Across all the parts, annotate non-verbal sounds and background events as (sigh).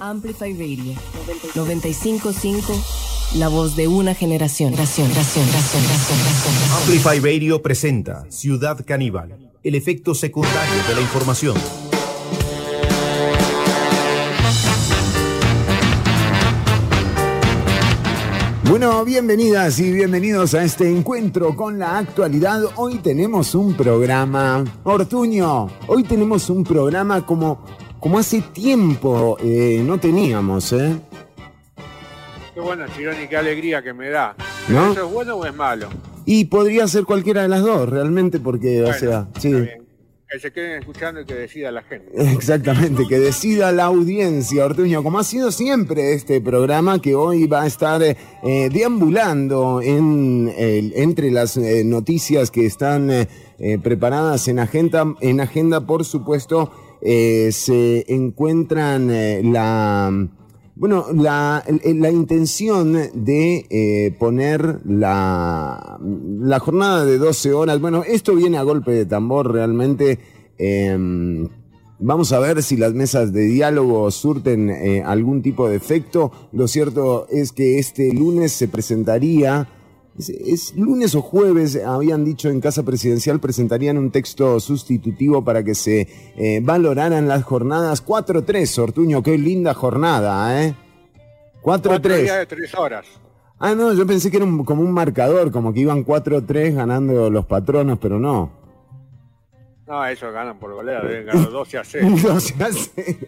Amplify Radio 955, la voz de una generación. generación, generación, generación, generación. Amplify Radio presenta Ciudad Caníbal, el efecto secundario de la información. Bueno, bienvenidas y bienvenidos a este encuentro con la actualidad. Hoy tenemos un programa, Ortuño, hoy tenemos un programa como, como hace tiempo eh, no teníamos, ¿eh? Qué bueno, Chironi, qué alegría que me da. ¿No? ¿Eso es bueno o es malo? Y podría ser cualquiera de las dos, realmente, porque, o Bueno, sea, sí. Que se queden escuchando y que decida la gente. Exactamente, que decida la audiencia, Ortuño, como ha sido siempre este programa que hoy va a estar eh, deambulando en, entre las eh, noticias que están eh, eh, preparadas en agenda, en agenda por supuesto, eh, se encuentran eh, la... Bueno, la, la intención de eh, poner la, la jornada de 12 horas, bueno, esto viene a golpe de tambor realmente. eh, vamos a ver si las mesas de diálogo surten algún tipo de efecto. Lo cierto es que este lunes se presentaría, es, es lunes o jueves, habían dicho en Casa Presidencial, presentarían un texto sustitutivo para que se eh, valoraran las jornadas 4-3, Ortuño, qué linda jornada, ¿eh? Cuatro días 4-3. de tres horas. Ah, no, yo pensé que era un- como un marcador, como que iban 4-3 ganando los patronos, pero no. No, eso ganan por goleada, deben (laughs) ganar 12 a 0. No se hace.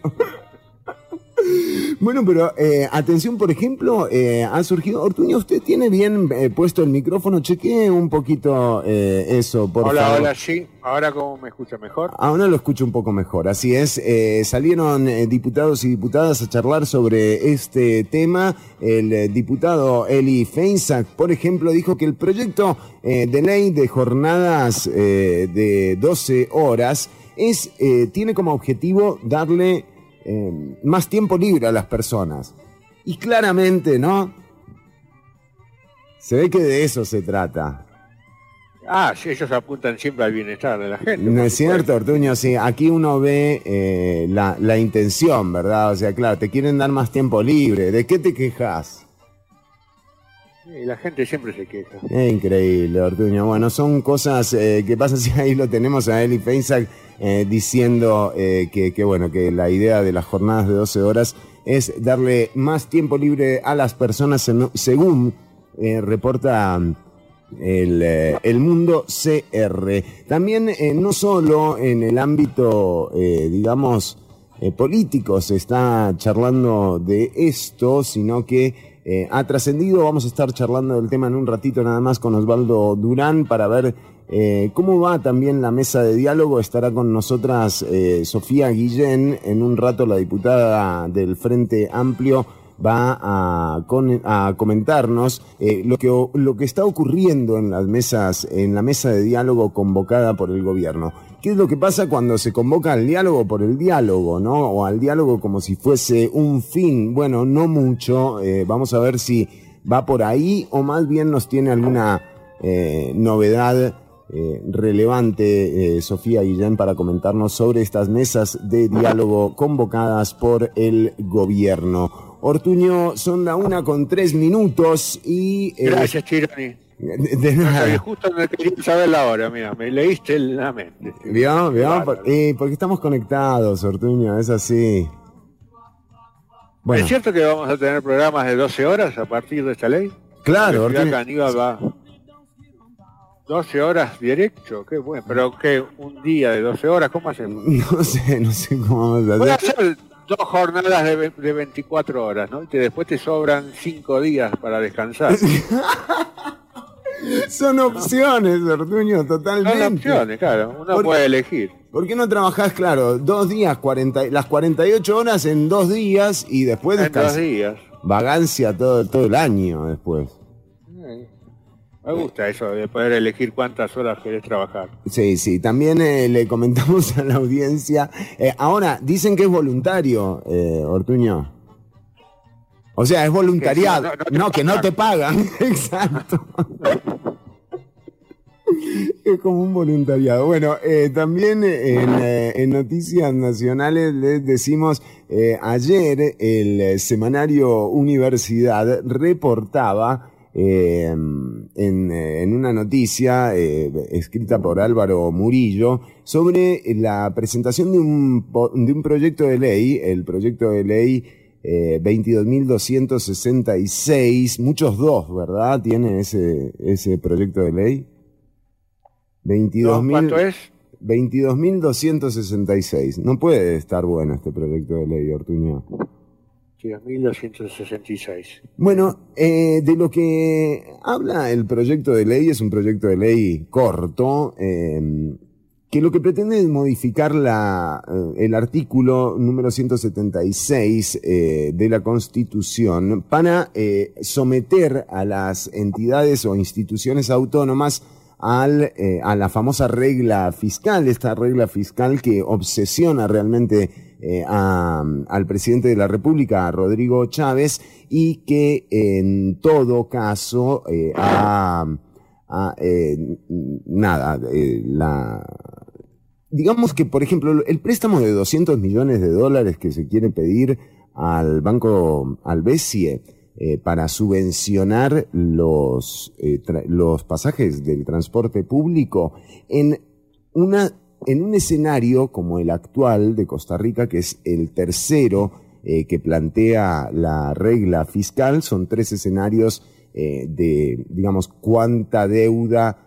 Bueno, pero eh, atención, por ejemplo, eh, ha surgido. Ortuño, usted tiene bien eh, puesto el micrófono. Chequee un poquito eh, eso, por hola, favor. hola, sí. Ahora cómo me escucha mejor. Ahora lo escucho un poco mejor. Así es, eh, salieron eh, diputados y diputadas a charlar sobre este tema. El diputado Eli Feinsack, por ejemplo, dijo que el proyecto de ley de jornadas de 12 horas es, eh, tiene como objetivo darle eh, más tiempo libre a las personas. Y claramente, ¿no? Se ve que de eso se trata. Ah, sí, ellos apuntan siempre al bienestar de la gente. No es cierto, Ortuño, sí, aquí uno ve eh, la, la intención, ¿verdad? O sea, claro, te quieren dar más tiempo libre. ¿De qué te quejas? La gente siempre se queja. Es increíble, Ortuño. Bueno, son cosas eh, que pasan si (laughs) ahí lo tenemos a Eli Feinsack eh, diciendo eh, que, bueno, que la idea de las jornadas de 12 horas es darle más tiempo libre a las personas según eh, reporta el, eh, el mundo CR. También no solo en el ámbito, digamos, político se está charlando de esto, sino que eh, ha trascendido. Vamos a estar charlando del tema en un ratito nada más con Osvaldo Durán para ver eh, cómo va también la mesa de diálogo. Estará con nosotras eh, Sofía Guillén, en un rato la diputada del Frente Amplio va a, con- a comentarnos eh, lo, que, lo que está ocurriendo en las mesas, en la mesa de diálogo convocada por el gobierno. ¿Qué es lo que pasa cuando se convoca al diálogo por el diálogo, no? O al diálogo como si fuese un fin. Bueno, no mucho. eh, vamos a ver si va por ahí o más bien nos tiene alguna eh, novedad eh, relevante, Sofía Guillén, para comentarnos sobre estas mesas de diálogo convocadas por el gobierno. Ortuño, son la una con tres minutos y... Gracias, Chironi. De, de No nada. justo no quería saber la hora, mira, me leíste en la mente. ¿Vio? ¿Vio? Bárbaro. Por- eh, porque estamos conectados, Ortuño, es así. Bueno, ¿Es cierto que vamos a tener programas de 12 horas a partir de esta ley? claro, Ortuño. Caníbal va 12 horas directo, qué bueno. Pero que un día de 12 horas, ¿cómo hacemos? (laughs) No sé, no sé cómo vamos a Voy a hacer. hacer dos jornadas de, de 24 horas, ¿no? Y que después te sobran 5 días para descansar. (laughs) Son opciones, Ortuño, Son totalmente. opciones, claro. Uno puede elegir. ¿Por qué no trabajás, claro, dos días, 40, las 48 horas en dos días y después En dos días. Vagancia todo, todo el año después. Me gusta eso de poder elegir cuántas horas querés trabajar. Sí, sí. También eh, le comentamos (laughs) a la audiencia. eh, ahora, dicen que es voluntario, eh, Ortuño. O sea, es voluntariado. Que no- que no te pagan. (laughs) Exacto. Es como un voluntariado. Bueno, eh, también en, eh, en noticias nacionales les decimos, eh, ayer el semanario Universidad reportaba eh, en, en una noticia eh, escrita por Álvaro Murillo sobre la presentación de un, de un proyecto de ley, el proyecto de ley eh, 22.266, muchos dos, ¿verdad? Tiene ese, ese proyecto de ley. 22.000 ¿Cuánto es? 22.266. No puede estar bueno este proyecto de ley, Ortuño. Sí, 1266. Bueno, eh, de lo que habla el proyecto de ley es un proyecto de ley corto, eh, que lo que pretende es modificar la, eh, el artículo número 176 eh, de la Constitución para eh, someter a las entidades o instituciones autónomas al, eh, a la famosa regla fiscal, esta regla fiscal que obsesiona realmente eh, a- al presidente de la República, a Rodrigo Chávez, y que en todo caso eh, ha, eh, nada, la, digamos que, por ejemplo, el préstamo de 200 millones de dólares que se quiere pedir al banco, al eh, para subvencionar los, eh, los pasajes del transporte público en una, en un escenario como el actual de Costa Rica, que es el tercero eh, que plantea la regla fiscal, son tres escenarios de, digamos, cuánta deuda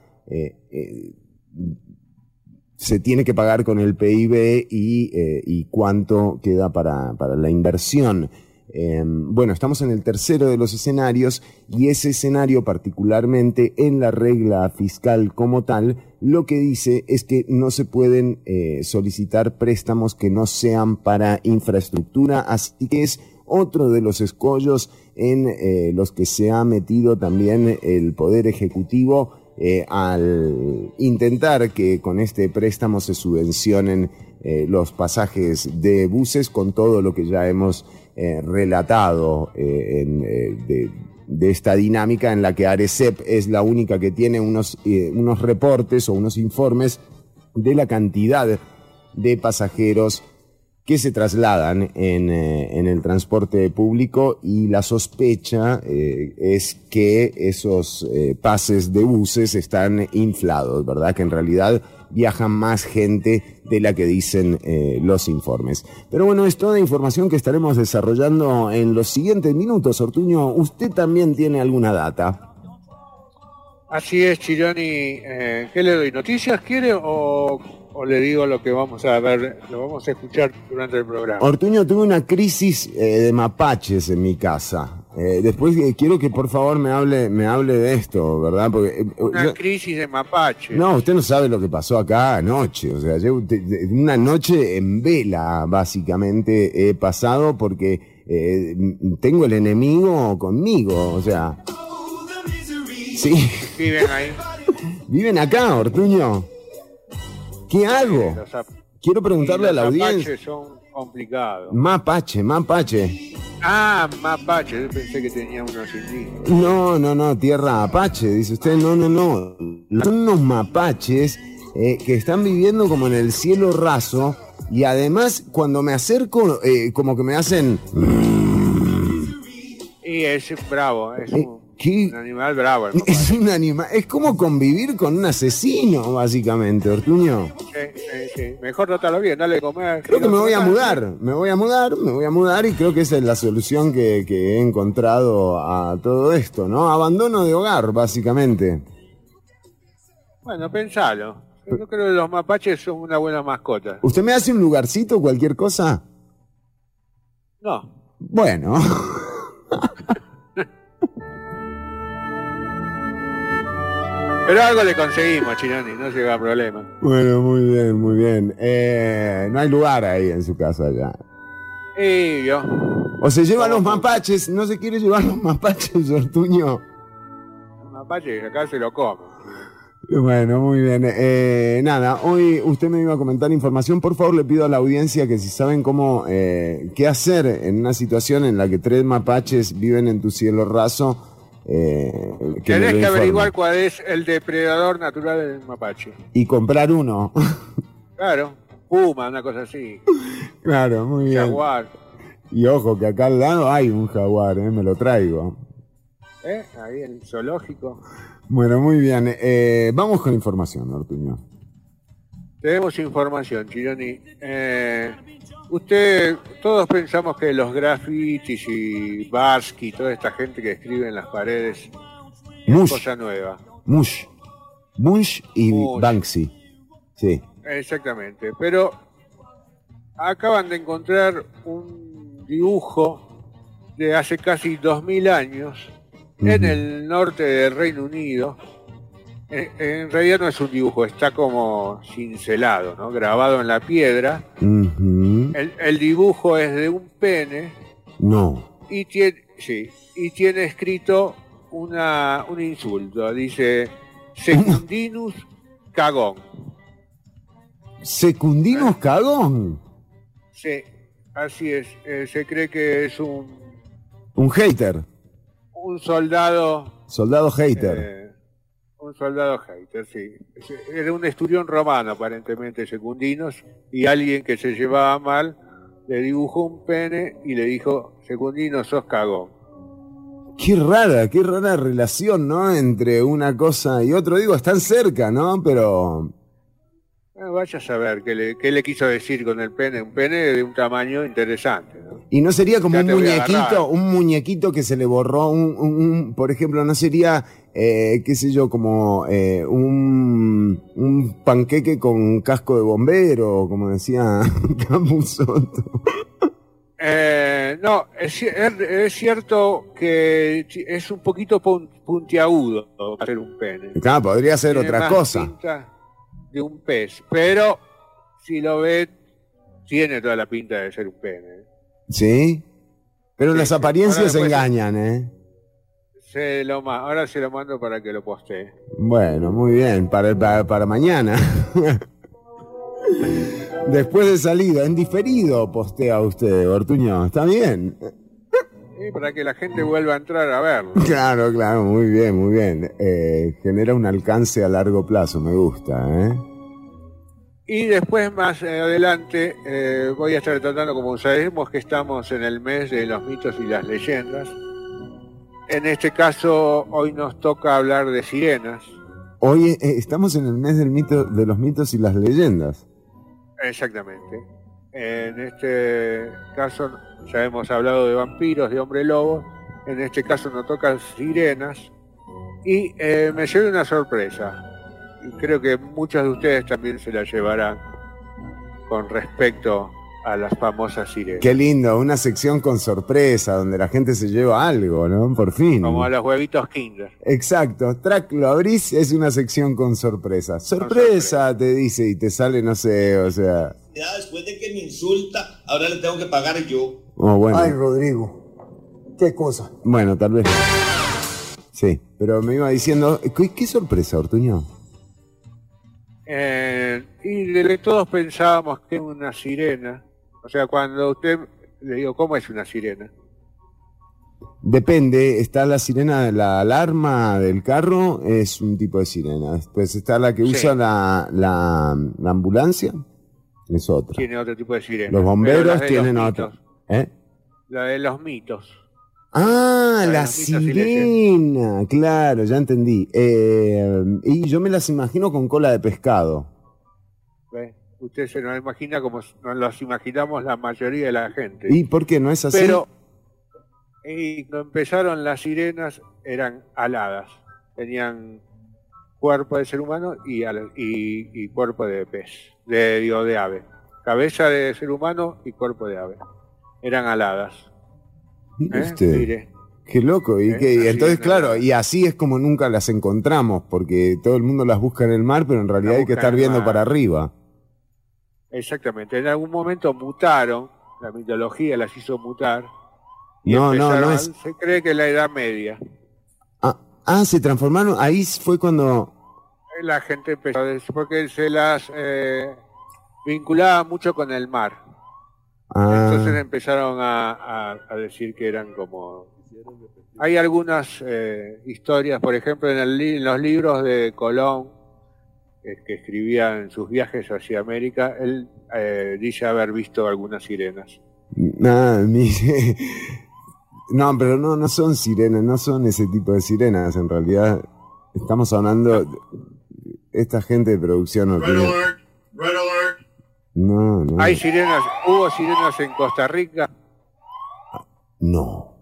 se tiene que pagar con el PIB y, eh, y cuánto queda para, para la inversión. Eh, bueno, estamos en el tercero de los escenarios y ese escenario particularmente en la regla fiscal como tal, lo que dice es que no se pueden eh, solicitar préstamos que no sean para infraestructura, así que es otro de los escollos en eh, los que se ha metido también el Poder Ejecutivo eh, al intentar que con este préstamo se subvencionen eh, los pasajes de buses con todo lo que ya hemos eh, relatado de, esta dinámica en la que Arecep es la única que tiene unos, unos reportes o unos informes de la cantidad de pasajeros que se trasladan en, eh, en el transporte público y la sospecha eh, es que esos eh, pases de buses están inflados, ¿verdad? Que en realidad viaja más gente de la que dicen los informes. Pero bueno, es toda información que estaremos desarrollando en los siguientes minutos. Ortuño, ¿usted también tiene alguna data? Así es, Chironi. Eh, ¿Qué le doy? ¿Noticias quiere o, o le digo lo que vamos a ver, lo vamos a escuchar durante el programa? Ortuño, tuve una crisis eh, de mapaches en mi casa. Eh, después eh, quiero que por favor me hable, me hable de esto, ¿verdad? Porque eh, Una yo- crisis de mapache. no, usted no sabe lo que pasó acá anoche. O sea, yo una noche en vela, básicamente, he pasado porque eh, tengo el enemigo conmigo. O sea, sí, Viven ahí. viven acá, Ortuño. ¿Qué hago? Los, Quiero preguntarle a la los audiencia. apaches son complicados. Mapache, mapache. Ah, mapache. Yo pensé que tenía unos indígenas. No, no, no, tierra apache, dice usted. No, no, no. Son unos mapaches eh, que están viviendo como en el cielo raso y además cuando me acerco eh, como que me hacen... Y es bravo. Es Eh, un, ¿qué? un animal bravo. Es un animal, es como convivir con un asesino, básicamente, Ortuño. Sí, sí, sí. Mejor trátalo bien, dale comer. Creo que me voy a mudar, me voy a mudar, me voy a mudar y creo que esa es la solución que, que he encontrado a todo esto, ¿no? Abandono de hogar, básicamente. Bueno, pensalo. Yo creo que los mapaches son una buena mascota. ¿Usted me hace un lugarcito, cualquier cosa? No. Bueno. (laughs) Pero algo le conseguimos, Chironi, no llega a problema. Bueno, muy bien, muy bien. Eh, no hay lugar ahí en su casa ya. Y yo. O se llevan los mapaches, no se quiere llevar los mapaches, Ortuño. Los mapaches acá se lo comen. Bueno, muy bien. Eh, nada, hoy usted me iba a comentar información. Por favor, le pido a la audiencia que si saben cómo, eh, qué hacer en una situación en la que tres mapaches viven en tu cielo raso, eh, que Tenés que averiguar cuál es el depredador natural del mapache. Y comprar uno. (laughs) Claro, puma, una cosa así. claro, muy bien. Jaguar. Y ojo, que acá al lado hay un jaguar, ¿eh? me lo traigo. ¿eh? Ahí en el zoológico. Bueno, muy bien. Eh, vamos con información, Ortuño. Tenemos información, Chironi. Eh, usted, todos pensamos que los grafitis y Barsky, toda esta gente que escribe en las paredes, es cosa nueva. Mush. Mush y Mush. Banksy. Sí. Exactamente. Pero acaban de encontrar un dibujo de hace casi 2000 años en el norte del Reino Unido. En, en realidad no es un dibujo, está como cincelado, ¿no? grabado en la piedra. El, el dibujo es de un pene No. y tiene, sí, y tiene escrito una, un insulto. Dice Secundinus cagón. Secundinus cagón. Sí, así es. Eh, se cree que es un, Un hater. un soldado. Soldado hater. eh, un soldado hater, sí. Era un esturión romano, aparentemente, Secundinos, y alguien que se llevaba mal le dibujó un pene y le dijo: Secundino, sos cagón. Qué rara, qué rara relación, ¿no? Entre una cosa y otro. Digo, están cerca, ¿no? Pero. Eh, vaya a saber qué le, qué le quiso decir con el pene. Un pene de un tamaño interesante. ¿no? Y no sería como Ya un muñequito, un muñequito que se le borró, un, un- un- por ejemplo, no sería, eh, qué sé yo, como eh, un, un panqueque con casco de bombero, como decía (laughs) Capuzotto. Eh, no, es, ci- es- es cierto que es un poquito pun- puntiagudo para ser un pene. Claro, podría ser Tiene otra más cosa. pinta de un pez, pero si lo ve, tiene toda la pinta de ser un pene. ¿Sí? Pero Sí, las apariencias engañan, ¿eh? Se lo ma- ahora se lo mando para que lo postee. Bueno, muy bien, para, para, para mañana. Después de salida, en diferido postea usted, Ortuño, ¿está bien? Y para que la gente vuelva a entrar a verlo. (laughs) Claro, claro, muy bien, muy bien. Eh, genera un alcance a largo plazo, me gusta, ¿eh? Y después más adelante eh, voy a estar tratando, como sabemos que estamos en el mes de los mitos y las leyendas. En este caso, hoy nos toca hablar de sirenas. Hoy eh, estamos en el mes del mito, de los mitos y las leyendas. Exactamente. En este caso ya hemos hablado de vampiros, de hombre lobo. En este caso nos tocan sirenas. Y eh, me llevé una sorpresa. Creo que muchos de ustedes también se la llevarán con respecto a las famosas sirenas. Qué lindo, una sección con sorpresa, donde la gente se lleva algo, ¿no? Por fin. Como a los huevitos Kinder. Exacto, track lo abrís, es una sección con sorpresa. Sorpresa, te dice, y te sale, no sé, o sea. Ya después de que me insulta, ahora le tengo que pagar yo. Oh, bueno. Ay, Rodrigo, qué cosa. Bueno, tal vez. Sí, pero me iba diciendo, ¿qué, qué sorpresa, Ortuño? Eh, y de que todos pensábamos que era una sirena. O sea, cuando usted le digo, ¿cómo es una sirena? Depende, está la sirena, la alarma del carro, es un tipo de sirena. Después está la que Sí. usa la, la, la ambulancia, es otra. Tiene otro tipo de sirena. Los bomberos de los tienen mitos, otra. ¿Eh? La de los mitos. Ah, de la los mitos y sirena, claro, ya entendí. Eh, y yo me las imagino con cola de pescado. Usted se nos imagina como nos los imaginamos la mayoría de la gente. ¿Y por qué no es así? Pero y cuando empezaron las sirenas eran aladas. Tenían cuerpo de ser humano y, y, y cuerpo de pez, de, digo, de ave. Cabeza de ser humano y cuerpo de ave. Eran aladas. Mire ¿eh? usted. Mire. Qué loco. Y, Eh, que, y entonces, es, claro, y así es como nunca las encontramos, porque todo el mundo las busca en el mar, pero en realidad hay que estar viendo para arriba. Exactamente. En algún momento mutaron, la mitología las hizo mutar. y No, no, no es- Se cree que en la Edad Media. Ah, ah, se transformaron. Ahí fue cuando. La gente empezó a decir, porque se las eh, vinculaba mucho con el mar. Ah, Entonces empezaron a, a- a decir que eran como Hay algunas eh, historias, por ejemplo, en, el en los libros de Colón, que escribía en sus viajes hacia América, él eh, dice haber visto algunas sirenas. Nada, (laughs) mi- No, pero no, no son sirenas, no son ese tipo de sirenas. En realidad, estamos hablando. de- Esta gente de producción no tiene. No, no. Hay sirenas, hubo sirenas en Costa Rica, No.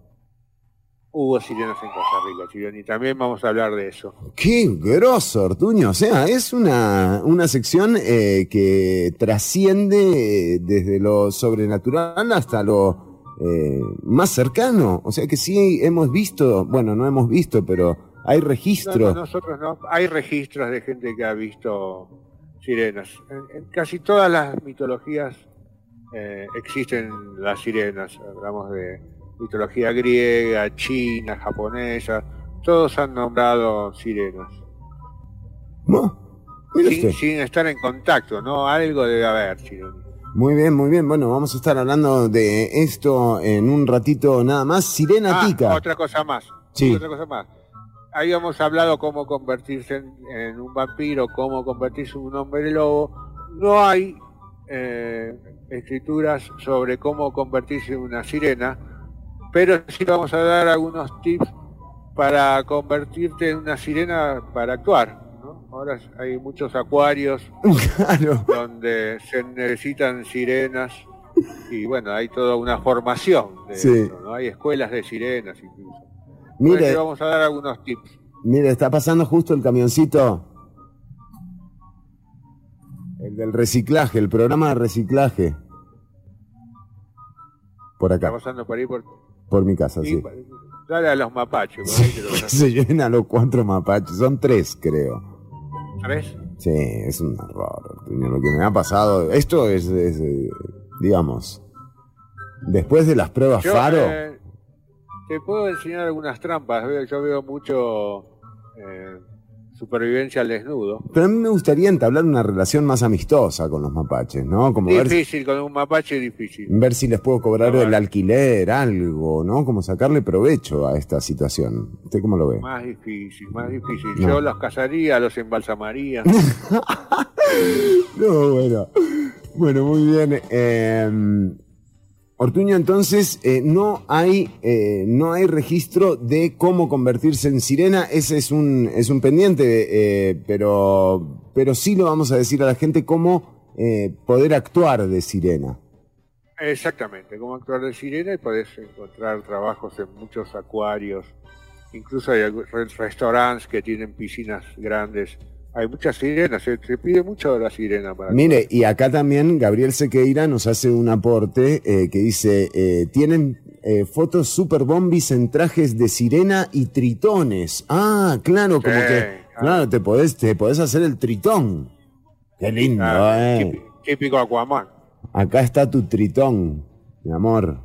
Hubo sirenas en Costa Rica, Chironi, también vamos a hablar de eso. Qué grosso, Ortuño. O sea, es una, una sección eh, que trasciende eh, desde lo sobrenatural hasta lo eh, más cercano. O sea que sí hemos visto, bueno, no hemos visto, pero hay No, no, registros. nosotros no. Hay registros de gente que ha visto sirenas. En, en casi todas las mitologías eh, existen las sirenas. Hablamos de mitología griega, china, japonesa. Todos han nombrado sirenas. No, Sin, estar en contacto, ¿no? Algo debe haber, Chironi. Muy bien, muy bien. Bueno, vamos a estar hablando de esto en un ratito nada más. Sirena Ah, Tica. otra cosa más. Sí. Otra cosa más. Habíamos hablado cómo convertirse en, en un vampiro, cómo convertirse en un hombre lobo. No hay eh, escrituras sobre cómo convertirse en una sirena, pero sí vamos a dar algunos tips para convertirte en una sirena para actuar. ¿no? Ahora hay muchos acuarios (laughs) Claro. donde se necesitan sirenas y bueno, hay toda una formación de Sí. eso, ¿no? Hay escuelas de sirenas incluso. Entonces, Mire, vamos a dar algunos tips. mire, está pasando justo el camioncito. El del reciclaje, el programa de reciclaje. Por Está acá, pasando por ahí por por mi casa, y- sí. dale a los mapaches, te lo (laughs) Se lleven a los cuatro mapaches, son tres, creo. ¿sabes? Sí, es un error, Ortuño, lo que me ha pasado. Esto es, es, digamos, después de las pruebas Yo, Faro. eh, te puedo enseñar algunas trampas. Yo veo mucho eh, supervivencia al desnudo. Pero a mí me gustaría entablar una relación más amistosa con los mapaches, ¿no? Como ver, Difícil, con un mapache difícil. ver si les puedo cobrar No, el vale. alquiler, algo, ¿no? Como sacarle provecho a esta situación. ¿Usted cómo lo ve? Más difícil, más difícil. No. Yo los cazaría, los embalsamaría. (laughs) No, bueno. Bueno, muy bien. Eh, Ortuño, entonces, eh, no hay eh, no hay registro de cómo convertirse en sirena. Ese es un, es un pendiente, eh, pero, pero sí lo vamos a decir a la gente cómo poder actuar de sirena. Exactamente, cómo actuar de sirena y podés encontrar trabajos en muchos acuarios. Incluso hay restaurantes que tienen piscinas grandes. Hay muchas sirenas, se, se pide mucho de la sirena para Mire, y acá también Gabriel Sequeira nos hace un aporte eh, que dice, eh, tienen eh, fotos super bombis en trajes de sirena y tritones. Ah, claro, como Sí, que, claro. claro, te podés, te podés hacer el tritón. Qué lindo, Ah, eh. típico, Aquaman. Acá está tu tritón, mi amor.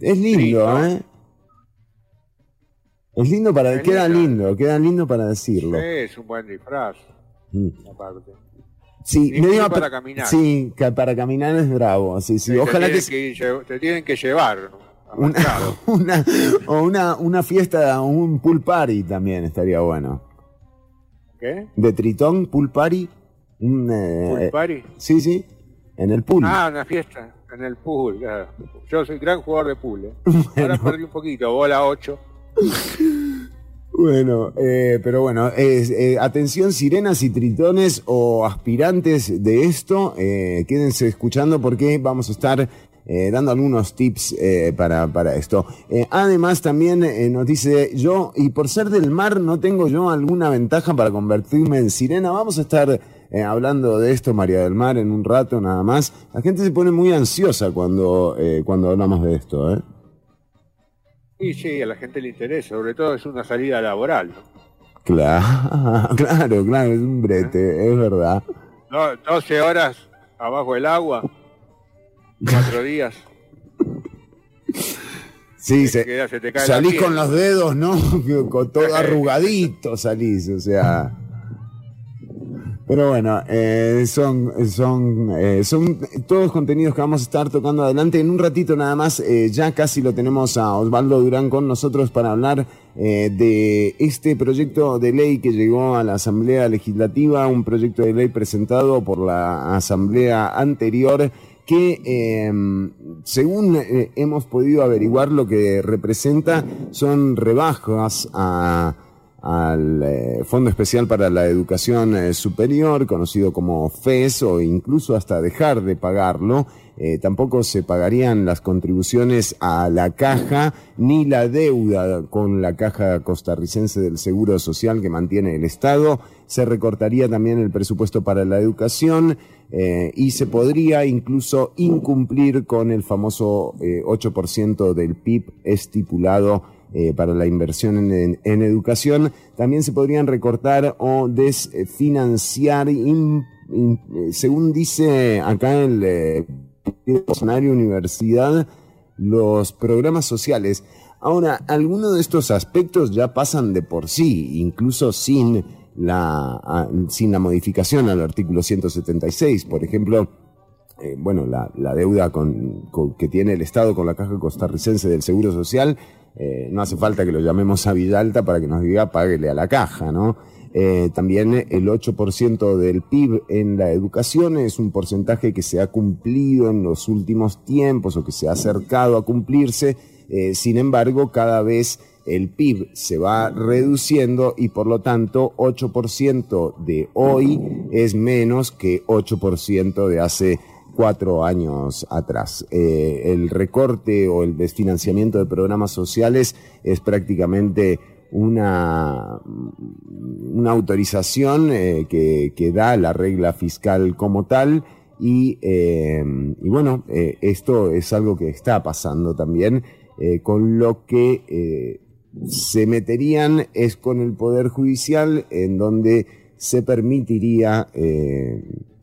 Es lindo. ¿eh? Es lindo para, Es queda lindo. lindo, queda lindo para Sí, decirlo. es un buen disfraz, Mm. aparte. Sí, medio apre- para caminar. Sí, ca- para caminar es bravo. Sí, sí. Sí, Ojalá te, que, tienen que ir te tienen que llevar. una, (laughs) una, o una, una fiesta, un pool party también estaría bueno. ¿Qué? De Tritón, pool party. Un, eh, ¿Pool eh, party? sí, sí. En el pool. Ah, una fiesta en el pool. claro. Yo soy gran jugador de pool. ¿eh? (laughs) Ahora perdí un poquito, bola 8. (laughs) Bueno, eh, pero bueno, eh, atención sirenas y tritones o aspirantes de esto, eh, quédense escuchando porque vamos a estar eh, dando algunos tips para, para esto. Además también nos dice yo, y por ser del mar no tengo yo alguna ventaja para convertirme en sirena, vamos a estar hablando de esto, María del Mar, en un rato nada más. La gente se pone muy ansiosa cuando, cuando hablamos de esto, ¿eh? Y sí, a la gente le interesa, sobre todo es una salida laboral. ¿no? Claro, (laughs) claro, claro, es un brete, es verdad. Do- 12 horas abajo del agua, cuatro días. Sí, se- queda- se te cae la salís con los dedos, ¿no? (laughs) Con todo (laughs) arrugadito salís, o sea. Pero bueno, eh, son, son, eh, son todos contenidos que vamos a estar tocando adelante. En un ratito nada más, eh, ya casi lo tenemos a Osvaldo Durán con nosotros para hablar de este proyecto de ley que llegó a la Asamblea Legislativa, un proyecto de ley presentado por la Asamblea anterior que em, según hemos podido averiguar lo que representa son rebajas a al eh, Fondo Especial para la Educación eh, Superior, conocido como FES, o incluso hasta dejar de pagarlo. Eh, tampoco se pagarían las contribuciones a la caja ni la deuda con la caja costarricense del Seguro Social que mantiene el Estado. Se recortaría también el presupuesto para la educación y se podría incluso incumplir con el famoso 8% del PIB estipulado eh, para la inversión en, educación, también se podrían recortar o desfinanciar, eh, según dice acá el eh, Universidad, los programas sociales. Ahora, algunos de estos aspectos ya pasan de por sí, incluso sin la, sin la modificación al artículo 176. Por ejemplo, eh, bueno, la, deuda con, que tiene el Estado con la Caja Costarricense del Seguro Social eh, no hace falta que lo llamemos a Villalta para que nos diga páguele a la caja, ¿no? Eh, también el 8% del PIB en la educación es un porcentaje que se ha cumplido en los últimos tiempos o que se ha acercado a cumplirse. Eh, sin embargo, cada vez el PIB se va reduciendo y por lo tanto 8% de hoy es menos que 8% de hace cuatro años atrás. Eh, el recorte o el desfinanciamiento de programas sociales es prácticamente una, una autorización eh, que, da la regla fiscal como tal y, eh, y bueno, esto es algo que está pasando también con lo que se meterían es con el Poder Judicial en donde se permitiría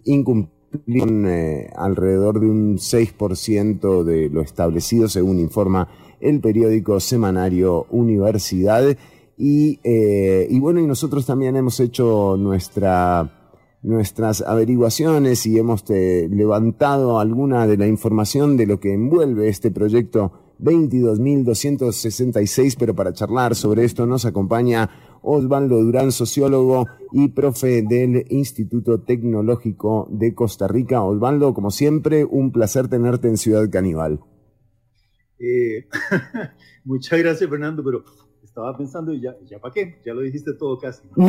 incumplir eh, alrededor de un 6% de lo establecido, según informa el periódico semanario Universidad. Y, eh, y bueno, y nosotros también hemos hecho nuestra, nuestras averiguaciones y hemos eh, levantado alguna de la información de lo que envuelve este proyecto 22.266, pero para charlar sobre esto nos acompaña Osvaldo Durán, sociólogo y profe del Instituto Tecnológico de Costa Rica. Osvaldo, como siempre, un placer tenerte en Ciudad Caníbal. Eh, (laughs) muchas gracias, Fernando, pero estaba pensando, ¿ya, ya para qué? Ya lo dijiste todo casi. (laughs)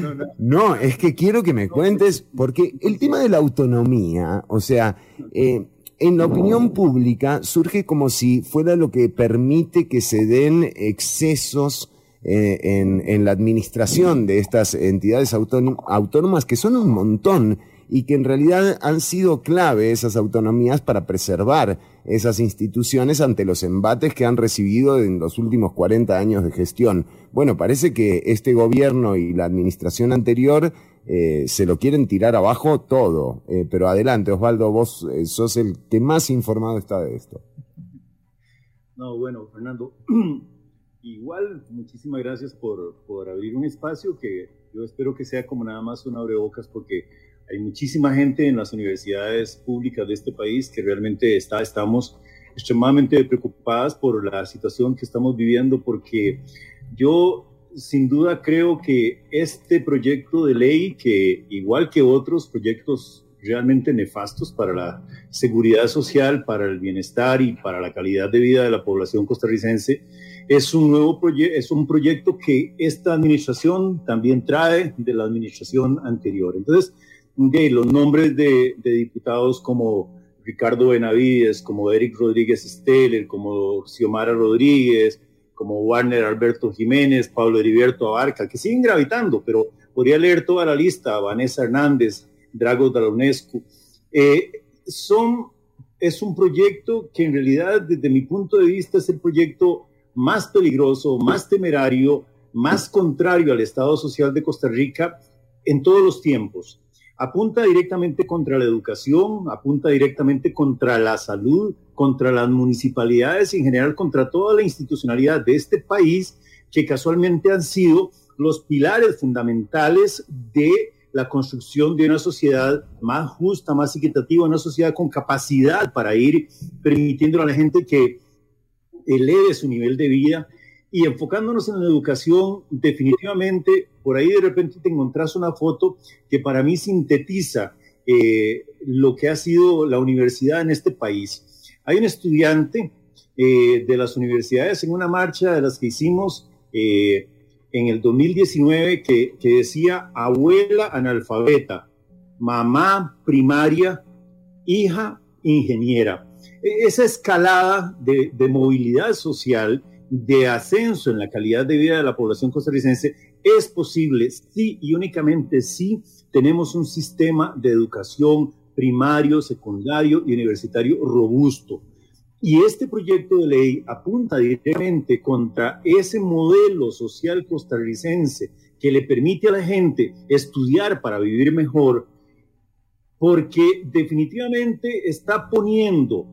No. No, es que quiero que me cuentes, porque el tema de la autonomía, o sea, eh, en la opinión pública surge como si fuera lo que permite que se den excesos eh, en, la administración de estas entidades autónomas, que son un montón y que en realidad han sido clave esas autonomías para preservar esas instituciones ante los embates que han recibido en los últimos 40 años de gestión. Bueno, parece que este gobierno y la administración anterior eh, se lo quieren tirar abajo todo. Eh, pero adelante, Osvaldo, vos eh, sos el que más informado está de esto. No, bueno, Fernando, (clears throat) igual muchísimas gracias por, por abrir un espacio que yo espero que sea como nada más un abrebocas porque hay muchísima gente en las universidades públicas de este país que realmente está, estamos extremadamente preocupadas por la situación que estamos viviendo porque yo sin duda creo que este proyecto de ley, que igual que otros proyectos realmente nefastos para la seguridad social, para el bienestar y para la calidad de vida de la población costarricense, es un nuevo proyecto, es un proyecto que esta administración también trae de la administración anterior. Entonces, los nombres de, de diputados como Ricardo Benavides, como Eric Rodríguez Steller, como Xiomara Rodríguez, como Warner Alberto Jiménez, Pablo Heriberto Abarca, que siguen gravitando, pero podría leer toda la lista, Vanessa Hernández, Drago Dalonescu. Eh, son, es un proyecto que en realidad, desde mi punto de vista, es el proyecto más peligroso, más temerario, más contrario al Estado Social de Costa Rica en todos los tiempos apunta directamente contra la educación, apunta directamente contra la salud, contra las municipalidades y en general contra toda la institucionalidad de este país, que casualmente han sido los pilares fundamentales de la construcción de una sociedad más justa, más equitativa, una sociedad con capacidad para ir permitiendo a la gente que eleve su nivel de vida y enfocándonos en la educación, definitivamente, por ahí de repente te encontrás una foto que para mí sintetiza eh, lo que ha sido la universidad en este país. Hay un estudiante eh, de las universidades en una marcha de las que hicimos eh, en el 2019 que, que, decía abuela analfabeta, mamá primaria, hija ingeniera. E, esa escalada de, de movilidad social, de ascenso en la calidad de vida de la población costarricense, es posible si y únicamente si tenemos un sistema de educación primario, secundario y universitario robusto. Y este proyecto de ley apunta directamente contra ese modelo social costarricense que le permite a la gente estudiar para vivir mejor, porque definitivamente está poniendo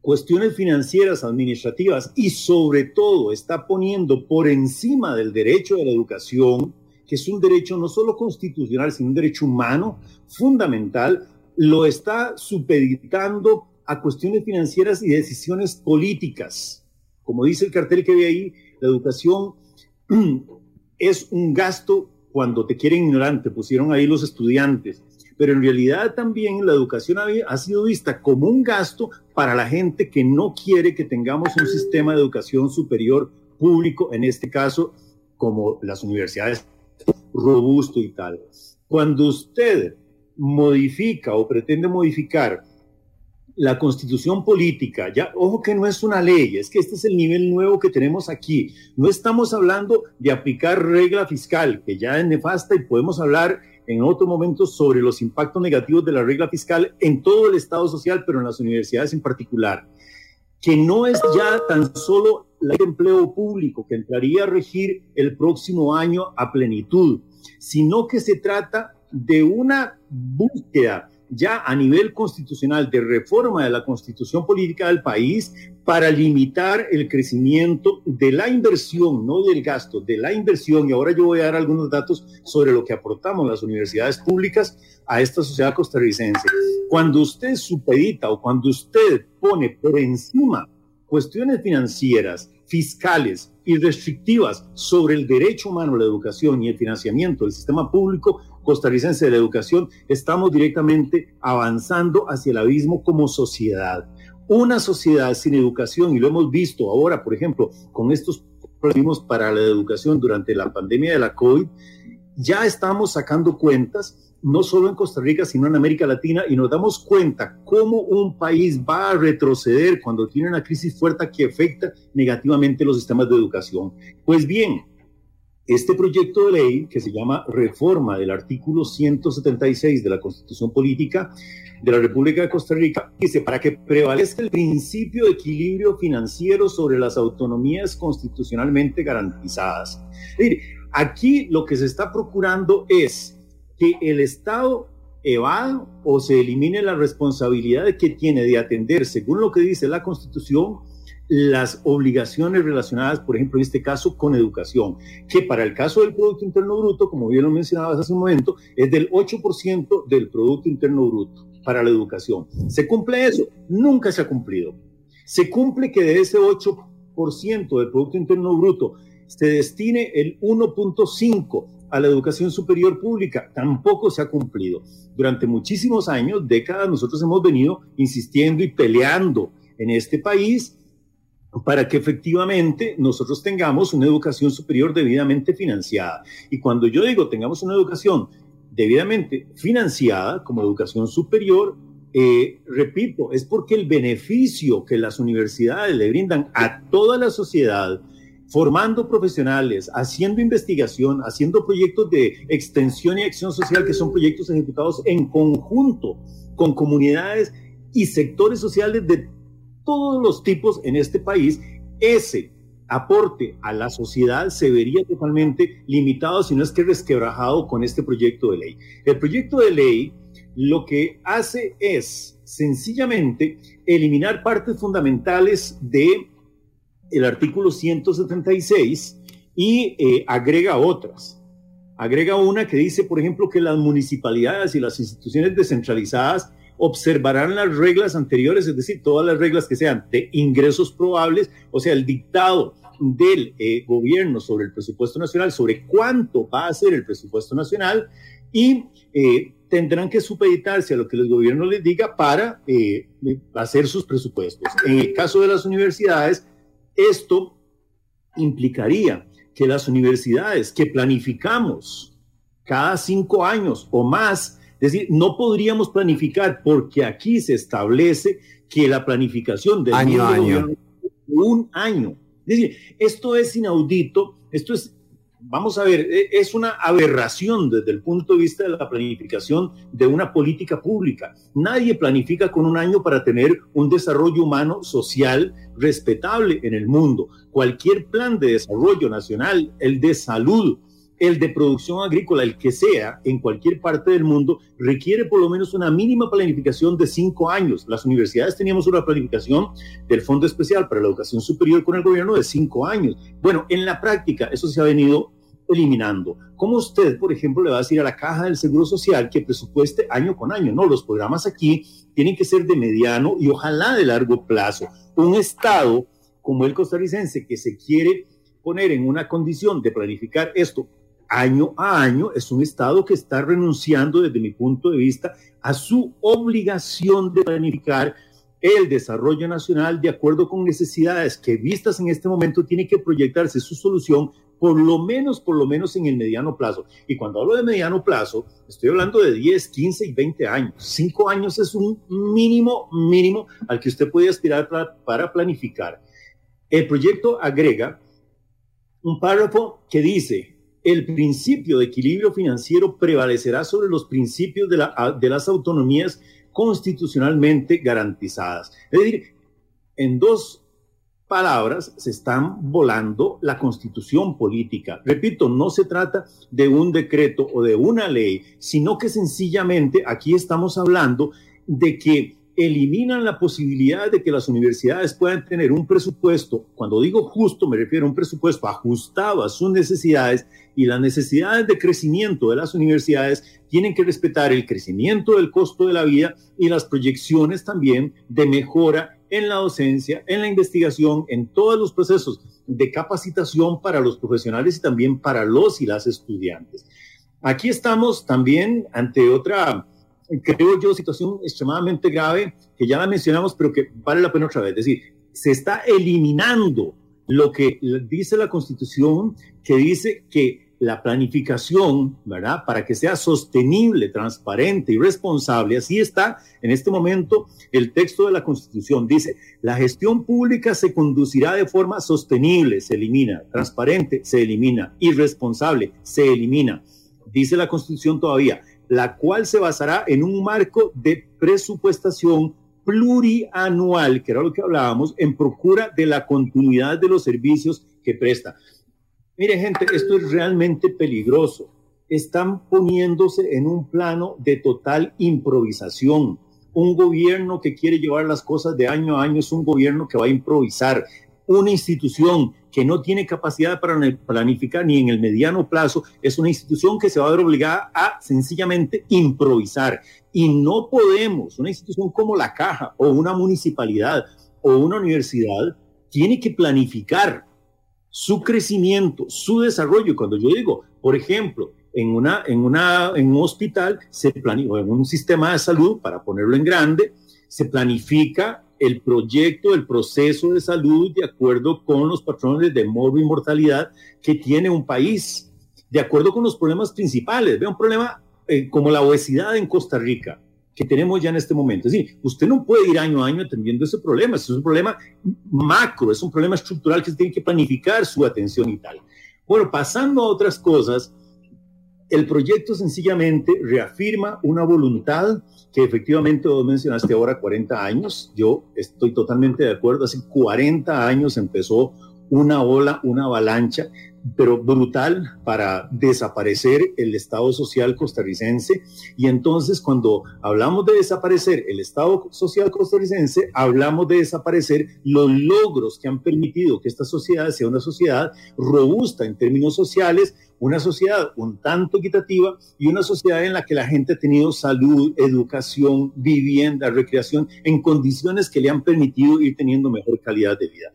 cuestiones financieras, administrativas y sobre todo está poniendo por encima del derecho de la educación, que es un derecho no solo constitucional, sino un derecho humano fundamental, lo está supeditando a cuestiones financieras y decisiones políticas. Como dice el cartel que ve ahí, la educación (clears throat) es un gasto cuando te quieren ignorante, pusieron ahí los estudiantes, pero en realidad también la educación ha, sido vista como un gasto para la gente que no quiere que tengamos un sistema de educación superior público, en este caso como las universidades, robusto y tal. Cuando usted modifica o pretende modificar la constitución política, ya, ojo que no es una ley, es que este es el nivel nuevo que tenemos aquí. No estamos hablando de aplicar regla fiscal, que ya es nefasta y podemos hablar en otro momento sobre los impactos negativos de la regla fiscal en todo el Estado social, pero en las universidades en particular, que no es ya tan solo el empleo público que entraría a regir el próximo año a plenitud, sino que se trata de una búsqueda ya a nivel constitucional de reforma de la constitución política del país para limitar el crecimiento de la inversión, no del gasto, de la inversión. Y ahora yo voy a dar algunos datos sobre lo que aportamos las universidades públicas a esta sociedad costarricense. Cuando usted supedita o cuando usted pone por encima cuestiones financieras, fiscales y restrictivas sobre el derecho humano a la educación y el financiamiento del sistema público, costarricense de la educación, estamos directamente avanzando hacia el abismo como sociedad. Una sociedad sin educación, y lo hemos visto ahora, por ejemplo, con estos problemas para la educación durante la pandemia de la COVID, ya estamos sacando cuentas, no solo en Costa Rica, sino en América Latina, y nos damos cuenta cómo un país va a retroceder cuando tiene una crisis fuerte que afecta negativamente los sistemas de educación. Pues bien, este proyecto de ley, que se llama Reforma del artículo 176 de la Constitución Política de la República de Costa Rica, dice, para que prevalezca el principio de equilibrio financiero sobre las autonomías constitucionalmente garantizadas. aquí lo que se está procurando es que el Estado evada o se elimine la responsabilidad que tiene de atender, según lo que dice la Constitución, las obligaciones relacionadas, por ejemplo, en este caso, con educación, que para el caso del Producto Interno Bruto, como bien lo mencionabas hace un momento, es del 8% del Producto Interno Bruto para la educación. ¿Se cumple eso? Nunca se ha cumplido. Se cumple que de ese 8% del Producto Interno Bruto se destine el 1.5 a la educación superior pública. Tampoco se ha cumplido. Durante muchísimos años, décadas, nosotros hemos venido insistiendo y peleando en este país para que efectivamente nosotros tengamos una educación superior debidamente financiada. Y cuando yo digo tengamos una educación debidamente financiada como educación superior, eh, repito, es porque el beneficio que las universidades le brindan a toda la sociedad, formando profesionales, haciendo investigación, haciendo proyectos de extensión y acción social, que son proyectos ejecutados en conjunto con comunidades y sectores sociales de todos los tipos en este país, ese aporte a la sociedad se vería totalmente limitado, si no es que resquebrajado con este proyecto de ley. El proyecto de ley lo que hace es sencillamente eliminar partes fundamentales de el artículo 176 y eh, agrega otras. Agrega una que dice, por ejemplo, que las municipalidades y las instituciones descentralizadas observarán las reglas anteriores, es decir, todas las reglas que sean de ingresos probables, o sea, el dictado del eh, gobierno sobre el presupuesto nacional, sobre cuánto va a ser el presupuesto nacional y eh, tendrán que supeditarse a lo que el gobierno les diga para eh, hacer sus presupuestos. En el caso de las universidades, esto implicaría que las universidades que planificamos cada cinco años o más, es decir, no podríamos planificar porque aquí se establece que la planificación del año a año. un año. Es decir, esto es inaudito, esto es vamos a ver, e, es una aberración desde el punto de vista de la planificación de una política pública. Nadie planifica con un año para tener un desarrollo humano social respetable en el mundo. Cualquier plan de desarrollo nacional, el de salud, el de producción agrícola, el que sea, en cualquier parte del mundo, requiere por lo menos una mínima planificación de cinco años. Las universidades teníamos una planificación del Fondo Especial para la Educación Superior con el gobierno de cinco años. Bueno, en la práctica eso se ha venido eliminando. ¿Cómo usted, por ejemplo, le va a decir a la caja del Seguro Social que presupueste año con año? No, los programas aquí tienen que ser de mediano y ojalá de largo plazo. Un Estado como el costarricense que se quiere poner en una condición de planificar esto año a año es un Estado que está renunciando, desde mi punto de vista, a su obligación de planificar el desarrollo nacional de acuerdo con necesidades que vistas en este momento tiene que proyectarse su solución por lo menos, por lo menos en el mediano plazo. Y cuando hablo de mediano plazo, estoy hablando de 10, 15 y 20 años. Cinco años es un mínimo, mínimo al que usted puede aspirar para, para planificar. El proyecto agrega un párrafo que dice, el principio de equilibrio financiero prevalecerá sobre los principios de, la, de las autonomías constitucionalmente garantizadas. Es decir, en dos palabras se están volando la constitución política. Repito, no se trata de un decreto o de una ley, sino que sencillamente aquí estamos hablando de que eliminan la posibilidad de que las universidades puedan tener un presupuesto, cuando digo justo me refiero a un presupuesto ajustado a sus necesidades y las necesidades de crecimiento de las universidades tienen que respetar el crecimiento del costo de la vida y las proyecciones también de mejora en la docencia, en la investigación, en todos los procesos de capacitación para los profesionales y también para los y las estudiantes. Aquí estamos también ante otra creo yo, situación extremadamente grave que ya la mencionamos, pero que vale la pena otra vez. Es decir, se está eliminando lo que dice la Constitución, que dice que la planificación, ¿verdad? Para que sea sostenible, transparente y responsable. Así está en este momento el texto de la Constitución. Dice, la gestión pública se conducirá de forma sostenible, se elimina, transparente, se elimina, irresponsable, se elimina. Dice la Constitución todavía, la cual se basará en un marco de presupuestación plurianual, que era lo que hablábamos, en procura de la continuidad de los servicios que presta. Mire, gente, esto es realmente peligroso. Están poniéndose en un plano de total improvisación. Un gobierno que quiere llevar las cosas de año a año es un gobierno que va a improvisar. Una institución que no tiene capacidad para planificar ni en el mediano plazo, es una institución que se va a ver obligada a sencillamente improvisar. Y no podemos, una institución como la caja o una municipalidad o una universidad, tiene que planificar su crecimiento, su desarrollo. Cuando yo digo, por ejemplo, en, una, en, una, en un hospital se planifica, en un sistema de salud, para ponerlo en grande, se planifica el proyecto, el proceso de salud de acuerdo con los patrones de morbo y mortalidad que tiene un país, de acuerdo con los problemas principales. Ve un problema eh, como la obesidad en Costa Rica, que tenemos ya en este momento. Es usted no puede ir año a año atendiendo ese problema, es un problema macro, es un problema estructural que se tiene que planificar su atención y tal. Bueno, pasando a otras cosas, el proyecto sencillamente reafirma una voluntad que efectivamente vos mencionaste ahora 40 años. Yo estoy totalmente de acuerdo. Hace 40 años empezó una ola, una avalancha pero brutal para desaparecer el Estado social costarricense. Y entonces cuando hablamos de desaparecer el Estado social costarricense, hablamos de desaparecer los logros que han permitido que esta sociedad sea una sociedad robusta en términos sociales, una sociedad un tanto equitativa y una sociedad en la que la gente ha tenido salud, educación, vivienda, recreación, en condiciones que le han permitido ir teniendo mejor calidad de vida.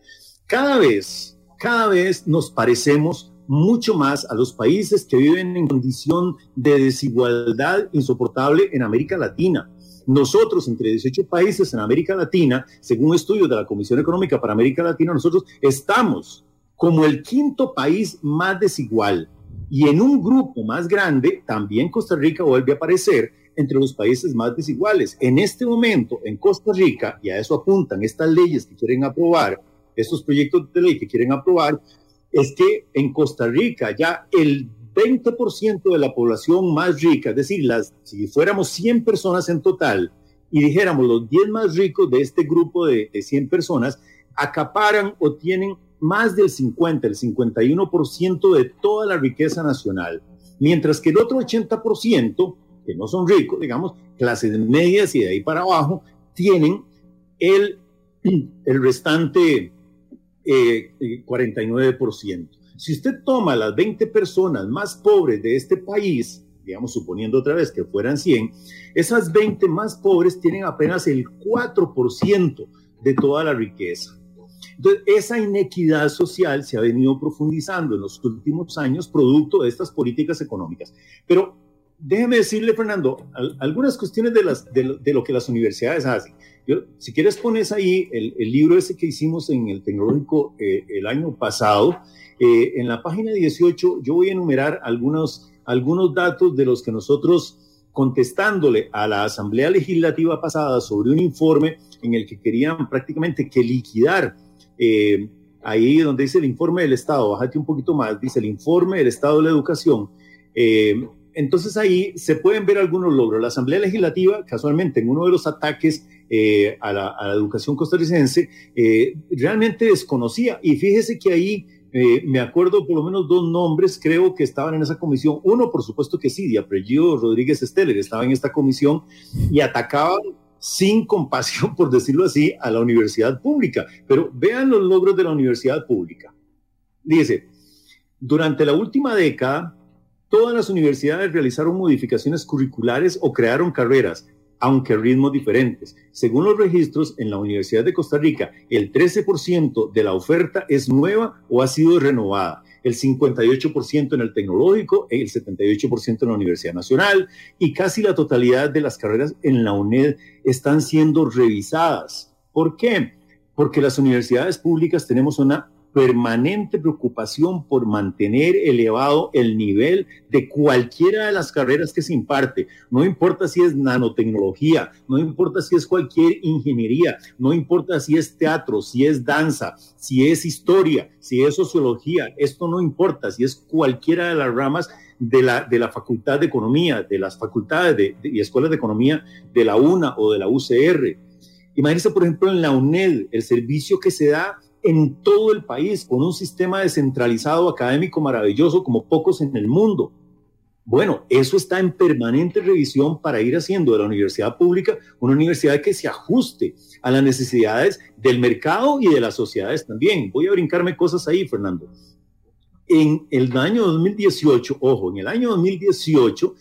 Cada vez cada vez nos parecemos mucho más a los países que viven en condición de desigualdad insoportable en América Latina. Nosotros, entre 18 países en América Latina, según un estudio de la Comisión Económica para América Latina, nosotros estamos como el quinto país más desigual. Y en un grupo más grande, también Costa Rica vuelve a aparecer entre los países más desiguales. En este momento, en Costa Rica, y a eso apuntan estas leyes que quieren aprobar, estos proyectos de ley que quieren aprobar, es que en Costa Rica ya el 20% de la población más rica, es decir, las, si fuéramos 100 personas en total y dijéramos los 10 más ricos de este grupo de, de 100 personas, acaparan o tienen más del 50, el 51% de toda la riqueza nacional, mientras que el otro 80%, que no son ricos, digamos, clases medias y de ahí para abajo, tienen el, (clears throat) el restante 49%. Eh, si usted toma las 20 personas más pobres de este país, digamos, suponiendo otra vez que fueran 100, esas 20 más pobres tienen apenas el 4% de toda la riqueza. Entonces, esa inequidad social se ha venido profundizando en los últimos años producto de estas políticas económicas. Pero déjeme decirle, Fernando, algunas cuestiones de, las, de lo que las universidades hacen si quieres pones ahí el, libro ese que hicimos en el tecnológico eh, el año pasado, eh, en la página 18 yo voy a enumerar algunos, algunos datos de los que nosotros contestándole a la Asamblea Legislativa pasada sobre un informe en el que querían prácticamente que liquidar, eh, ahí donde dice el informe del Estado, bájate un poquito más, dice el informe del Estado de la Educación, entonces ahí se pueden ver algunos logros. La Asamblea Legislativa, casualmente, en uno de los ataques eh, a, la, educación costarricense, eh, realmente desconocía. Y fíjese que ahí eh, me acuerdo por lo menos dos nombres, creo que estaban en esa comisión. Uno, por supuesto que sí, de apellido Rodríguez Esteller, estaba en esta comisión y atacaban sin compasión, por decirlo así, a la universidad pública. Pero vean los logros de la universidad pública. Dice, durante la última década, Todas las universidades realizaron modificaciones curriculares o crearon carreras, aunque a ritmos diferentes. Según los registros, en la Universidad de Costa Rica, el 13% de la oferta es nueva o ha sido renovada, el 58% en el tecnológico, el 78% en la Universidad Nacional y casi la totalidad de las carreras en la UNED están siendo revisadas. ¿Por qué? Porque las universidades públicas tenemos una permanente preocupación por mantener elevado el nivel de cualquiera de las carreras que se imparte. No importa si es nanotecnología, no importa si es cualquier ingeniería, no importa si es teatro, si es danza, si es historia, si es sociología, esto no importa, si es cualquiera de las ramas de la, de la Facultad de Economía, de las facultades de, y escuelas de economía de la UNA o de la UCR. Imagínense, por ejemplo, en la UNED, el servicio que se da en todo el país, con un sistema descentralizado académico maravilloso como pocos en el mundo. Bueno, eso está en permanente revisión para ir haciendo de la universidad pública una universidad que se ajuste a las necesidades del mercado y de las sociedades también. Voy a brincarme cosas ahí, Fernando. En el año 2018, ojo, en el año 2018,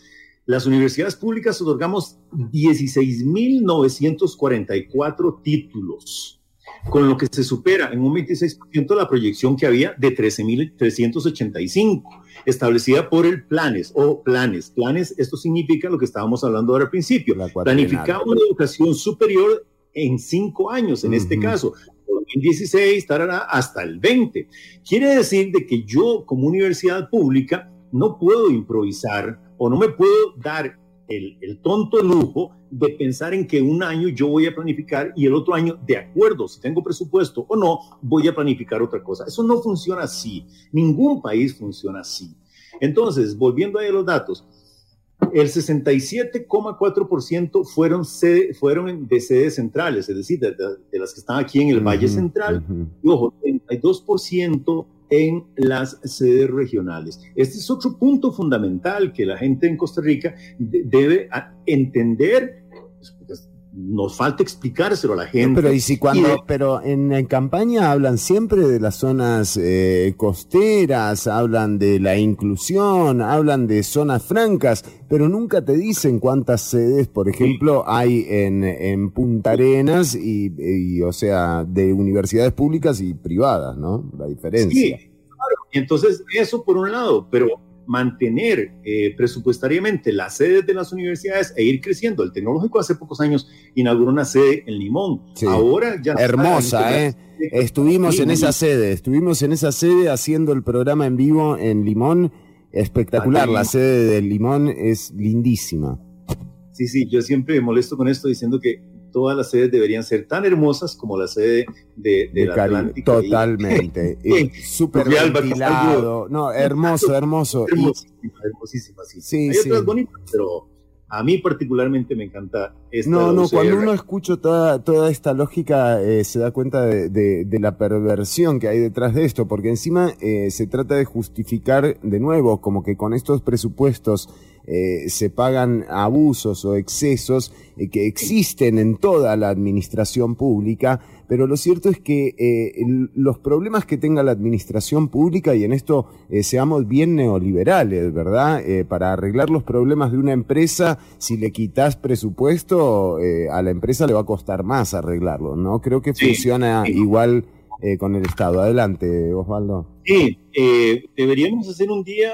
las universidades públicas otorgamos 16.944 títulos con lo que se supera en un 26% la proyección que había de 13.385, establecida por el Planes o Planes. Planes, esto significa lo que estábamos hablando ahora al principio, planificar una educación superior en cinco años, en este caso, 2016 estará hasta el 20. Quiere decir de que yo como universidad pública no puedo improvisar o no me puedo dar el, tonto lujo de pensar en que un año yo voy a planificar y el otro año, de acuerdo, si tengo presupuesto o no, voy a planificar otra cosa. Eso no funciona así. Ningún país funciona así. Entonces, volviendo a los datos, el 67,4% fueron, fueron de sedes centrales, es decir, de, las que están aquí en el Valle Central. Y ojo, 52% en las sedes regionales. Este es otro punto fundamental que la gente en Costa Rica debe entender nos falta explicárselo a la gente. pero y si cuando, pero en, campaña hablan siempre de las zonas eh, costeras, hablan de la inclusión, hablan de zonas francas, pero nunca te dicen cuántas sedes, por ejemplo, hay en, en Punta Arenas y, o sea, de universidades públicas y privadas, ¿no? La diferencia. Sí, claro. Entonces, eso por un lado, pero mantener eh, presupuestariamente las sedes de las universidades e ir creciendo. El tecnológico hace pocos años inauguró una sede en Limón. Ahora ya... Hermosa, ¿eh? Estuvimos en esa sede, estuvimos en esa sede haciendo el programa en vivo en Limón. Espectacular, la sede de Limón es lindísima. Sí, sí, yo siempre molesto con esto diciendo que todas las sedes deberían ser tan hermosas como la sede de, de, la. Totalmente. (laughs) Súper ventilado. No, hermoso, hermoso. Hermosísima, hermosísima, sí. sí Hay otras bonitas, pero a mí particularmente me encanta esta. No, no, cuando uno escucha toda, toda esta lógica eh, se da cuenta de, de, la perversión que hay detrás de esto, porque encima eh, se trata de justificar de nuevo, como que con estos presupuestos eh, se pagan abusos o excesos eh, que existen en toda la administración pública, pero lo cierto es que eh, los problemas que tenga la administración pública, y en esto seamos bien neoliberales, ¿verdad? para arreglar los problemas de una empresa, si le quitas presupuesto, a la empresa le va a costar más arreglarlo, ¿no? Creo que funciona igual con el Estado. Adelante, Osvaldo. Sí, eh, deberíamos hacer un día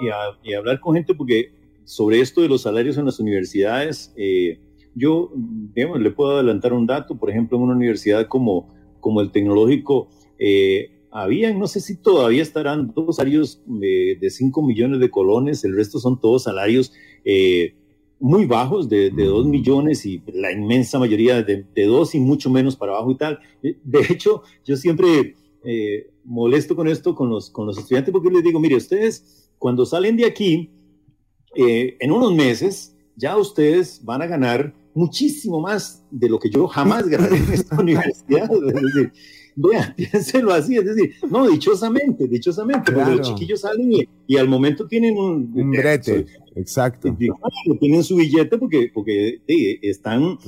y, hablar con gente porque sobre esto de los salarios en las universidades, eh, yo digamos, le puedo adelantar un dato, por ejemplo, en una universidad como, el tecnológico, eh, había, no sé si todavía estarán dos salarios de 5 millones de colones, el resto son todos salarios muy bajos, de, de 2 millones y la inmensa mayoría de, de 2 y mucho menos para abajo y tal. De hecho, yo siempre eh, molesto con esto con los, con los estudiantes porque les digo, mire, ustedes cuando salen de aquí, eh, en unos meses, ya ustedes van a ganar muchísimo más de lo que yo jamás ganaré en esta (laughs) universidad. Es decir, vean, (laughs) piénselo así, es decir, no, dichosamente, dichosamente, porque los chiquillos salen y, al momento tienen un... Un brete, exacto. tienen su billete porque, porque están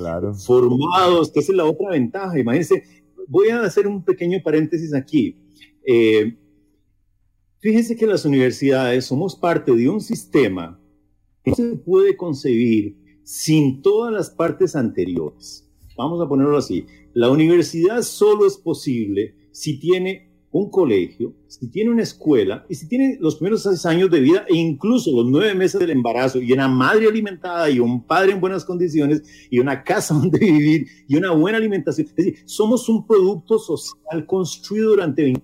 formados, que esa es la otra ventaja. Imagínense, voy a hacer un pequeño paréntesis aquí. Eh, fíjense que las universidades somos parte de un sistema que no se puede concebir sin todas las partes anteriores. Vamos a ponerlo así. La universidad solo es posible si tiene un colegio, si tiene una escuela y si tiene los primeros seis años de vida e incluso los nueve meses del embarazo y una madre alimentada y un padre en buenas condiciones y una casa (laughs) donde vivir y una buena alimentación. Es decir, somos un producto social construido durante 20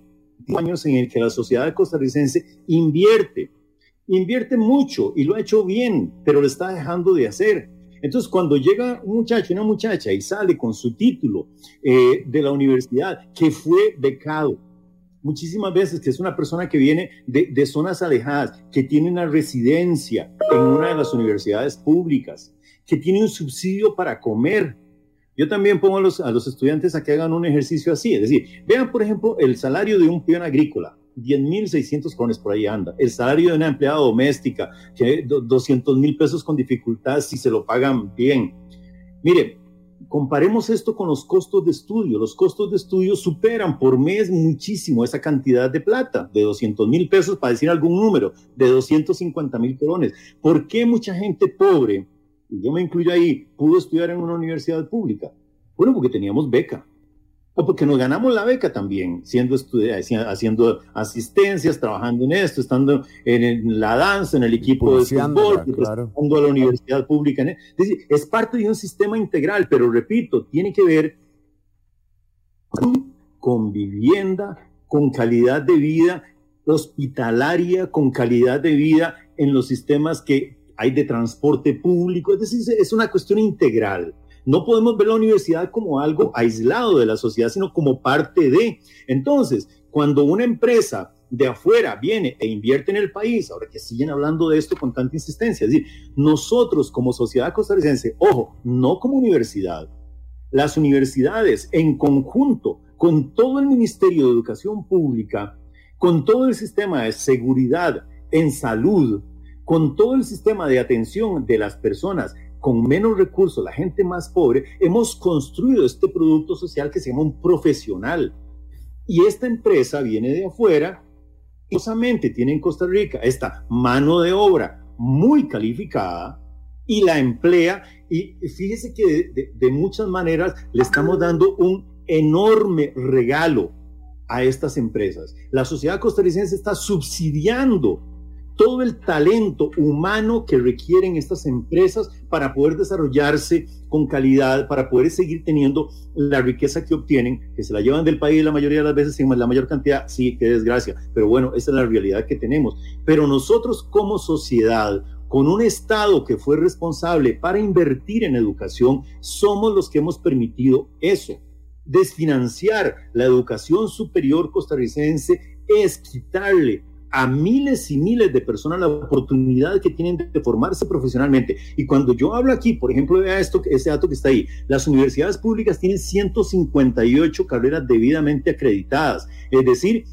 años en el que la sociedad costarricense invierte, invierte mucho y lo ha hecho bien, pero lo está dejando de hacer. Entonces, cuando llega un muchacho, una muchacha y sale con su título eh, de la universidad, que fue becado, muchísimas veces que es una persona que viene de, zonas alejadas, que tiene una residencia en una de las universidades públicas, que tiene un subsidio para comer. Yo también pongo a los, a los estudiantes a que hagan un ejercicio así. Es decir, vean, por ejemplo, el salario de un peón agrícola. 10.600 colones por ahí anda. El salario de una empleada doméstica, que 200 mil pesos con dificultad si se lo pagan bien. Mire, comparemos esto con los costos de estudio. Los costos de estudio superan por mes muchísimo esa cantidad de plata, de 200 mil pesos, para decir algún número, de 250 mil colones. ¿Por qué mucha gente pobre, y yo me incluyo ahí, pudo estudiar en una universidad pública? Bueno, porque teníamos beca porque nos ganamos la beca también, siendo haciendo asistencias, trabajando en esto, estando en, la danza, en el equipo de fútbol, claro. a la universidad pública. Es decir, es parte de un sistema integral, pero repito, tiene que ver con vivienda, con calidad de vida hospitalaria, con calidad de vida en los sistemas que hay de transporte público. Es decir, es una cuestión integral. No podemos ver la universidad como algo aislado de la sociedad, sino como parte de. Entonces, cuando una empresa de afuera viene e invierte en el país, ahora que siguen hablando de esto con tanta insistencia, es decir, nosotros como sociedad costarricense, ojo, no como universidad, las universidades en conjunto con todo el Ministerio de Educación Pública, con todo el sistema de seguridad en salud, con todo el sistema de atención de las personas con menos recursos, la gente más pobre, hemos construido este producto social que se llama un profesional. Y esta empresa viene de afuera, justamente tiene en Costa Rica esta mano de obra muy calificada y la emplea. Y fíjese que de, muchas maneras le estamos dando un enorme regalo a estas empresas. La sociedad costarricense está subsidiando todo el talento humano que requieren estas empresas para poder desarrollarse con calidad, para poder seguir teniendo la riqueza que obtienen, que se la llevan del país la mayoría de las veces sin la mayor cantidad, sí, qué desgracia, pero bueno, esa es la realidad que tenemos. Pero nosotros como sociedad, con un Estado que fue responsable para invertir en educación, somos los que hemos permitido eso. Desfinanciar la educación superior costarricense es quitarle a miles y miles de personas la oportunidad que tienen de formarse profesionalmente. Y cuando yo hablo aquí, por ejemplo, vea esto, ese dato que está ahí, las universidades públicas tienen 158 carreras debidamente acreditadas, es decir,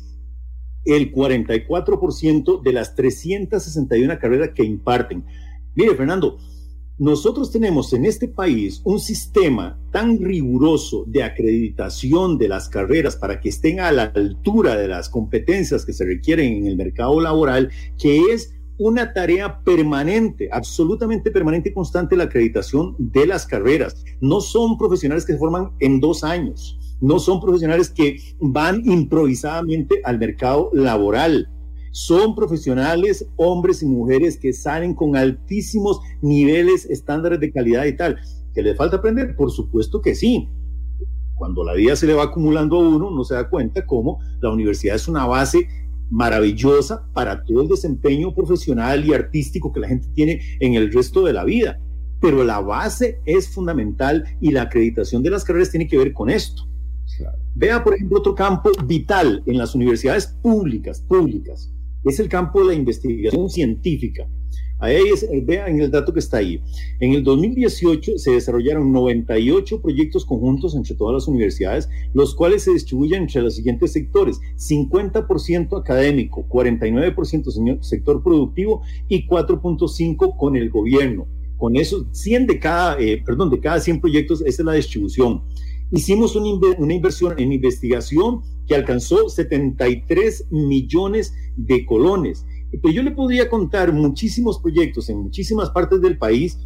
el 44% de las 361 carreras que imparten. Mire, Fernando, nosotros tenemos en este país un sistema tan riguroso de acreditación de las carreras para que estén a la altura de las competencias que se requieren en el mercado laboral, que es una tarea permanente, absolutamente permanente y constante la acreditación de las carreras. No son profesionales que se forman en dos años, no son profesionales que van improvisadamente al mercado laboral son profesionales, hombres y mujeres que salen con altísimos niveles, estándares de calidad y tal. ¿Que le falta aprender? Por supuesto que sí. Cuando la vida se le va acumulando a uno, no se da cuenta cómo la universidad es una base maravillosa para todo el desempeño profesional y artístico que la gente tiene en el resto de la vida. Pero la base es fundamental y la acreditación de las carreras tiene que ver con esto. Vea, por ejemplo, otro campo vital en las universidades públicas, públicas es el campo de la investigación científica. Ahí es, eh, vean el dato que está ahí. En el 2018 se desarrollaron 98 proyectos conjuntos entre todas las universidades, los cuales se distribuyen entre los siguientes sectores: 50% académico, 49% sector productivo y 4.5 con el gobierno. Con eso, 100 de cada, eh, perdón, de cada 100 proyectos, esa es la distribución. Hicimos una, inversión en investigación que alcanzó 73 millones de colones. Pero yo le podría contar muchísimos proyectos en muchísimas partes del país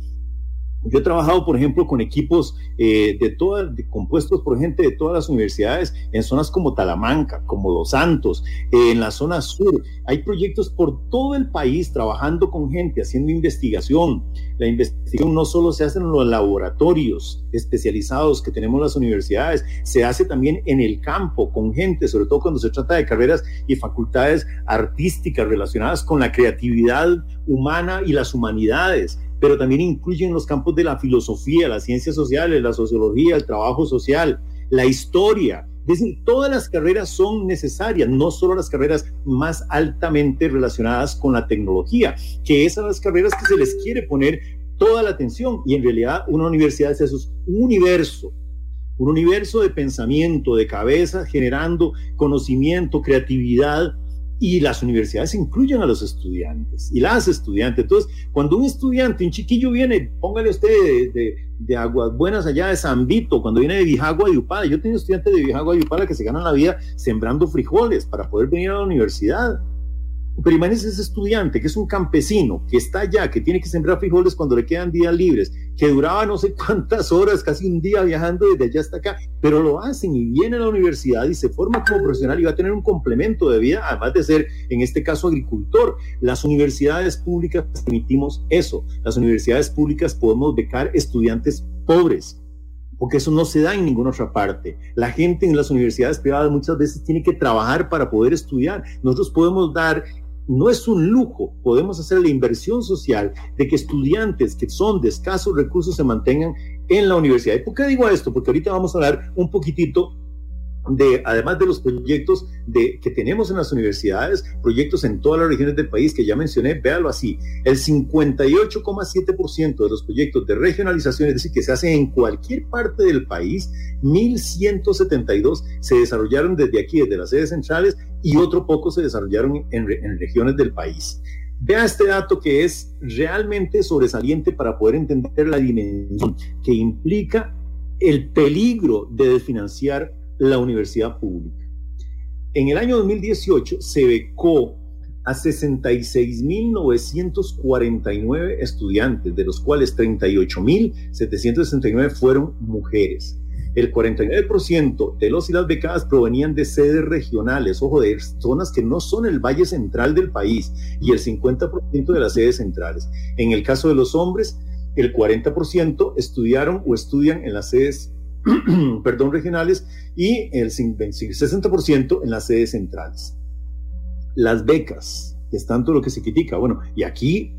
yo he trabajado, por ejemplo, con equipos eh, de todas, compuestos por gente de todas las universidades en zonas como Talamanca, como Los Santos, en la zona sur. Hay proyectos por todo el país trabajando con gente, haciendo investigación. La investigación no solo se hace en los laboratorios especializados que tenemos las universidades, se hace también en el campo con gente, sobre todo cuando se trata de carreras y facultades artísticas relacionadas con la creatividad humana y las humanidades pero también incluyen los campos de la filosofía, las ciencias sociales, la sociología, el trabajo social, la historia. Decir, todas las carreras son necesarias, no solo las carreras más altamente relacionadas con la tecnología, que esas son las carreras que se les quiere poner toda la atención. Y en realidad una universidad es eso, es un universo, un universo de pensamiento, de cabeza, generando conocimiento, creatividad, y las universidades incluyen a los estudiantes y las estudiantes. Entonces, cuando un estudiante, un chiquillo viene, póngale usted de, de, Aguas Buenas allá de San Vito, cuando viene de Bijagua y Upala, yo tengo estudiantes de Bijagua y Upala que se ganan la vida sembrando frijoles para poder venir a la universidad. Pero imagínense ese estudiante que es un campesino, que está allá, que tiene que sembrar frijoles cuando le quedan días libres, que duraba no sé cuántas horas, casi un día viajando desde allá hasta acá, pero lo hacen y viene a la universidad y se forma como profesional y va a tener un complemento de vida, además de ser, en este caso, agricultor. Las universidades públicas permitimos eso. Las universidades públicas podemos becar estudiantes pobres, porque eso no se da en ninguna otra parte. La gente en las universidades privadas muchas veces tiene que trabajar para poder estudiar. Nosotros podemos dar no es un lujo, podemos hacer la inversión social de que estudiantes que son de escasos recursos se mantengan en la universidad. ¿Y por qué digo esto? Porque ahorita vamos a hablar un poquitito de, además de los proyectos que tenemos en las universidades, proyectos en todas las regiones del país que ya mencioné, véalo así, el 58,7% de los proyectos de regionalización, es decir, que se hacen en cualquier parte del país, 1.172 se desarrollaron desde aquí, desde las sedes centrales, y otro poco se desarrollaron en, en regiones del país. Vea este dato que es realmente sobresaliente para poder entender la dimensión que implica el peligro de desfinanciar la universidad pública. En el año 2018 se becó a 66.949 estudiantes, de los cuales 38.769 fueron mujeres. El 49% de los y las becadas provenían de sedes regionales, ojo, de zonas que no son el valle central del país, y el 50% de las sedes centrales. En el caso de los hombres, el 40% estudiaron o estudian en las sedes (clears throat) perdón, regionales y el 60% en las sedes centrales. Las becas, que es tanto lo que se critica. Bueno, y aquí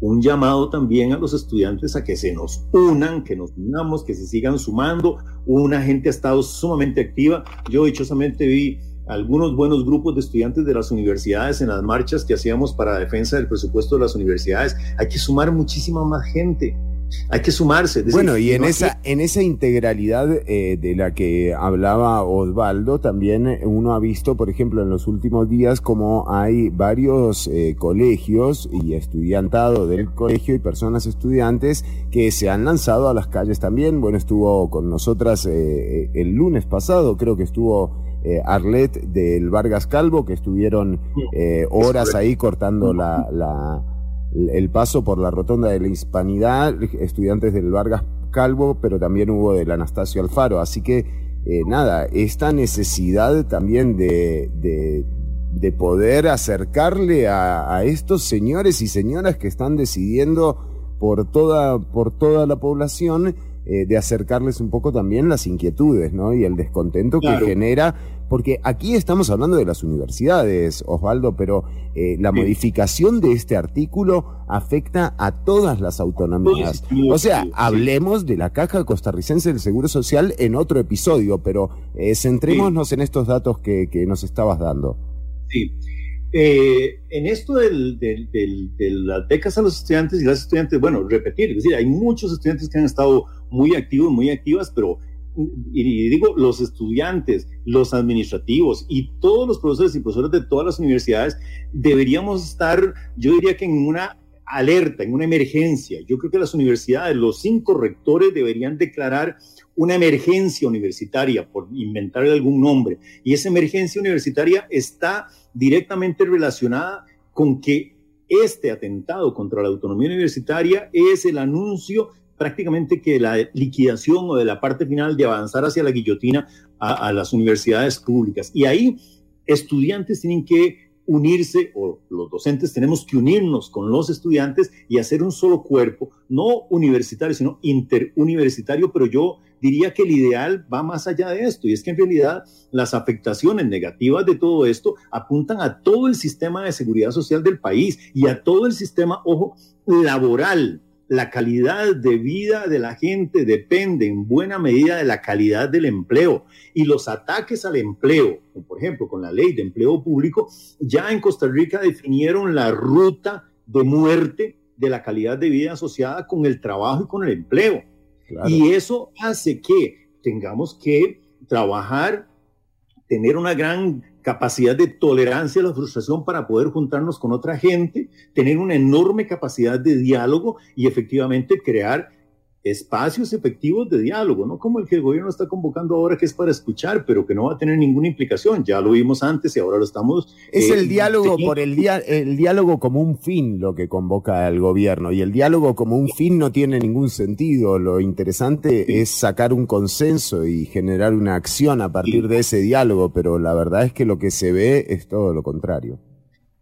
un llamado también a los estudiantes a que se nos unan, que nos unamos, que se sigan sumando. Una gente ha estado sumamente activa. Yo dichosamente vi algunos buenos grupos de estudiantes de las universidades en las marchas que hacíamos para defensa del presupuesto de las universidades. Hay que sumar muchísima más gente hay que sumarse. bueno, y en, esa, en esa integralidad eh, de la que hablaba Osvaldo, también eh, uno ha visto, por ejemplo, en los últimos días, como hay varios eh, colegios y estudiantado del colegio y personas estudiantes que se han lanzado a las calles también. Bueno, estuvo con nosotras el lunes pasado, creo que estuvo Arlet del Vargas Calvo, que estuvieron horas ahí cortando la el paso por la rotonda de la Hispanidad, estudiantes del Vargas Calvo, pero también hubo del Anastasio Alfaro. Así que, eh, nada, esta necesidad también de, de, poder acercarle a, estos señores y señoras que están decidiendo por toda, por toda la población, eh, de acercarles un poco también las inquietudes, ¿no? Y el descontento que genera porque aquí estamos hablando de las universidades, Osvaldo, pero eh, la modificación de este artículo afecta a todas las autonomías. o sea, hablemos de la Caja Costarricense del Seguro Social en otro episodio, pero eh, centrémonos en estos datos que, nos estabas dando. Sí. Eh, en esto del, de las becas a los estudiantes y las estudiantes, bueno, repetir, es decir, hay muchos estudiantes que han estado muy activos, muy activas, pero y digo los estudiantes, los administrativos y todos los profesores y profesores de todas las universidades deberíamos estar, yo diría que en una alerta, en una emergencia. Yo creo que las universidades, los cinco rectores deberían declarar una emergencia universitaria, por inventar algún nombre. Y esa emergencia universitaria está directamente relacionada con que este atentado contra la autonomía universitaria es el anuncio prácticamente que la liquidación o de la parte final de avanzar hacia la guillotina a, las universidades públicas. Y ahí estudiantes tienen que unirse, o los docentes tenemos que unirnos con los estudiantes y hacer un solo cuerpo, no universitario, sino interuniversitario, pero yo diría que el ideal va más allá de esto, y es que en realidad las afectaciones negativas de todo esto apuntan a todo el sistema de seguridad social del país y a todo el sistema, ojo, laboral la calidad de vida de la gente depende en buena medida de la calidad del empleo y los ataques al empleo, por ejemplo con la ley de empleo público, ya en Costa Rica definieron la ruta de muerte de la calidad de vida asociada con el trabajo y con el empleo. Y eso hace que tengamos que trabajar, tener una gran capacidad de tolerancia a la frustración para poder juntarnos con otra gente, tener una enorme capacidad de diálogo y efectivamente crear espacios efectivos de diálogo, no como el que el gobierno está convocando ahora que es para escuchar, pero que no va a tener ninguna implicación. Ya lo vimos antes y ahora lo estamos. Es el eh, diálogo por el, el diálogo como un fin lo que convoca el gobierno y el diálogo como un fin no tiene ningún sentido. Lo interesante es sacar un consenso y generar una acción a partir de ese diálogo, pero la verdad es que lo que se ve es todo lo contrario.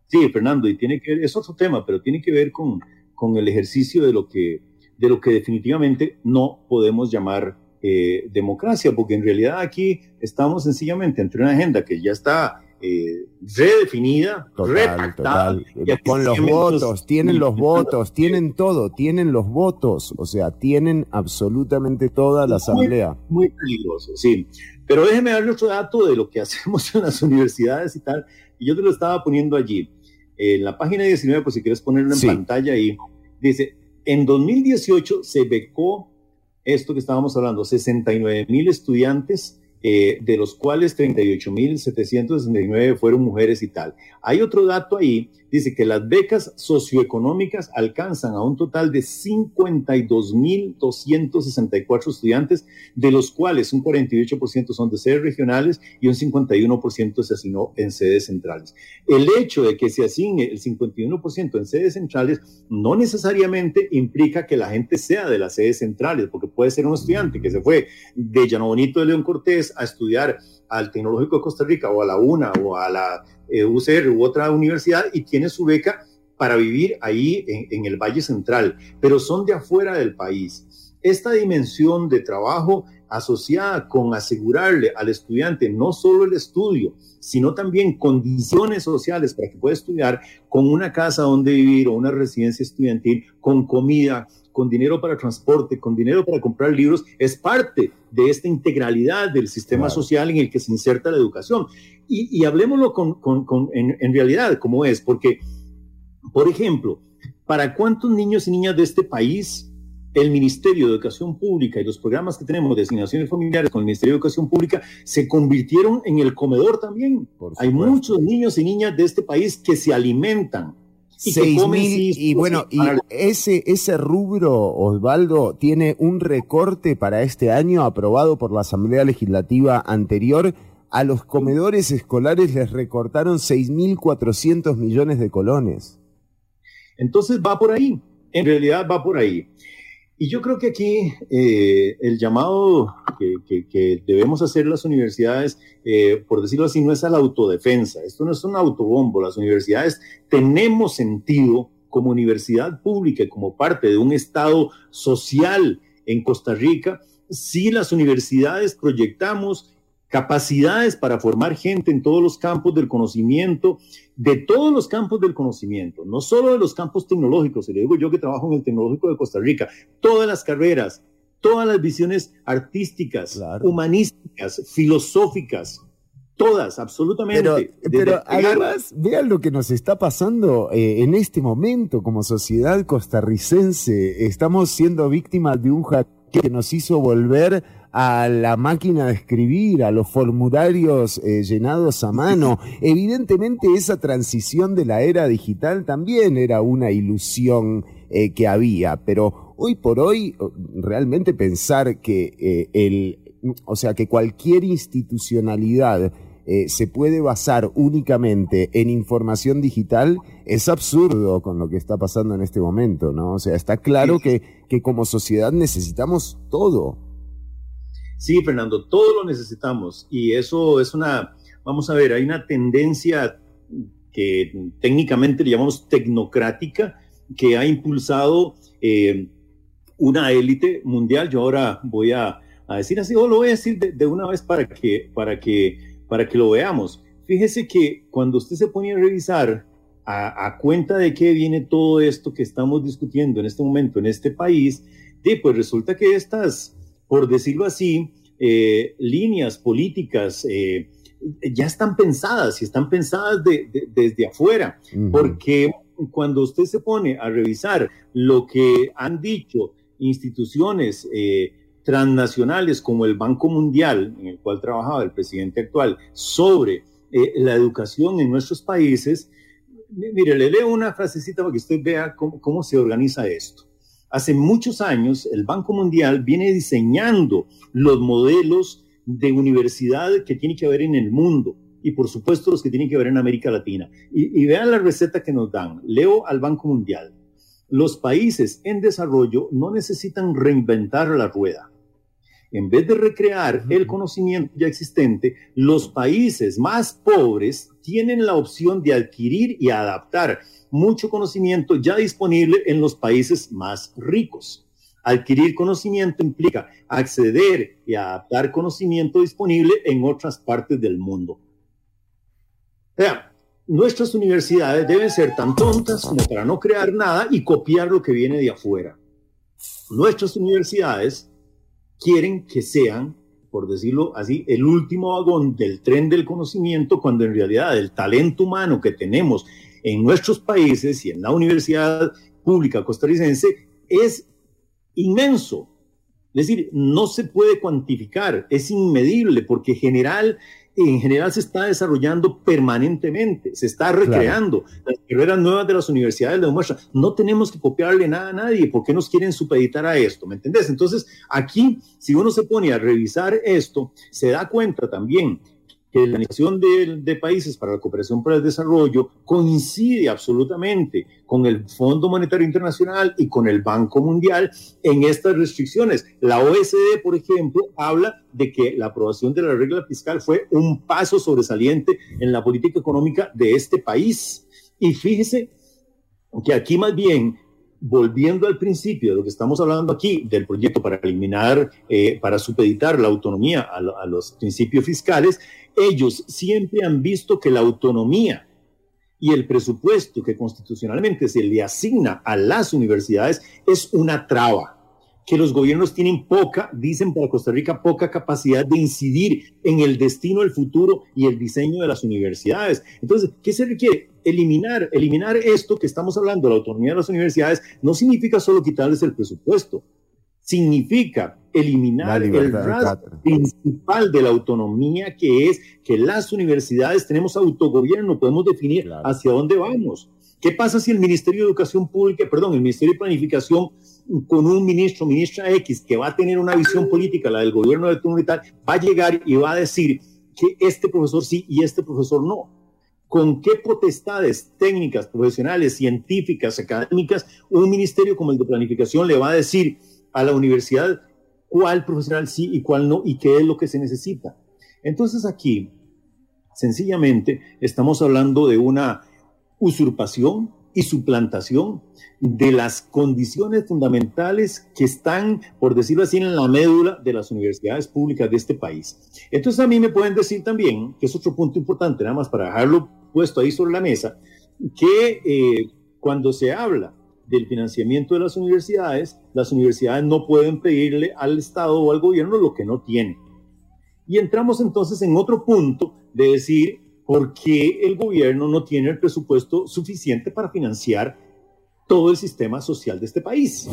Sí, Fernando, y tiene que es otro tema, pero tiene que ver con, con el ejercicio de lo que de lo que definitivamente no podemos llamar eh, democracia, porque en realidad aquí estamos sencillamente entre una agenda que ya está eh, redefinida, repactada. Con los votos, tienen los votos, tienen todo, tienen los votos, o sea, tienen absolutamente toda la asamblea. Muy, peligroso, sí. Pero déjeme darle otro dato de lo que hacemos en las universidades y tal, y yo te lo estaba poniendo allí. En la página 19, pues si quieres ponerlo en pantalla ahí, dice, en 2018 se becó esto que estábamos hablando, 69 mil estudiantes eh, de los cuales 38.769 fueron mujeres y tal. Hay otro dato ahí, dice que las becas socioeconómicas alcanzan a un total de 52.264 estudiantes, de los cuales un 48% son de sedes regionales y un 51% se asignó en sedes centrales. El hecho de que se asigne el 51% en sedes centrales no necesariamente implica que la gente sea de las sedes centrales, porque puede ser un estudiante que se fue de Llano Bonito de León Cortés a estudiar al Tecnológico de Costa Rica o a la UNA o a la eh, UCR u otra universidad y tiene su beca para vivir ahí en, el Valle Central, pero son de afuera del país. Esta dimensión de trabajo asociada con asegurarle al estudiante no solo el estudio, sino también condiciones sociales para que pueda estudiar con una casa donde vivir o una residencia estudiantil, con comida, con dinero para transporte, con dinero para comprar libros, es parte de esta integralidad del sistema social en el que se inserta la educación. Y, hablemoslo en, realidad, como es, porque, por ejemplo, ¿para cuántos niños y niñas de este país el Ministerio de Educación Pública y los programas que tenemos de asignaciones familiares con el Ministerio de Educación Pública se convirtieron en el comedor también? Hay muchos niños y niñas de este país que se alimentan Seis mil, y bueno, y ese, ese rubro, Osvaldo, tiene un recorte para este año aprobado por la Asamblea Legislativa anterior. A los comedores escolares les recortaron 6.400 millones de colones. Entonces va por ahí, en realidad va por ahí. Y yo creo que aquí eh, el llamado que, debemos hacer las universidades, eh, por decirlo así, no es a la autodefensa. Esto no es un autobombo. Las universidades tenemos sentido como universidad pública y como parte de un Estado social en Costa Rica. Si las universidades proyectamos capacidades para formar gente en todos los campos del conocimiento, de todos los campos del conocimiento, no solo de los campos tecnológicos, y le digo yo que trabajo en el Tecnológico de Costa Rica, todas las carreras, todas las visiones artísticas, humanísticas, filosóficas, todas, absolutamente. Pero, además, vean lo que nos está pasando eh, en este momento como sociedad costarricense. Estamos siendo víctimas de un hack que nos hizo volver a la máquina de escribir, a los formularios eh, llenados a mano. (laughs) Evidentemente esa transición de la era digital también era una ilusión eh, que había, pero hoy por hoy realmente pensar que eh, el, o sea, que cualquier institucionalidad se puede basar únicamente en información digital es absurdo con lo que está pasando en este momento, ¿no? O sea, está claro que, que como sociedad necesitamos todo. Sí, Fernando, todo lo necesitamos y eso es una, vamos a ver, hay una tendencia que técnicamente le llamamos tecnocrática que ha impulsado eh, una élite mundial. Yo ahora voy a, decir así, o lo voy a decir de, una vez para que, para, que, para que lo veamos. Fíjese que cuando usted se pone a revisar a, cuenta de qué viene todo esto que estamos discutiendo en este momento en este país, pues resulta que estas por decirlo así, eh, líneas políticas eh, ya están pensadas y están pensadas desde afuera, porque cuando usted se pone a revisar lo que han dicho instituciones eh, transnacionales como el Banco Mundial, en el cual trabajaba el presidente actual, sobre la educación en nuestros países, mire, le leo una frasecita para que usted vea cómo se organiza esto. Hace muchos años el Banco Mundial viene diseñando los modelos de universidad que tiene que haber en el mundo y por supuesto los que tienen que ver en América Latina. Y, vean la receta que nos dan. Leo al Banco Mundial. Los países en desarrollo no necesitan reinventar la rueda. En vez de recrear el conocimiento ya existente, los países más pobres tienen la opción de adquirir y adaptar mucho conocimiento ya disponible en los países más ricos. Adquirir conocimiento implica acceder y adaptar conocimiento disponible en otras partes del mundo. sea, nuestras universidades deben ser tan tontas como para no crear nada y copiar lo que viene de afuera. Nuestras universidades quieren que sean, por decirlo así, el último vagón del tren del conocimiento, cuando en realidad el talento humano que tenemos en nuestros países y en la universidad pública costarricense es inmenso. Es decir, no se puede cuantificar, es inmedible, porque general, en general se está desarrollando permanentemente, se está recreando. Las carreras nuevas de las universidades lo demuestran. No tenemos que copiarle nada a nadie, ¿por qué nos quieren supeditar a esto? ¿Me entendés? Entonces, aquí, si uno se pone a revisar esto, se da cuenta también que la Organización de, Países para la Cooperación para el Desarrollo coincide absolutamente con el Fondo Monetario Internacional y con el Banco Mundial en estas restricciones. La OSD, por ejemplo, habla de que la aprobación de la regla fiscal fue un paso sobresaliente en la política económica de este país. Y fíjese que aquí más bien volviendo al principio de lo que estamos hablando aquí, del proyecto para eliminar, eh, para supeditar la autonomía a, los principios fiscales, ellos siempre han visto que la autonomía y el presupuesto que constitucionalmente se le asigna a las universidades es una traba, que los gobiernos tienen poca, dicen para Costa Rica, poca capacidad de incidir en el destino, el futuro y el diseño de las universidades. Entonces, ¿qué se requiere? Eliminar, eliminar esto que estamos hablando, la autonomía de las universidades, no significa solo quitarles el presupuesto, significa eliminar el rasgo principal de la autonomía, que es que las universidades tenemos autogobierno, podemos definir hacia dónde vamos. ¿Qué pasa si el Ministerio de Educación Pública, perdón, el Ministerio de Planificación con un ministro, ministra X, que va a tener una visión política, la del gobierno de turno y tal, va a llegar y va a decir que este profesor sí y este profesor no? ¿Con qué potestades técnicas, profesionales, científicas, académicas, un ministerio como el de Planificación le va a decir a la universidad cuál profesional sí y cuál no y qué es lo que se necesita. Entonces aquí, sencillamente, estamos hablando de una usurpación y suplantación de las condiciones fundamentales que están, por decirlo así, en la médula de las universidades públicas de este país. Entonces a mí me pueden decir también, que es otro punto importante, nada más para dejarlo puesto ahí sobre la mesa, que eh, cuando se habla del financiamiento de las universidades, las universidades no pueden pedirle al Estado o al gobierno lo que no tienen. Y entramos entonces en otro punto de decir por qué el gobierno no tiene el presupuesto suficiente para financiar todo el sistema social de este país.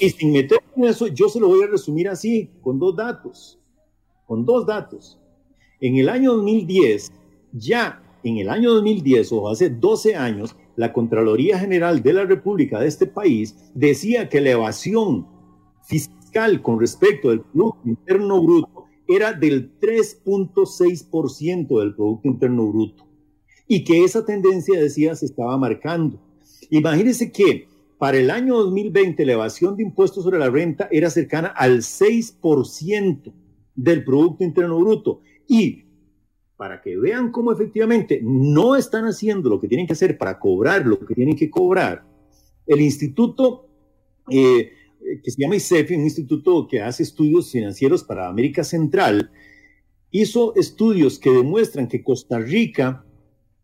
Y sin meter en eso, yo se lo voy a resumir así, con dos datos. Con dos datos. En el año 2010, ya en el año 2010 o hace 12 años, la Contraloría General de la República de este país decía que la evasión fiscal con respecto del Producto Interno Bruto era del 3.6% del Producto Interno Bruto y que esa tendencia, decía, se estaba marcando. Imagínense que para el año 2020 la evasión de impuestos sobre la renta era cercana al 6% del Producto Interno Bruto y para que vean cómo efectivamente no están haciendo lo que tienen que hacer para cobrar lo que tienen que cobrar, el instituto eh, que se llama ICEFI, un instituto que hace estudios financieros para América Central, hizo estudios que demuestran que Costa Rica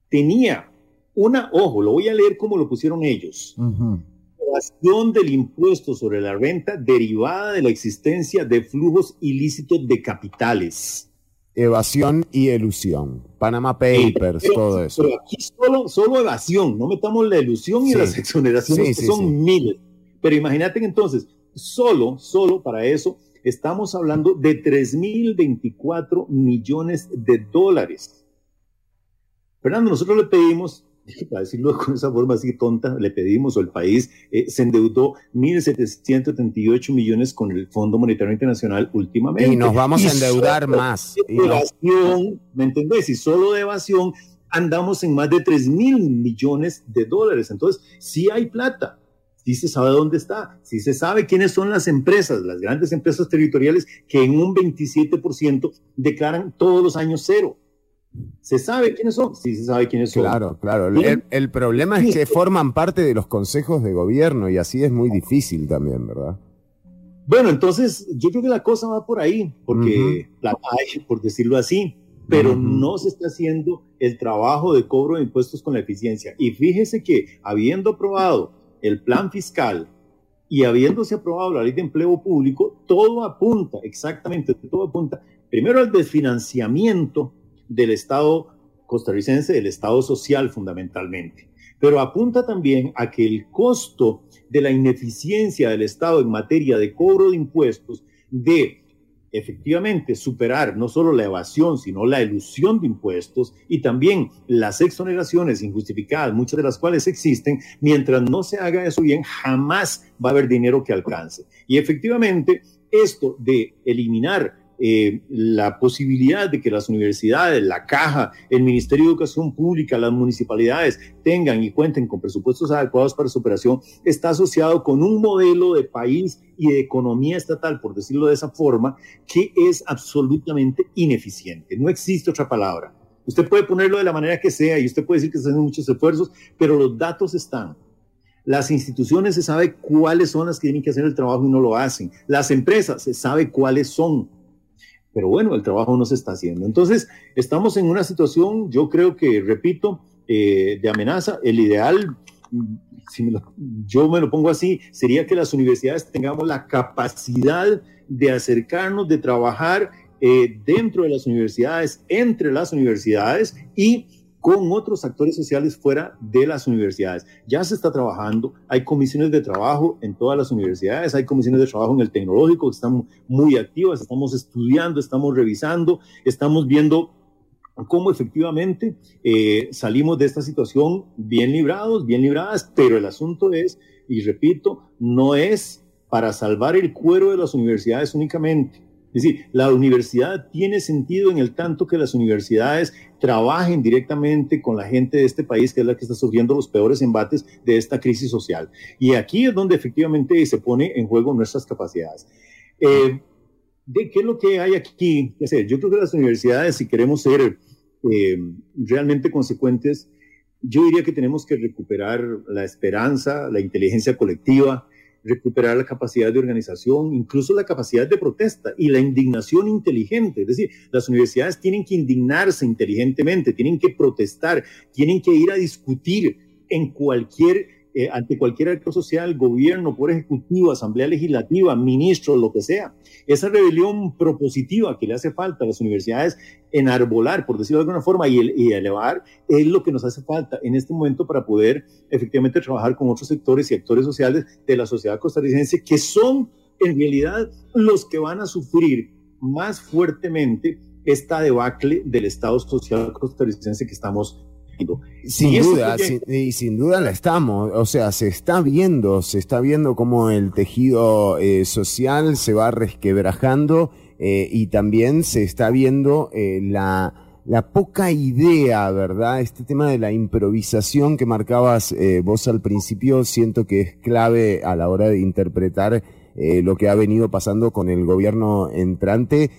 tenía una, ojo, lo voy a leer como lo pusieron ellos, uh del impuesto sobre la renta derivada de la existencia de flujos ilícitos de capitales evasión y elusión. Panama Papers, todo eso. Pero aquí solo, solo evasión, no metamos la ilusión y las exoneraciones, que son miles. Pero imagínate entonces, solo, solo para eso, estamos hablando de 3.024 millones de dólares. Fernando, nosotros le pedimos para decirlo con esa forma así tonta, le pedimos o el país eh, se endeudó 1.738 millones con el Fondo Monetario Internacional últimamente. Y nos vamos a endeudar más. evasión, ¿me entendés? Y solo de evasión andamos en más de 3 mil millones de dólares. Entonces, sí hay plata. Sí se sabe dónde está, sí se sabe quiénes son las empresas, las grandes empresas territoriales que en un 27% declaran todos los años cero. ¿Se sabe quiénes son? Sí, se sabe quiénes son. Claro, claro. El, problema es que forman parte de los consejos de gobierno y así es muy difícil también, ¿verdad? Bueno, entonces yo creo que la cosa va por ahí, porque la hay, por decirlo así. pero no se está haciendo el trabajo de cobro de impuestos con la eficiencia. Y fíjese que habiendo aprobado el plan fiscal y habiéndose aprobado la ley de empleo público, todo apunta, exactamente, todo apunta, primero al desfinanciamiento del Estado costarricense, del Estado social fundamentalmente, pero apunta también a que el costo de la ineficiencia del Estado en materia de cobro de impuestos, de efectivamente superar no solo la evasión, sino la ilusión de impuestos y también las exoneraciones injustificadas, muchas de las cuales existen, mientras no se haga eso bien, jamás va a haber dinero que alcance. Y efectivamente, esto de eliminar eh, la posibilidad de que las universidades, la caja, el Ministerio de Educación Pública, las municipalidades tengan y cuenten con presupuestos adecuados para su operación, está asociado con un modelo de país y de economía estatal, por decirlo de esa forma, que es absolutamente ineficiente. No existe otra palabra. Usted puede ponerlo de la manera que sea y usted puede decir que se hacen muchos esfuerzos, pero los datos están. Las instituciones se sabe cuáles son las que tienen que hacer el trabajo y no lo hacen. Las empresas se sabe cuáles son pero bueno, el trabajo no se está haciendo. Entonces, estamos en una situación, yo creo que, repito, eh, de amenaza. El ideal, si yo me lo pongo así, sería que las universidades tengamos la capacidad de acercarnos, de trabajar eh, dentro de las universidades, entre las universidades y con otros actores sociales fuera de las universidades. Ya se está trabajando, hay comisiones de trabajo en todas las universidades, hay comisiones de trabajo en el tecnológico que están muy activas, estamos estudiando, estamos revisando, estamos viendo cómo efectivamente eh, salimos de esta situación bien librados, bien libradas, pero el asunto es, y repito, no es para salvar el cuero de las universidades únicamente, es decir, la universidad tiene sentido en el tanto que las universidades trabajen directamente con la gente de este país, que es la que está sufriendo los peores embates de esta crisis social. Y aquí es donde efectivamente se pone en juego nuestras capacidades. Eh, ¿De qué es lo que hay aquí que? Yo creo que las universidades, si queremos ser eh, realmente consecuentes, yo diría que tenemos que recuperar la esperanza, la inteligencia colectiva, recuperar la capacidad de organización, incluso la capacidad de protesta y la indignación inteligente. Es decir, las universidades tienen que indignarse inteligentemente, tienen que protestar, tienen que ir a discutir en cualquier eh, ante cualquier actor social, gobierno, por ejecutivo, asamblea legislativa, ministro, lo que sea. Esa rebelión propositiva que le hace falta a las universidades enarbolar, por decirlo de alguna forma, y, y elevar, es lo que nos hace falta en este momento para poder efectivamente trabajar con otros sectores y actores sociales de la sociedad costarricense que son en realidad los que van a sufrir más fuertemente esta debacle del Estado social costarricense que estamos sin duda, y sin duda la estamos, o sea, se está viendo, se está viendo cómo el tejido eh, social se va resquebrajando eh, y también se está viendo eh, la, la poca idea, ¿verdad? Este tema de la improvisación que marcabas vos al principio, siento que es clave a la hora de interpretar lo que ha venido pasando con el gobierno entrante,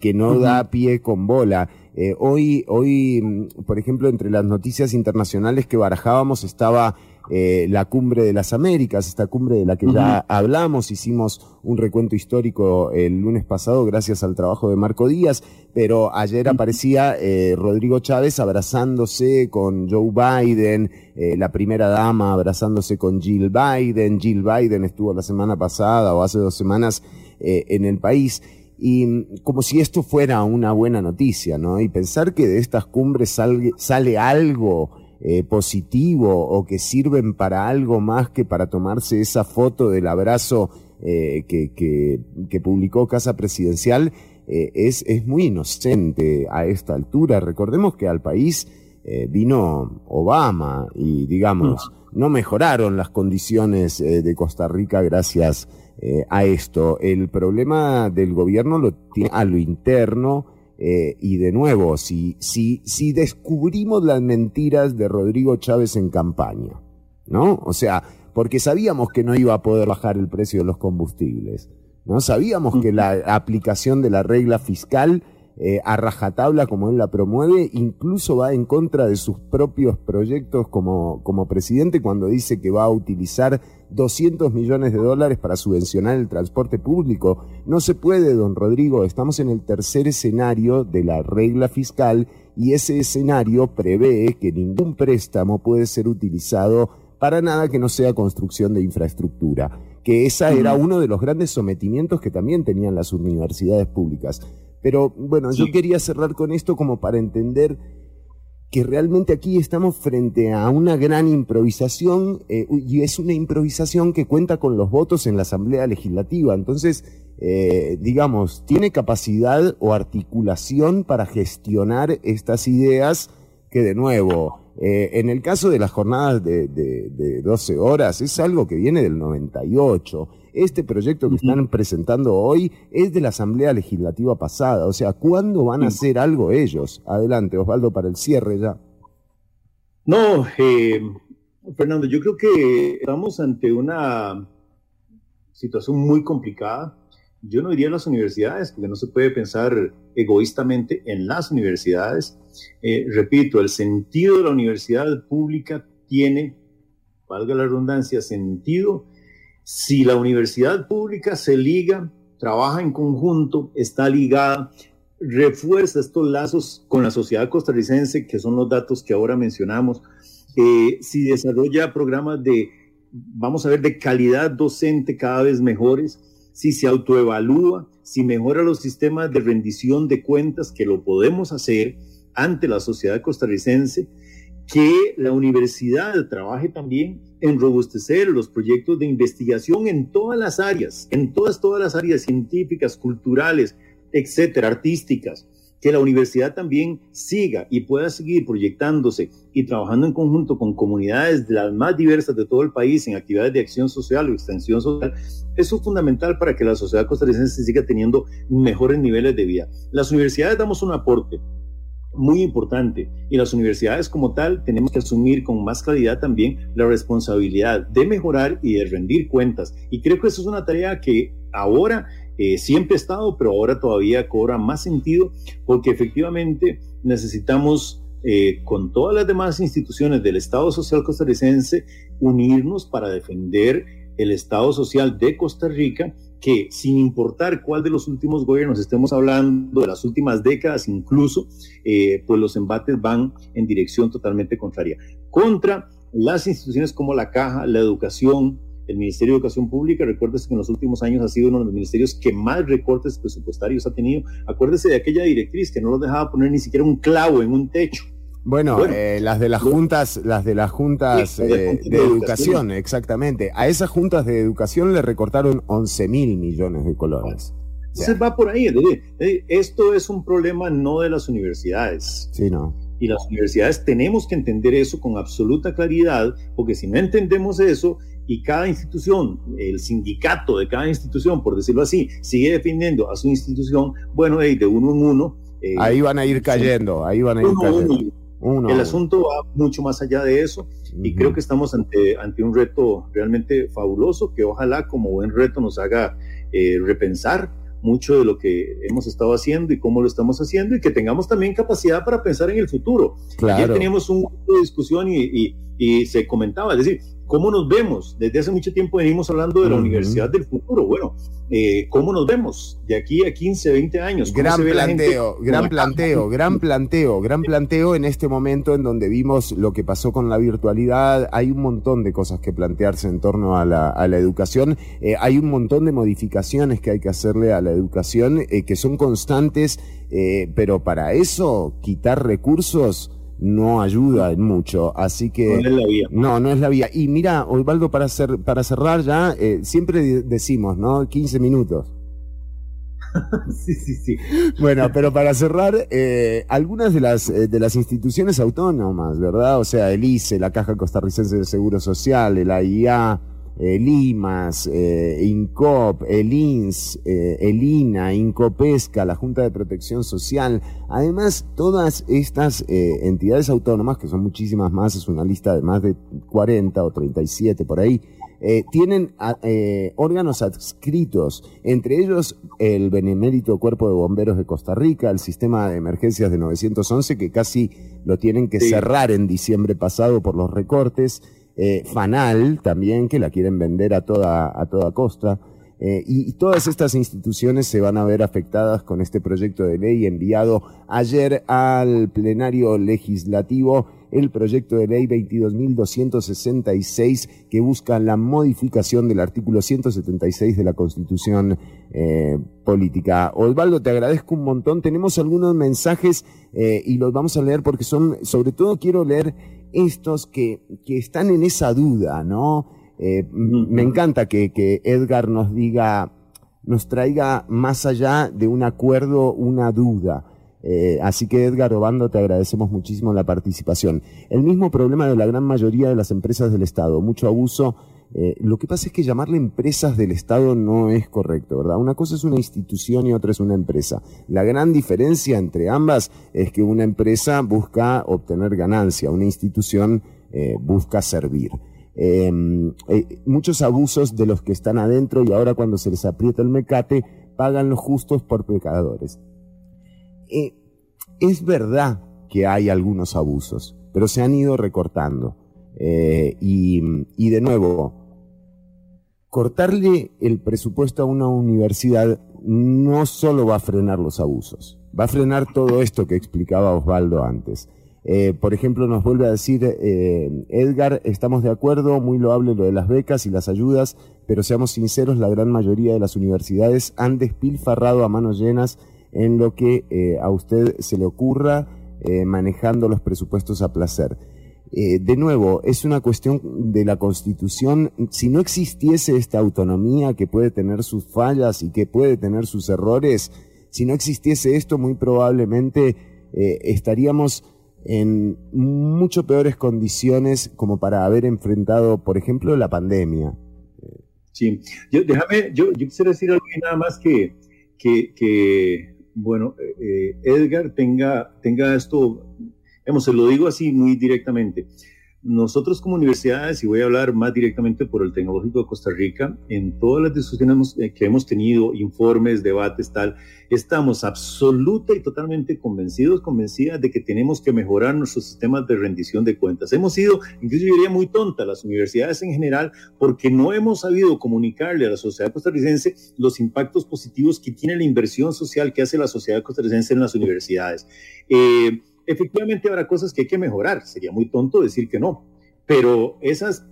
que no da pie con bola. Eh, hoy, hoy, mm, por ejemplo, entre las noticias internacionales que barajábamos estaba eh, la cumbre de las Américas, esta cumbre de la que ya hablamos, hicimos un recuento histórico el lunes pasado gracias al trabajo de Marco Díaz, pero ayer aparecía eh, Rodrigo Chávez abrazándose con Joe Biden, la primera dama abrazándose con Jill Biden, Jill Biden estuvo la semana pasada o hace dos semanas en el país y mm, como si esto fuera una buena noticia, ¿no? Y pensar que de estas cumbres sale algo eh, positivo o que sirven para algo más que para tomarse esa foto del abrazo eh, que, que, publicó Casa Presidencial, eh, es, es muy inocente a esta altura. Recordemos que al país vino Obama y, digamos, mm. no mejoraron las condiciones de Costa Rica gracias eh, a esto. El problema del gobierno lo tiene a lo interno eh, y de nuevo, si, si, si descubrimos las mentiras de Rodrigo Chávez en campaña, ¿no? O sea, porque sabíamos que no iba a poder bajar el precio de los combustibles, ¿no? Sabíamos que la aplicación de la regla fiscal eh, a rajatabla como él la promueve, incluso va en contra de sus propios proyectos como, como presidente cuando dice que va a utilizar 200 millones de dólares para subvencionar el transporte público. No se puede, don Rodrigo, estamos en el tercer escenario de la regla fiscal y ese escenario prevé que ningún préstamo puede ser utilizado para nada que no sea construcción de infraestructura, que esa era uno de los grandes sometimientos que también tenían las universidades públicas. Pero bueno, yo quería cerrar con esto como para entender que realmente aquí estamos frente a una gran improvisación eh, y es una improvisación que cuenta con los votos en la Asamblea Legislativa. Entonces, eh, digamos, tiene capacidad o articulación para gestionar estas ideas que de nuevo, eh, en el caso de las jornadas de, de, 12 horas, es algo que viene del 98. Este proyecto que están presentando hoy es de la Asamblea Legislativa pasada. O sea, ¿cuándo van a hacer algo ellos? Adelante, Osvaldo, para el cierre ya. No, eh, Fernando, yo creo que estamos ante una situación muy complicada. Yo no diría las universidades, porque no se puede pensar egoístamente en las universidades. Eh, repito, el sentido de la universidad pública tiene, valga la redundancia, sentido si la universidad pública se liga, trabaja en conjunto, está ligada, refuerza estos lazos con la sociedad costarricense, que son los datos que ahora mencionamos, eh, si desarrolla programas de, vamos a ver, de calidad docente cada vez mejores, si se autoevalúa, si mejora los sistemas de rendición de cuentas, que lo podemos hacer ante la sociedad costarricense, que la universidad trabaje también en robustecer los proyectos de investigación en todas las áreas, en todas, todas las áreas científicas, culturales, etcétera, artísticas, que la universidad también siga y pueda seguir proyectándose y trabajando en conjunto con comunidades de las más diversas de todo el país en actividades de acción social o extensión social, eso es fundamental para que la sociedad costarricense siga teniendo mejores niveles de vida. Las universidades damos un aporte, muy importante. Y las universidades como tal tenemos que asumir con más claridad también la responsabilidad de mejorar y de rendir cuentas. Y creo que eso es una tarea que ahora eh, siempre ha estado, pero ahora todavía cobra más sentido porque efectivamente necesitamos eh, con todas las demás instituciones del Estado Social costarricense unirnos para defender el Estado Social de Costa Rica que sin importar cuál de los últimos gobiernos estemos hablando, de las últimas décadas incluso, eh, pues los embates van en dirección totalmente contraria. Contra las instituciones como la Caja, la Educación, el Ministerio de Educación Pública, recuérdese que en los últimos años ha sido uno de los ministerios que más recortes presupuestarios ha tenido. Acuérdese de aquella directriz que no los dejaba poner ni siquiera un clavo en un techo. Bueno, eh, las de las juntas, las de las juntas eh, de, educación, exactamente. A esas juntas de educación le recortaron 11 mil millones de colones. Se va por ahí. Esto es un problema no de las universidades. Sí, no. Y las universidades tenemos que entender eso con absoluta claridad, porque si no entendemos eso y cada institución, el sindicato de cada institución, por decirlo así, sigue defendiendo a su institución, bueno, de uno en uno. Eh, ahí van a ir cayendo, ahí van a ir cayendo el asunto va mucho más allá de eso y creo que estamos ante, ante un reto realmente fabuloso que ojalá como buen reto nos haga eh, repensar mucho de lo que hemos estado haciendo y cómo lo estamos haciendo y que tengamos también capacidad para pensar en el futuro. Claro. Ayer teníamos un de discusión y, y, y se comentaba, es decir, ¿Cómo nos vemos? Desde hace mucho tiempo venimos hablando de la universidad del futuro. Bueno, eh, ¿cómo nos vemos de aquí a 15, 20 años? Gran planteo, gran planteo, gran planteo, gran planteo en este momento en donde vimos lo que pasó con la virtualidad. Hay un montón de cosas que plantearse en torno a la, a la educación. Eh, hay un montón de modificaciones que hay que hacerle a la educación eh, que son constantes, pero para eso quitar recursos no ayuda en mucho. Así que. No es la vía. No, no es la vía. Y mira, Osvaldo, para, hacer, para cerrar ya, eh, siempre decimos, ¿no? 15 minutos. (laughs) sí, sí, sí. Bueno, pero para cerrar, eh, algunas de las, eh, de las instituciones autónomas, ¿verdad? O sea, el ICE, la Caja Costarricense de Seguro Social, el AIA, el IMAS, eh, INCOP, el INS, eh, el INA, INCOPESCA, la Junta de Protección Social. Además, todas estas eh, entidades autónomas, que son muchísimas más, es una lista de más de 40 o 37 por ahí, eh, tienen eh, órganos adscritos, entre ellos el Benemérito Cuerpo de Bomberos de Costa Rica, el sistema de emergencias de 911, que casi lo tienen que cerrar en diciembre pasado por los recortes, eh, FANAL también, que la quieren vender a toda, a toda costa. y, todas estas instituciones se van a ver afectadas con este proyecto de ley enviado ayer al plenario legislativo el proyecto de ley 22.266 que busca la modificación del artículo 176 de la Constitución eh, Política. Osvaldo, te agradezco un montón. Tenemos algunos mensajes eh, y los vamos a leer porque son, sobre todo quiero leer estos que, que están en esa duda, ¿no? Eh, me encanta que, que Edgar nos diga, nos traiga más allá de un acuerdo una duda. Eh, así que Edgar Obando, te agradecemos muchísimo la participación. El mismo problema de la gran mayoría de las empresas del Estado, mucho abuso. Eh, lo que pasa es que llamarle empresas del Estado no es correcto, ¿verdad? Una cosa es una institución y otra es una empresa. La gran diferencia entre ambas es que una empresa busca obtener ganancia, una institución eh, busca servir. Em, muchos abusos de los que están adentro y ahora cuando se les aprieta el mecate pagan los justos por pecadores. Eh, es verdad que hay algunos abusos, pero se han ido recortando. Eh, y, de nuevo, cortarle el presupuesto a una universidad no solo va a frenar los abusos, va a frenar todo esto que explicaba Osvaldo antes. Eh, por ejemplo, nos vuelve a decir Edgar, estamos de acuerdo, muy loable lo de las becas y las ayudas, pero seamos sinceros, la gran mayoría de las universidades han despilfarrado a manos llenas en lo que eh, a usted se le ocurra eh, manejando los presupuestos a placer. Eh, de nuevo, es una cuestión de la Constitución. Si no existiese esta autonomía que puede tener sus fallas y que puede tener sus errores, si no existiese esto, muy probablemente estaríamos en mucho peores condiciones como para haber enfrentado, por ejemplo, la pandemia. Sí, yo, déjame, yo, quisiera decir algo nada más que, que bueno, eh, eh, Edgar tenga, tenga esto, se lo digo así muy directamente. Nosotros como universidades, y voy a hablar más directamente por el Tecnológico de Costa Rica, en todas las discusiones eh, que hemos tenido, informes, debates, tal, estamos absoluta y totalmente convencidos, convencidas de que tenemos que mejorar nuestros sistemas de rendición de cuentas. Hemos sido, incluso yo diría, muy tontas las universidades en general, porque no hemos sabido comunicarle a la sociedad costarricense los impactos positivos que tiene la inversión social que hace la sociedad costarricense en las universidades. Eh, Efectivamente habrá cosas que hay que mejorar, sería muy tonto decir que no, pero esas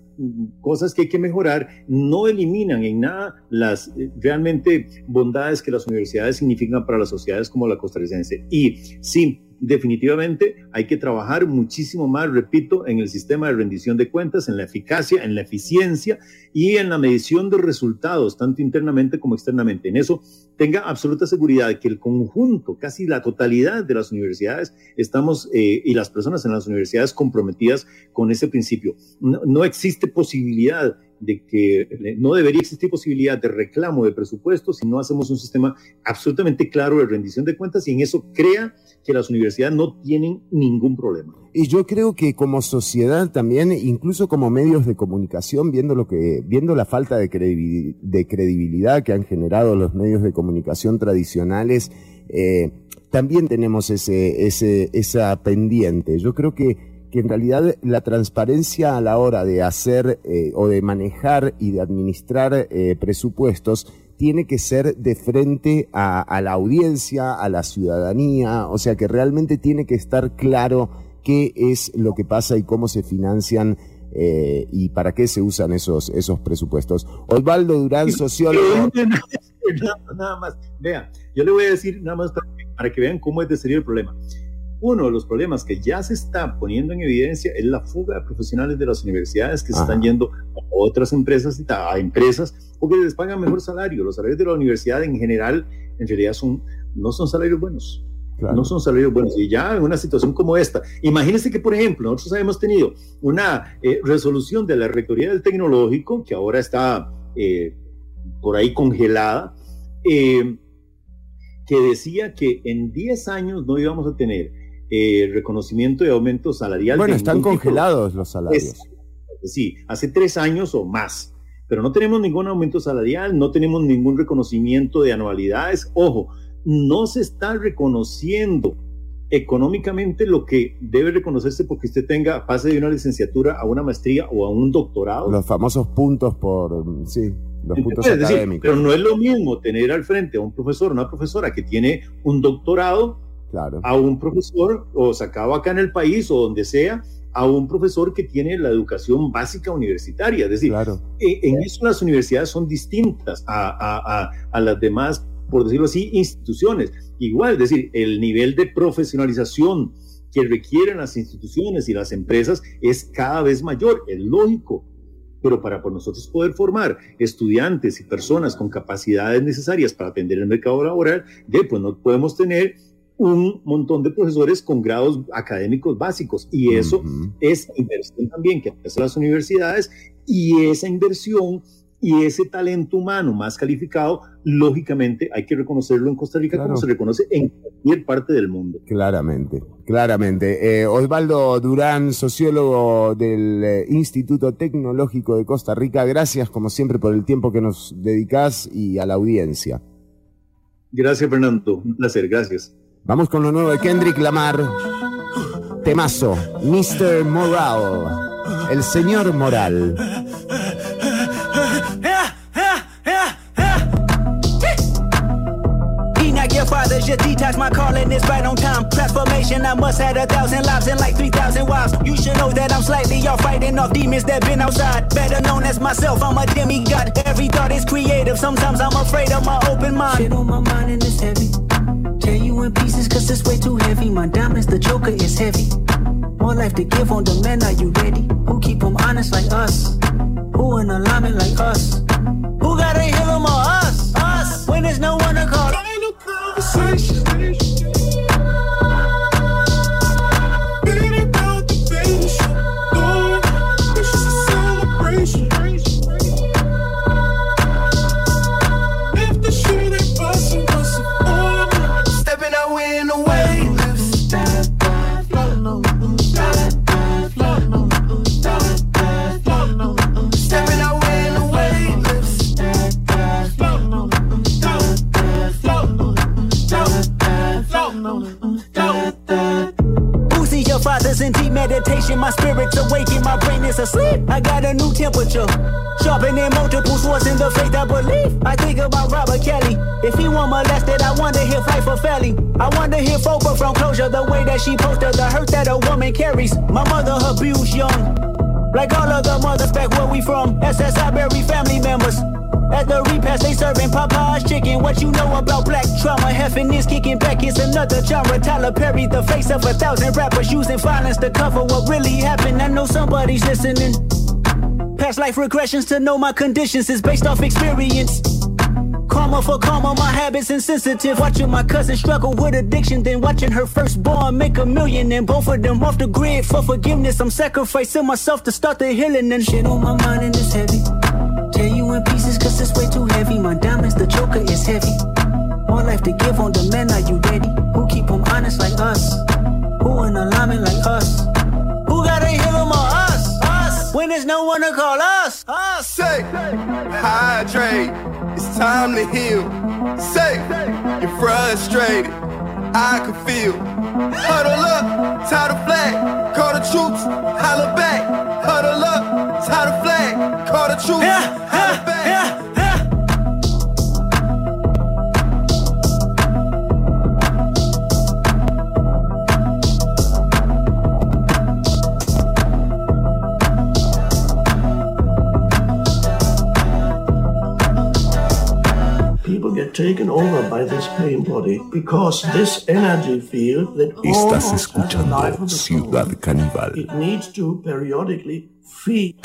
cosas que hay que mejorar no eliminan en nada las eh, realmente bondades que las universidades significan para las sociedades como la costarricense. Y sí, definitivamente hay que trabajar muchísimo más, repito, en el sistema de rendición de cuentas, en la eficacia, en la eficiencia y en la medición de resultados, tanto internamente como externamente. En eso tenga absoluta seguridad que el conjunto, casi la totalidad de las universidades, estamos eh, y las personas en las universidades comprometidas con ese principio. No, no existe posibilidad de que no debería existir posibilidad de reclamo de presupuestos si no hacemos un sistema absolutamente claro de rendición de cuentas y en eso crea que las universidades no tienen ningún problema. Y yo creo que como sociedad también, incluso como medios de comunicación, viendo lo que, viendo la falta de, credibilidad que han generado los medios de comunicación tradicionales, eh, también tenemos ese, ese, esa pendiente. Yo creo que que en realidad la transparencia a la hora de hacer eh, o de manejar y de administrar eh, presupuestos tiene que ser de frente a, la audiencia, a la ciudadanía, o sea que realmente tiene que estar claro qué es lo que pasa y cómo se financian eh, y para qué se usan esos, esos presupuestos. Osvaldo Durán, sociólogo. (laughs) Nada más, vean, yo le voy a decir nada más para, para que vean cómo es de serio el problema. Uno de los problemas que ya se está poniendo en evidencia es la fuga de profesionales de las universidades que se están yendo a otras empresas, a empresas, porque les pagan mejor salario. Los salarios de la universidad en general, en realidad, son, no son salarios buenos. No son salarios buenos. Y ya en una situación como esta, imagínense que, por ejemplo, nosotros hemos tenido una eh, resolución de la Rectoría del Tecnológico, que ahora está eh, por ahí congelada, eh, que decía que en 10 años no íbamos a tener eh, reconocimiento de aumento salarial. Bueno, están congelados los salarios. sí, hace tres años o más. pero no tenemos ningún aumento salarial, no tenemos ningún reconocimiento de anualidades. Ojo, no se está reconociendo económicamente lo que debe reconocerse porque usted tenga, pase de una licenciatura a una maestría o a un doctorado. Los famosos puntos por, sí, los puntos académicos. pero no es lo mismo tener al frente a un profesor, una profesora que tiene un doctorado, claro. a un profesor o sacado acá en el país o donde sea, a un profesor que tiene la educación básica universitaria. Es decir, claro. en, en eso las universidades son distintas a, a, a, a las demás por decirlo así, instituciones. Igual, es decir, el nivel de profesionalización que requieren las instituciones y las empresas es cada vez mayor, es lógico. Pero para por nosotros poder formar estudiantes y personas con capacidades necesarias para atender el mercado laboral, de, pues no podemos tener un montón de profesores con grados académicos básicos. Y eso uh -huh. es inversión también que hacen las universidades y esa inversión y ese talento humano más calificado, lógicamente hay que reconocerlo en Costa Rica claro. como se reconoce en cualquier parte del mundo. Claramente, claramente. Eh, Osvaldo Durán, sociólogo del eh, Instituto Tecnológico de Costa Rica, gracias como siempre por el tiempo que nos dedicas y a la audiencia. Gracias Fernando, un placer, gracias. Vamos con lo nuevo de Kendrick Lamar. Temazo, Mr. Moral, el señor Moral. Fathers just detox my calling is right on time. Transformation, I must have a thousand lives and like 3,000 wives. You should know that I'm slightly off fighting off demons that been outside. Better known as myself, I'm a demigod. Every thought is creative, sometimes I'm afraid of my open mind. Shit on my mind and it's heavy. Tear you in pieces cause it's way too heavy. My diamonds, the joker is heavy. More life to give on demand, are you ready? Who keep them honest like us? Who in alignment like us? Who gotta heal them or us? Us! When there's no one to call. Conversation. In deep meditation, my spirit's awakened, my brain is asleep. I got a new temperature, sharpening multiple swords in the faith I believe. I think about Robert Kelly. If he were molested, I wonder he'll fight for Felly. I wonder he'll focus from closure the way that she posted the hurt that a woman carries. My mother abused young. Like all of the mothers back where we from, SSI bury family members. At the repast, they serving Popeye's chicken. What you know about black trauma? Heffing is kicking back. It's another genre. Tyler Perry, the face of a thousand rappers using violence to cover what really happened. I know somebody's listening. Past life regressions to know my conditions is based off experience. Karma for karma, my habits insensitive. Watching my cousin struggle with addiction, then watching her firstborn make a million, and both of them off the grid for forgiveness. I'm sacrificing myself to start the healing, and shit on my mind and it's heavy. In pieces cause it's way too heavy. My diamonds, the joker is heavy. More life to give on demand, are you ready? Who keep them honest like us? Who in alignment like us? Who got a them or us? Us! When there's no one to call us? Us! Say, hydrate, it's time to heal. Say, you're frustrated, I can feel. Huddle up, tie by this pain body because this energy field that Estás escuchando Ciudad Caníbal. it needs to periodically feed.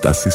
dass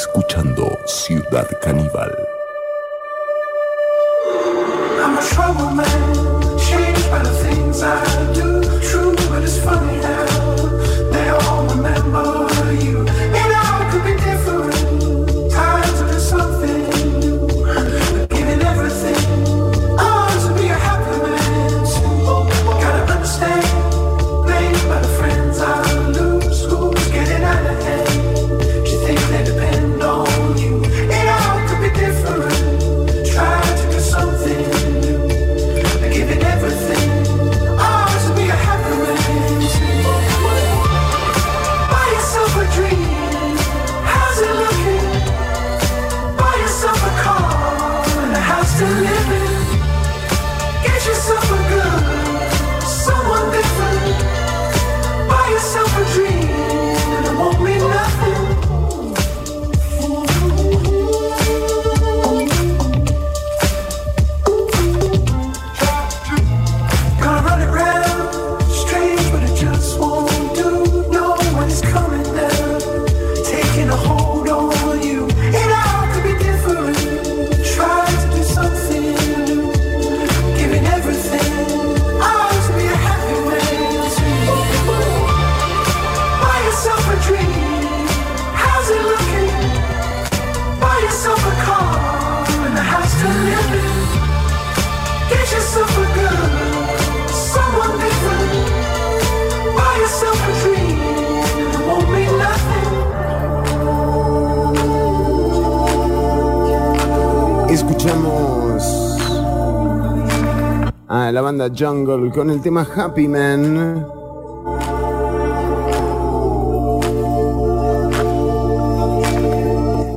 banda Jungle con el tema Happy Man.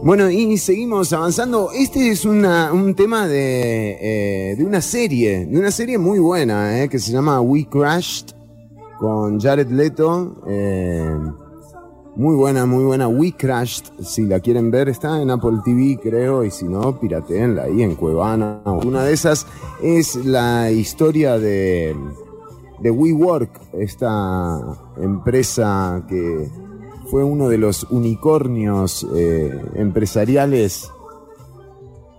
Bueno, y seguimos avanzando. Este es una, un tema de, eh, una serie, de una serie muy buena, eh, que se llama We Crashed, con Jared Leto. Eh, muy buena, muy buena. We Crashed, si la quieren ver, está en Apple TV, creo, y si no, pirateenla ahí en Cuevana, una de esas es la historia de, WeWork, esta empresa que fue uno de los unicornios eh, empresariales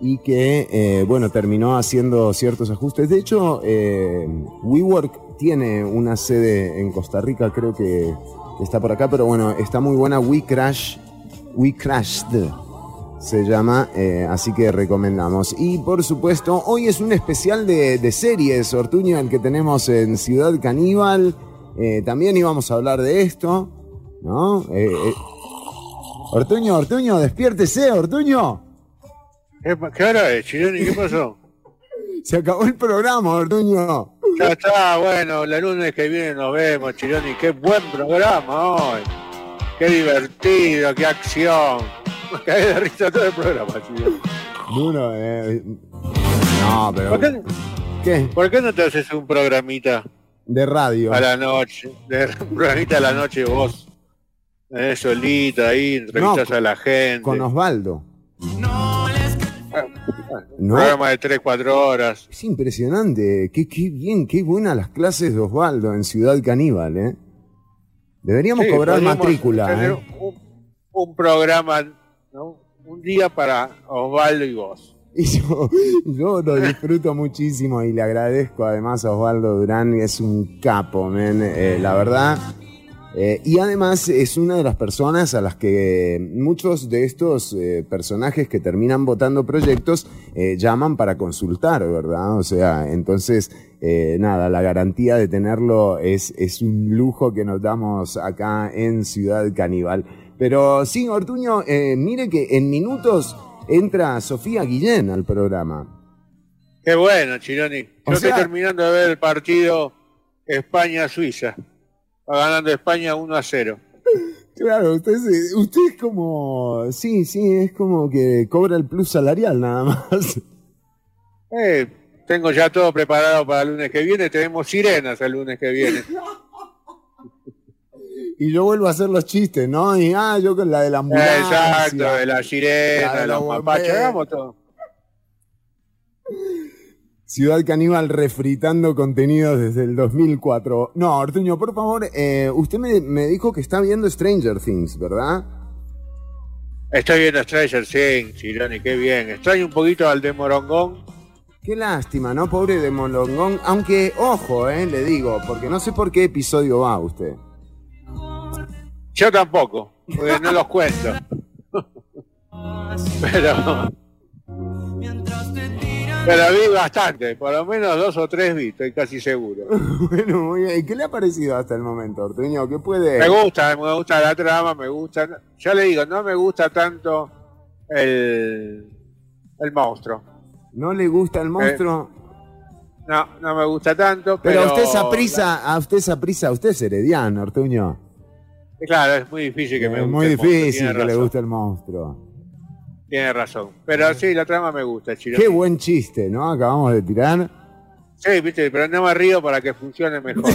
y que, eh, bueno, terminó haciendo ciertos ajustes. De hecho, eh, WeWork tiene una sede en Costa Rica, creo que está por acá, pero bueno, está muy buena WeCrash, WeCrashed se llama, eh, así que recomendamos. Y por supuesto, hoy es un especial de, de series, Ortuño, el que tenemos en Ciudad Caníbal. Eh, también íbamos a hablar de esto, ¿no? Eh, eh, Ortuño, Ortuño, despiértese, Ortuño. ¿Qué, qué hora es, Chironi? ¿Qué pasó? Se acabó el programa, Ortuño. Ya está, bueno, el lunes que viene nos vemos, Chironi. Qué buen programa hoy. Qué divertido, qué acción. (laughs) Me de risa todo el programa. Duro, eh, No, pero. ¿Por qué, ¿Qué? ¿Por qué no te haces un programita De radio. a la noche? De, (laughs) un programita a la noche vos. Eh, solita ahí, entrevistas No, a la gente. Con Osvaldo. Un No. programa de 3, 4 horas. Es impresionante. Qué, qué bien, qué buenas las clases de Osvaldo en Ciudad Caníbal, ¿eh? Deberíamos Sí, cobrar matrícula, ¿eh? un, un programa, ¿no? Un día para Osvaldo y vos. Y yo, yo lo disfruto muchísimo y le agradezco además a Osvaldo Durán, es un capo, men, eh, la verdad. Eh, y además es una de las personas a las que muchos de estos eh, personajes que terminan votando proyectos eh, llaman para consultar, ¿verdad? O sea, entonces, eh, nada, la garantía de tenerlo es, es un lujo que nos damos acá en Ciudad Caníbal. Pero sí, Ortuño, eh, mire que en minutos entra Sofía Guillén al programa. Qué bueno, Chironi. Yo O estoy sea- terminando de ver el partido España-Suiza. Va ganando España 1 a 0. Claro, usted, es- usted es como, sí, sí, es como que cobra el plus salarial nada más. Eh, tengo ya todo preparado para el lunes que viene. Tenemos sirenas el lunes que viene. (laughs) Y yo vuelvo a hacer los chistes, ¿no? Y ah, yo con la de la ambulancia. Exacto, de la sirena, La de los mapaches. bomberos. Hagamos todo. Ciudad Caníbal refritando contenidos desde el 2004. No, Ortuño, por favor, eh, usted me, me dijo que está viendo Stranger Things, ¿verdad? Estoy viendo Stranger Things, Chironi, qué bien. Extraño un poquito al de Morongón. Qué lástima, ¿no? Pobre de Molongón. Aunque, ojo, eh, le digo, porque no sé por qué episodio va usted. Yo tampoco, porque no los cuento. (laughs) Pero. Pero vi bastante, por lo menos dos o tres vi, estoy casi seguro. (laughs) bueno, muy bien. ¿Y qué le ha parecido hasta el momento, Ortuño? ¿Qué puede...? Me gusta, me gusta la trama, me gusta. Ya le digo, no me gusta tanto el, el monstruo. ¿No le gusta el monstruo? No, no me gusta tanto, pero. pero, a usted esa prisa, a usted esa prisa, usted es herediano, Ortuño. Claro, es muy difícil que me es guste. muy el monstruo, difícil tiene que le guste el monstruo. Tiene razón. Pero sí, la trama me gusta, Chiro. Qué buen chiste, ¿no? Acabamos de tirar. Sí, viste, pero no me río para que funcione mejor. (laughs)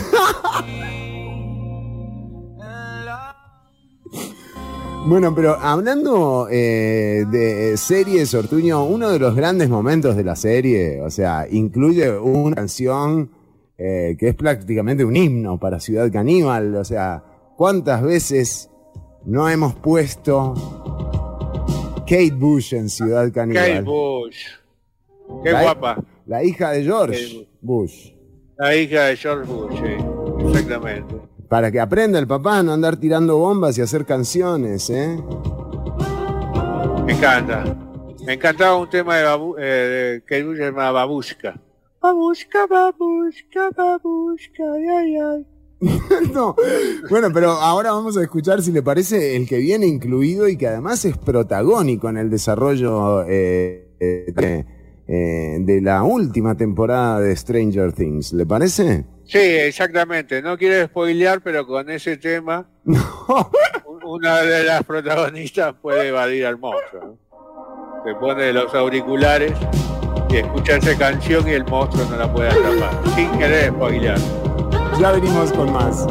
Bueno, pero hablando eh, de series, Ortuño, uno de los grandes momentos de la serie, o sea, incluye una canción eh, que es prácticamente un himno para Ciudad Caníbal, o sea, ¿cuántas veces no hemos puesto Kate Bush en Ciudad Caníbal? Kate Bush. Qué La- guapa. La hija de George Bush. La hija de George Bush, sí. Exactamente. Para que aprenda el papá a no andar tirando bombas y hacer canciones, ¿eh? Me encanta. Me encantaba un tema de, babu, eh, de Kate Bush llamado Babushka. Babushka, babushka, babushka, ay, ay, ay. (laughs) no. Bueno, pero ahora vamos a escuchar si le parece el que viene incluido y que además es protagónico en el desarrollo eh, eh, de, eh, de la última temporada de Stranger Things. ¿Le parece? Sí, exactamente. No quiero spoilear, pero con ese tema, (laughs) un- una de las protagonistas puede evadir al monstruo. Se pone los auriculares y escucha esa canción y el monstruo no la puede atrapar. Sin querer spoilear. Ya venimos con más.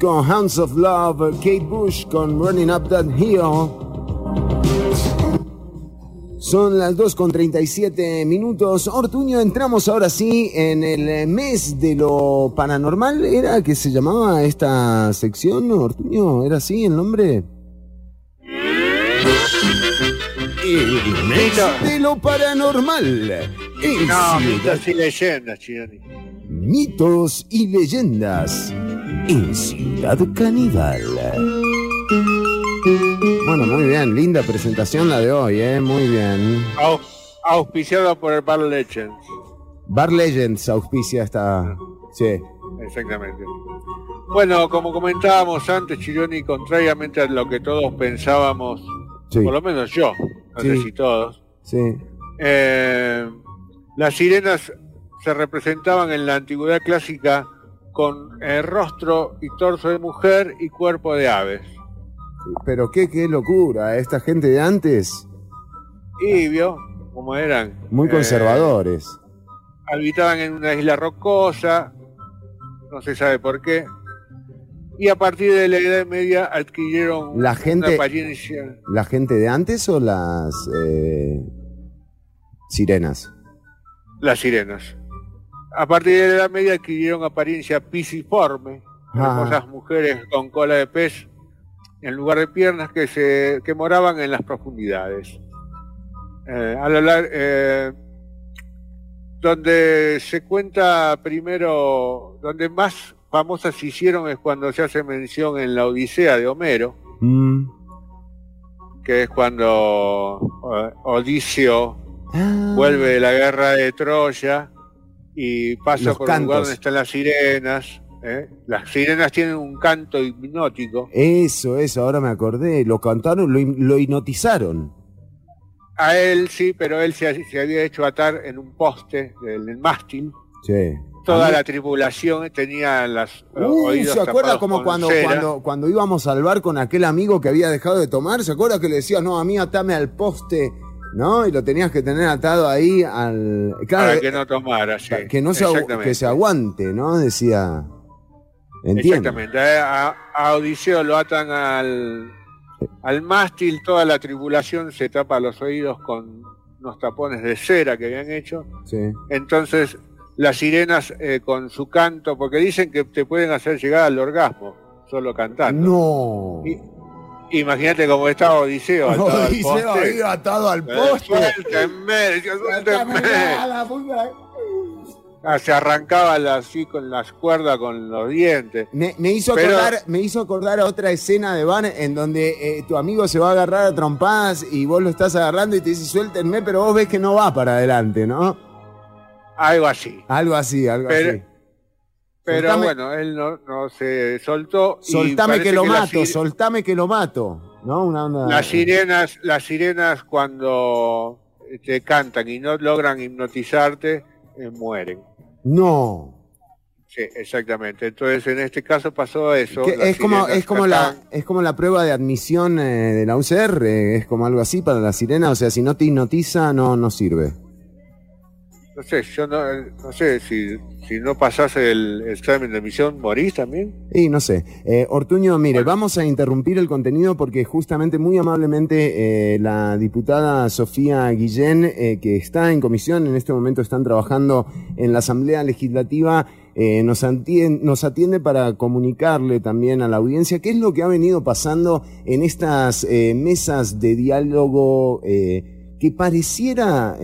Disco Hounds of Love, Kate Bush con Running Up That Hill. Son las 2 con 37 minutos. Ortuño, entramos ahora sí en el mes de lo paranormal. ¿Era que se llamaba esta sección, Ortuño? ¿Era así el nombre? El mes de lo paranormal. En No, mitos y leyendas, Chironi. Mitos y leyendas en Ciudad Caníbal. Bueno, muy bien, linda presentación la de hoy, ¿eh? Muy bien. Au- auspiciado por el Bar Legends. Bar Legends auspicia esta... Sí. Exactamente. Bueno, como comentábamos antes, Chironi, contrariamente a lo que todos pensábamos, Sí. por lo menos yo, no sé Sí. si todos, Sí. eh, las sirenas se representaban en la antigüedad clásica con eh, rostro y torso de mujer y cuerpo de aves. Pero qué, qué locura, esta gente de antes, Y vio cómo eran. muy Eh, conservadores. habitaban en una isla rocosa, no se sabe por qué, y a partir de la Edad Media adquirieron La gente- una apariencia, ¿La gente de antes o las eh, sirenas? las sirenas. A partir de la Edad Media adquirieron apariencia pisiforme, hermosas mujeres con cola de pez en lugar de piernas que se que moraban en las profundidades. Eh, a lo eh, donde se cuenta primero, donde más famosas se hicieron es cuando se hace mención en la Odisea de Homero, Mm. que es cuando eh, Odiseo Ah. vuelve de la guerra de Troya y pasa Los por un lugar cantos. donde están las sirenas. ¿eh? Las sirenas tienen un canto hipnótico. Eso, eso, ahora me acordé. Lo cantaron, lo, lo hipnotizaron. A él sí, pero él se, se había hecho atar en un poste del, mástil. Sí. Toda la tripulación tenía las eh, Uh, oídos ¿Se acuerda como cuando, cera. cuando, cuando íbamos al bar con aquel amigo que había dejado de tomar? ¿Se acuerda que le decía, no, a mí atame al poste ¿no? Y lo tenías que tener atado ahí al... Claro, para que no tomara, sí. que no se, que se aguante, ¿no? Decía... Entiendo. Exactamente. eh, A, a Odiseo lo atan al, al mástil, toda la tripulación se tapa los oídos con unos tapones de cera que habían hecho. Sí. Entonces, las sirenas eh, con su canto, porque dicen que te pueden hacer llegar al orgasmo solo cantando. No. Imagínate cómo estaba Odiseo. atado al Odiseo poste. ahí atado al poste. Suéltenme, suéltenme. Ah, se arrancaba así con las cuerdas con los dientes. Me, me hizo Pero- acordar, me hizo acordar a otra escena de Van en donde eh, tu amigo se va a agarrar a trompadas y vos lo estás agarrando y te dice suéltenme, pero vos ves que no va para adelante, ¿no? Algo así. Algo así, algo Pero- así. Pero Soltame- bueno, él no, no se soltó. Soltame que lo mato, soltame que lo mato. ¿No? Una onda. Las sirenas, las sirenas cuando te cantan y no logran hipnotizarte, eh, mueren. No. Sí, exactamente. Entonces en este caso pasó eso. Es como, es como la, es como la prueba de admisión eh, de la UCR, eh, es como algo así para la sirena, o sea, si no te hipnotiza, no, no sirve. No sé, yo no, no sé si, si no pasás el examen de admisión, morís también. Y no sé. Eh, Ortuño, mire, vamos a interrumpir el contenido porque justamente muy amablemente eh, la diputada Sofía Guillén, eh, que está en comisión, en este momento están trabajando en la Asamblea Legislativa, eh, nos, atien- nos atiende para comunicarle también a la audiencia qué es lo que ha venido pasando en estas eh, mesas de diálogo eh, que pareciera...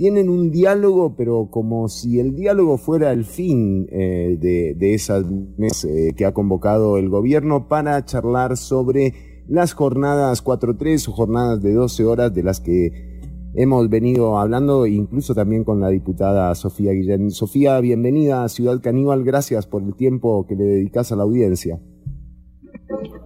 tienen un diálogo, pero como si el diálogo fuera el fin eh, de, de esas mesas eh, que ha convocado el gobierno para charlar sobre las jornadas 4-3 o jornadas de 12 horas de las que hemos venido hablando, incluso también con la diputada Sofía Guillén. Sofía, bienvenida a Ciudad Caníbal, gracias por el tiempo que le dedicas a la audiencia.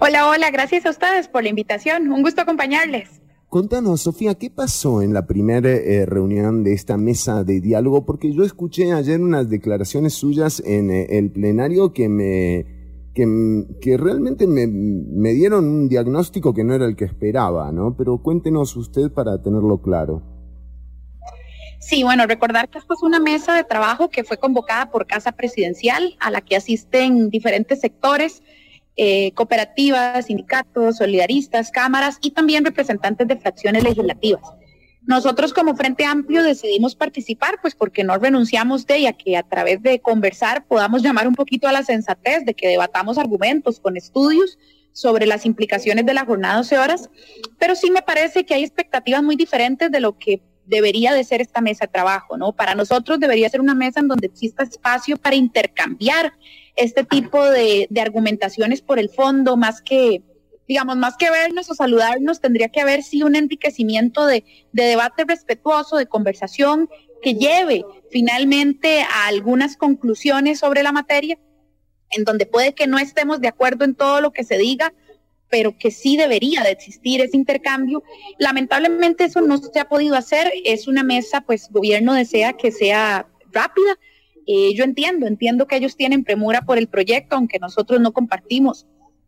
Hola, hola, gracias a ustedes por la invitación. Un gusto acompañarles. Contanos, Sofía, ¿qué pasó en la primera eh, reunión de esta mesa de diálogo? Porque yo escuché ayer unas declaraciones suyas en eh, el plenario que me que, realmente me, me dieron un diagnóstico que no era el que esperaba, ¿no? Pero cuéntenos usted para tenerlo claro. Sí, bueno, recordar que esta es una mesa de trabajo que fue convocada por Casa Presidencial, a la que asisten diferentes sectores, eh, cooperativas, sindicatos, solidaristas, cámaras y también representantes de fracciones legislativas. Nosotros como Frente Amplio decidimos participar, pues porque no renunciamos de y a que a través de conversar podamos llamar un poquito a la sensatez, de que debatamos argumentos con estudios sobre las implicaciones de la jornada 12 horas, pero sí me parece que hay expectativas muy diferentes de lo que debería de ser esta mesa de trabajo, ¿no? Para nosotros debería ser una mesa en donde exista espacio para intercambiar este tipo de, argumentaciones por el fondo, más que, digamos, más que vernos o saludarnos, tendría que haber sí un enriquecimiento de, de debate respetuoso, de conversación que lleve finalmente a algunas conclusiones sobre la materia, en donde puede que no estemos de acuerdo en todo lo que se diga, pero que sí debería de existir ese intercambio. Lamentablemente eso no se ha podido hacer, es una mesa, pues gobierno desea que sea rápida. Eh, yo entiendo, entiendo que ellos tienen premura por el proyecto, aunque nosotros no compartimos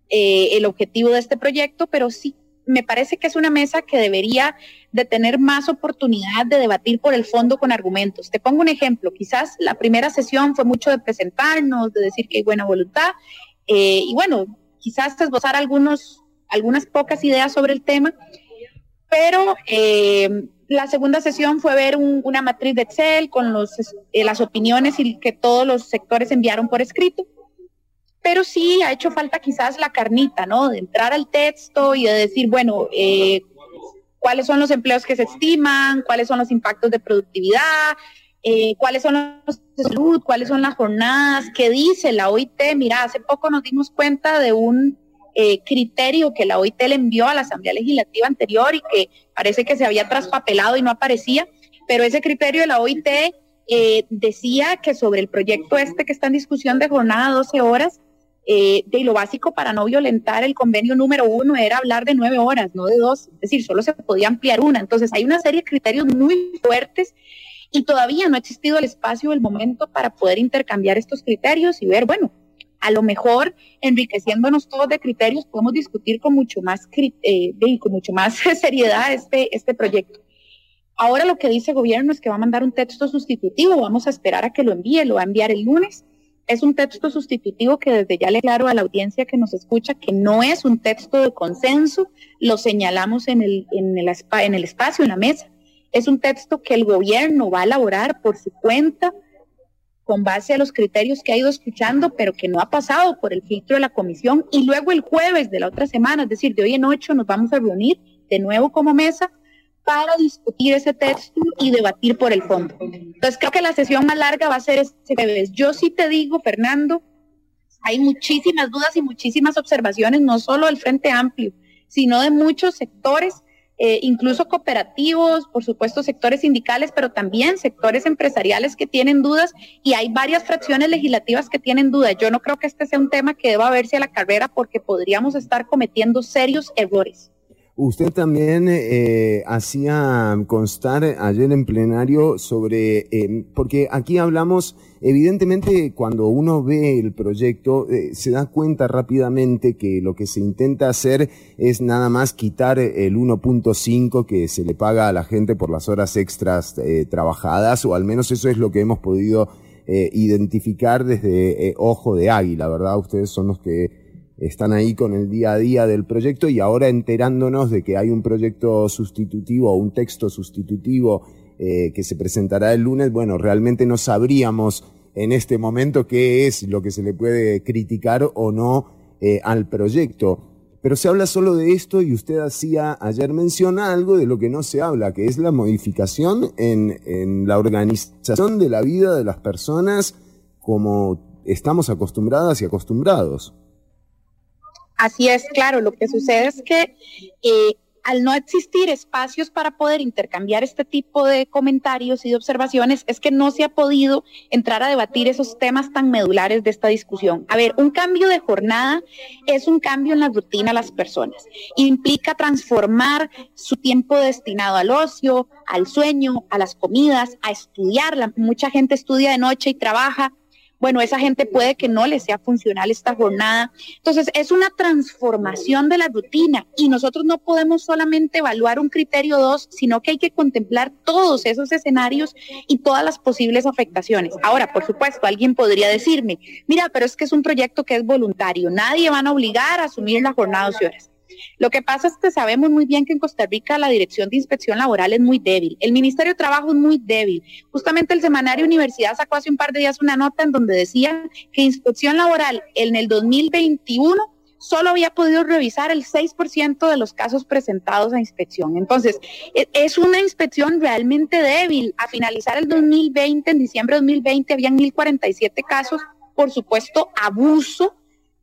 eh, el objetivo de este proyecto, pero sí me parece que es una mesa que debería de tener más oportunidad de debatir por el fondo con argumentos. Te pongo un ejemplo, quizás la primera sesión fue mucho de presentarnos, de decir que hay buena voluntad, eh, y bueno, quizás esbozar algunos, algunas pocas ideas sobre el tema, pero eh, la segunda sesión fue ver un- una matriz de Excel con los, eh, las opiniones y que todos los sectores enviaron por escrito. Pero sí ha hecho falta quizás la carnita, ¿no? De entrar al texto y de decir, bueno, eh, cuáles son los empleos que se estiman, cuáles son los impactos de productividad, eh, cuáles son los salud, cuáles son las jornadas, qué dice la OIT. Mira, hace poco nos dimos cuenta de un eh, criterio que la OIT le envió a la Asamblea Legislativa anterior y que parece que se había traspapelado y no aparecía, pero ese criterio de la OIT eh, decía que sobre el proyecto este que está en discusión de jornada 12 horas, eh, de lo básico para no violentar el convenio número uno era hablar de nueve horas, no de dos, es decir, solo se podía ampliar una. Entonces hay una serie de criterios muy fuertes y todavía no ha existido el espacio o el momento para poder intercambiar estos criterios y ver, bueno, a lo mejor enriqueciéndonos todos de criterios podemos discutir con mucho más, eh, con mucho más (laughs) seriedad este, este proyecto. Ahora lo que dice el gobierno es que va a mandar un texto sustitutivo, vamos a esperar a que lo envíe, lo va a enviar el lunes. Es un texto sustitutivo que desde ya le aclaro a la audiencia que nos escucha que no es un texto de consenso, lo señalamos en el, en el, en el espacio, en la mesa. Es un texto que el gobierno va a elaborar por su cuenta, con base a los criterios que ha ido escuchando, pero que no ha pasado por el filtro de la comisión. Y luego el jueves de la otra semana, es decir, de hoy en ocho, nos vamos a reunir de nuevo como mesa para discutir ese texto y debatir por el fondo. Entonces creo que la sesión más larga va a ser este jueves. Yo sí te digo, Fernando, hay muchísimas dudas y muchísimas observaciones, no solo del Frente Amplio, sino de muchos sectores, eh, incluso cooperativos, por supuesto sectores sindicales, pero también sectores empresariales que tienen dudas y hay varias fracciones legislativas que tienen dudas. Yo no creo que este sea un tema que deba verse a la carrera porque podríamos estar cometiendo serios errores. Usted también eh, hacía constar ayer en plenario sobre, eh, porque aquí hablamos, evidentemente cuando uno ve el proyecto eh, se da cuenta rápidamente que lo que se intenta hacer es nada más quitar el 1.5 que se le paga a la gente por las horas extras eh, trabajadas, o al menos eso es lo que hemos podido eh, identificar desde eh, Ojo de Águila, ¿verdad? Ustedes son los que están ahí con el día a día del proyecto y ahora enterándonos de que hay un proyecto sustitutivo o un texto sustitutivo eh, que se presentará el lunes, bueno, realmente no sabríamos en este momento qué es lo que se le puede criticar o no eh, al proyecto. Pero se habla solo de esto y usted hacía ayer mención a algo de lo que no se habla, que es la modificación en, en la organización de la vida de las personas como estamos acostumbradas y acostumbrados. Así es, claro, lo que sucede es que eh, al no existir espacios para poder intercambiar este tipo de comentarios y de observaciones, es que no se ha podido entrar a debatir esos temas tan medulares de esta discusión. A ver, un cambio de jornada es un cambio en la rutina de las personas. Implica transformar su tiempo destinado al ocio, al sueño, a las comidas, a estudiar. Mucha gente estudia de noche y trabaja bueno, esa gente puede que no le sea funcional esta jornada. Entonces, es una transformación de la rutina y nosotros no podemos solamente evaluar un criterio dos, sino que hay que contemplar todos esos escenarios y todas las posibles afectaciones. Ahora, por supuesto, alguien podría decirme, mira, pero es que es un proyecto que es voluntario, nadie van a obligar a asumir la jornada 12 horas. Lo que pasa es que sabemos muy bien que en Costa Rica la Dirección de Inspección Laboral es muy débil. El Ministerio de Trabajo es muy débil. Justamente el semanario Universidad sacó hace un par de días una nota en donde decía que Inspección Laboral en el 2021 solo había podido revisar el 6% de los casos presentados a inspección. Entonces, e- es una inspección realmente débil. A finalizar el 2020, en diciembre de 2020, habían 1.047 casos, por supuesto, abuso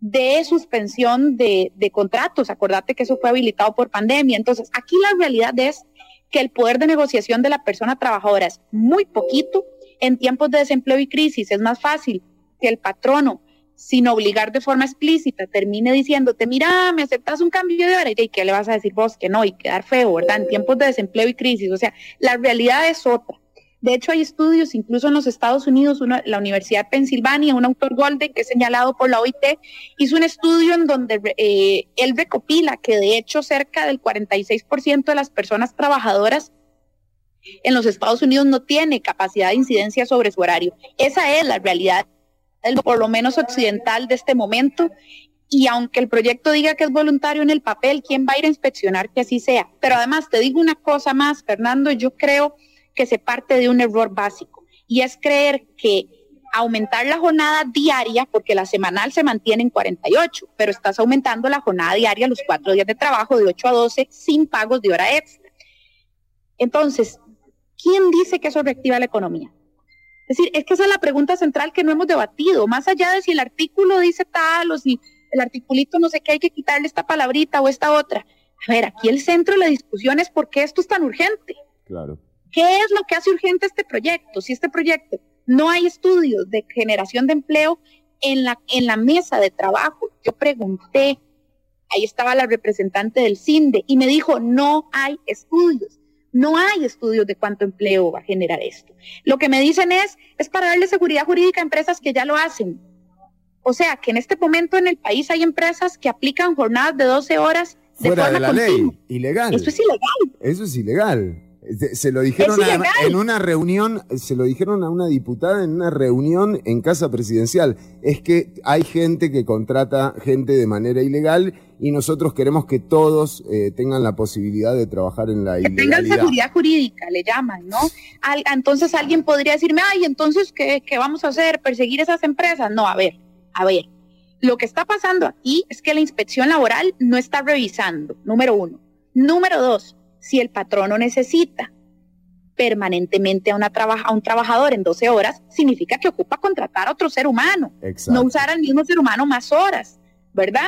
de suspensión de, de contratos. Acordate que eso fue habilitado por pandemia. Entonces, aquí la realidad es que el poder de negociación de la persona trabajadora es muy poquito. En tiempos de desempleo y crisis es más fácil que el patrono, sin obligar de forma explícita, termine diciéndote, mira, me aceptas un cambio de hora y qué le vas a decir vos que no y quedar feo, ¿verdad? En tiempos de desempleo y crisis. O sea, la realidad es otra. De hecho, hay estudios, incluso en los Estados Unidos, la Universidad de Pensilvania, un autor Golden que es señalado por la OIT, hizo un estudio en donde eh, él recopila que de hecho cerca del 46% de las personas trabajadoras en los Estados Unidos no tiene capacidad de incidencia sobre su horario. Esa es la realidad, por lo menos occidental de este momento. Y aunque el proyecto diga que es voluntario en el papel, ¿quién va a ir a inspeccionar que así sea? Pero además, te digo una cosa más, Fernando, yo creo que se parte de un error básico y es creer que aumentar la jornada diaria, porque la semanal se mantiene en 48, pero estás aumentando la jornada diaria los cuatro días de trabajo de 8 a 12 sin pagos de hora extra. Entonces, ¿quién dice que eso reactiva la economía? Es decir, es que esa es la pregunta central que no hemos debatido, más allá de si el artículo dice tal o si el articulito no sé qué hay que quitarle esta palabrita o esta otra. A ver, aquí el centro de la discusión es por qué esto es tan urgente. Claro. ¿Qué es lo que hace urgente este proyecto? Si este proyecto no hay estudios de generación de empleo en la, en la mesa de trabajo, yo pregunté, ahí estaba la representante del CINDE y me dijo, no hay estudios, no hay estudios de cuánto empleo va a generar esto. Lo que me dicen es, es para darle seguridad jurídica a empresas que ya lo hacen. O sea, que en este momento en el país hay empresas que aplican jornadas de 12 horas de Fuera forma de la continua. ley, ilegal. Eso es ilegal. Eso es ilegal. Se, lo dijeron a- en una reunión, se lo dijeron a una diputada en una reunión en casa presidencial. Es que hay gente que contrata gente de manera ilegal y nosotros queremos que todos eh, tengan la posibilidad de trabajar en la que tengan seguridad jurídica, le llaman, ¿no? Al- entonces alguien podría decirme, ay, entonces, ¿qué, ¿qué vamos a hacer? ¿Perseguir esas empresas? No, a ver, a ver. Lo que está pasando aquí es que la inspección laboral no está revisando, número uno. Número dos, si el patrono necesita permanentemente a, una trabaja- a un trabajador en 12 horas, significa que ocupa contratar a otro ser humano, Exacto. no usar al mismo ser humano más horas, ¿verdad?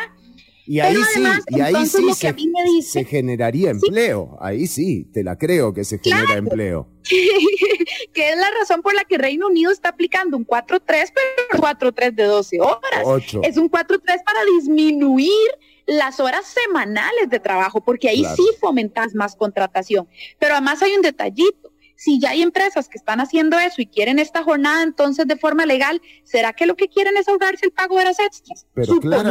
Y ahí sí, y ahí sí se, a mí me dice- se generaría empleo. Ahí sí, te la creo que se genera empleo. (laughs) que es la razón por la que Reino Unido está aplicando un 4-3, pero un 4-3 de 12 horas. Ocho. Es un 4-3 para disminuir las horas semanales de trabajo, porque ahí Claro. sí fomentas más contratación. Pero además hay un detallito. Si ya hay empresas que están haciendo eso y quieren esta jornada entonces de forma legal, ¿será que lo que quieren es ahorrarse el pago de horas extras? Pero Suponiendo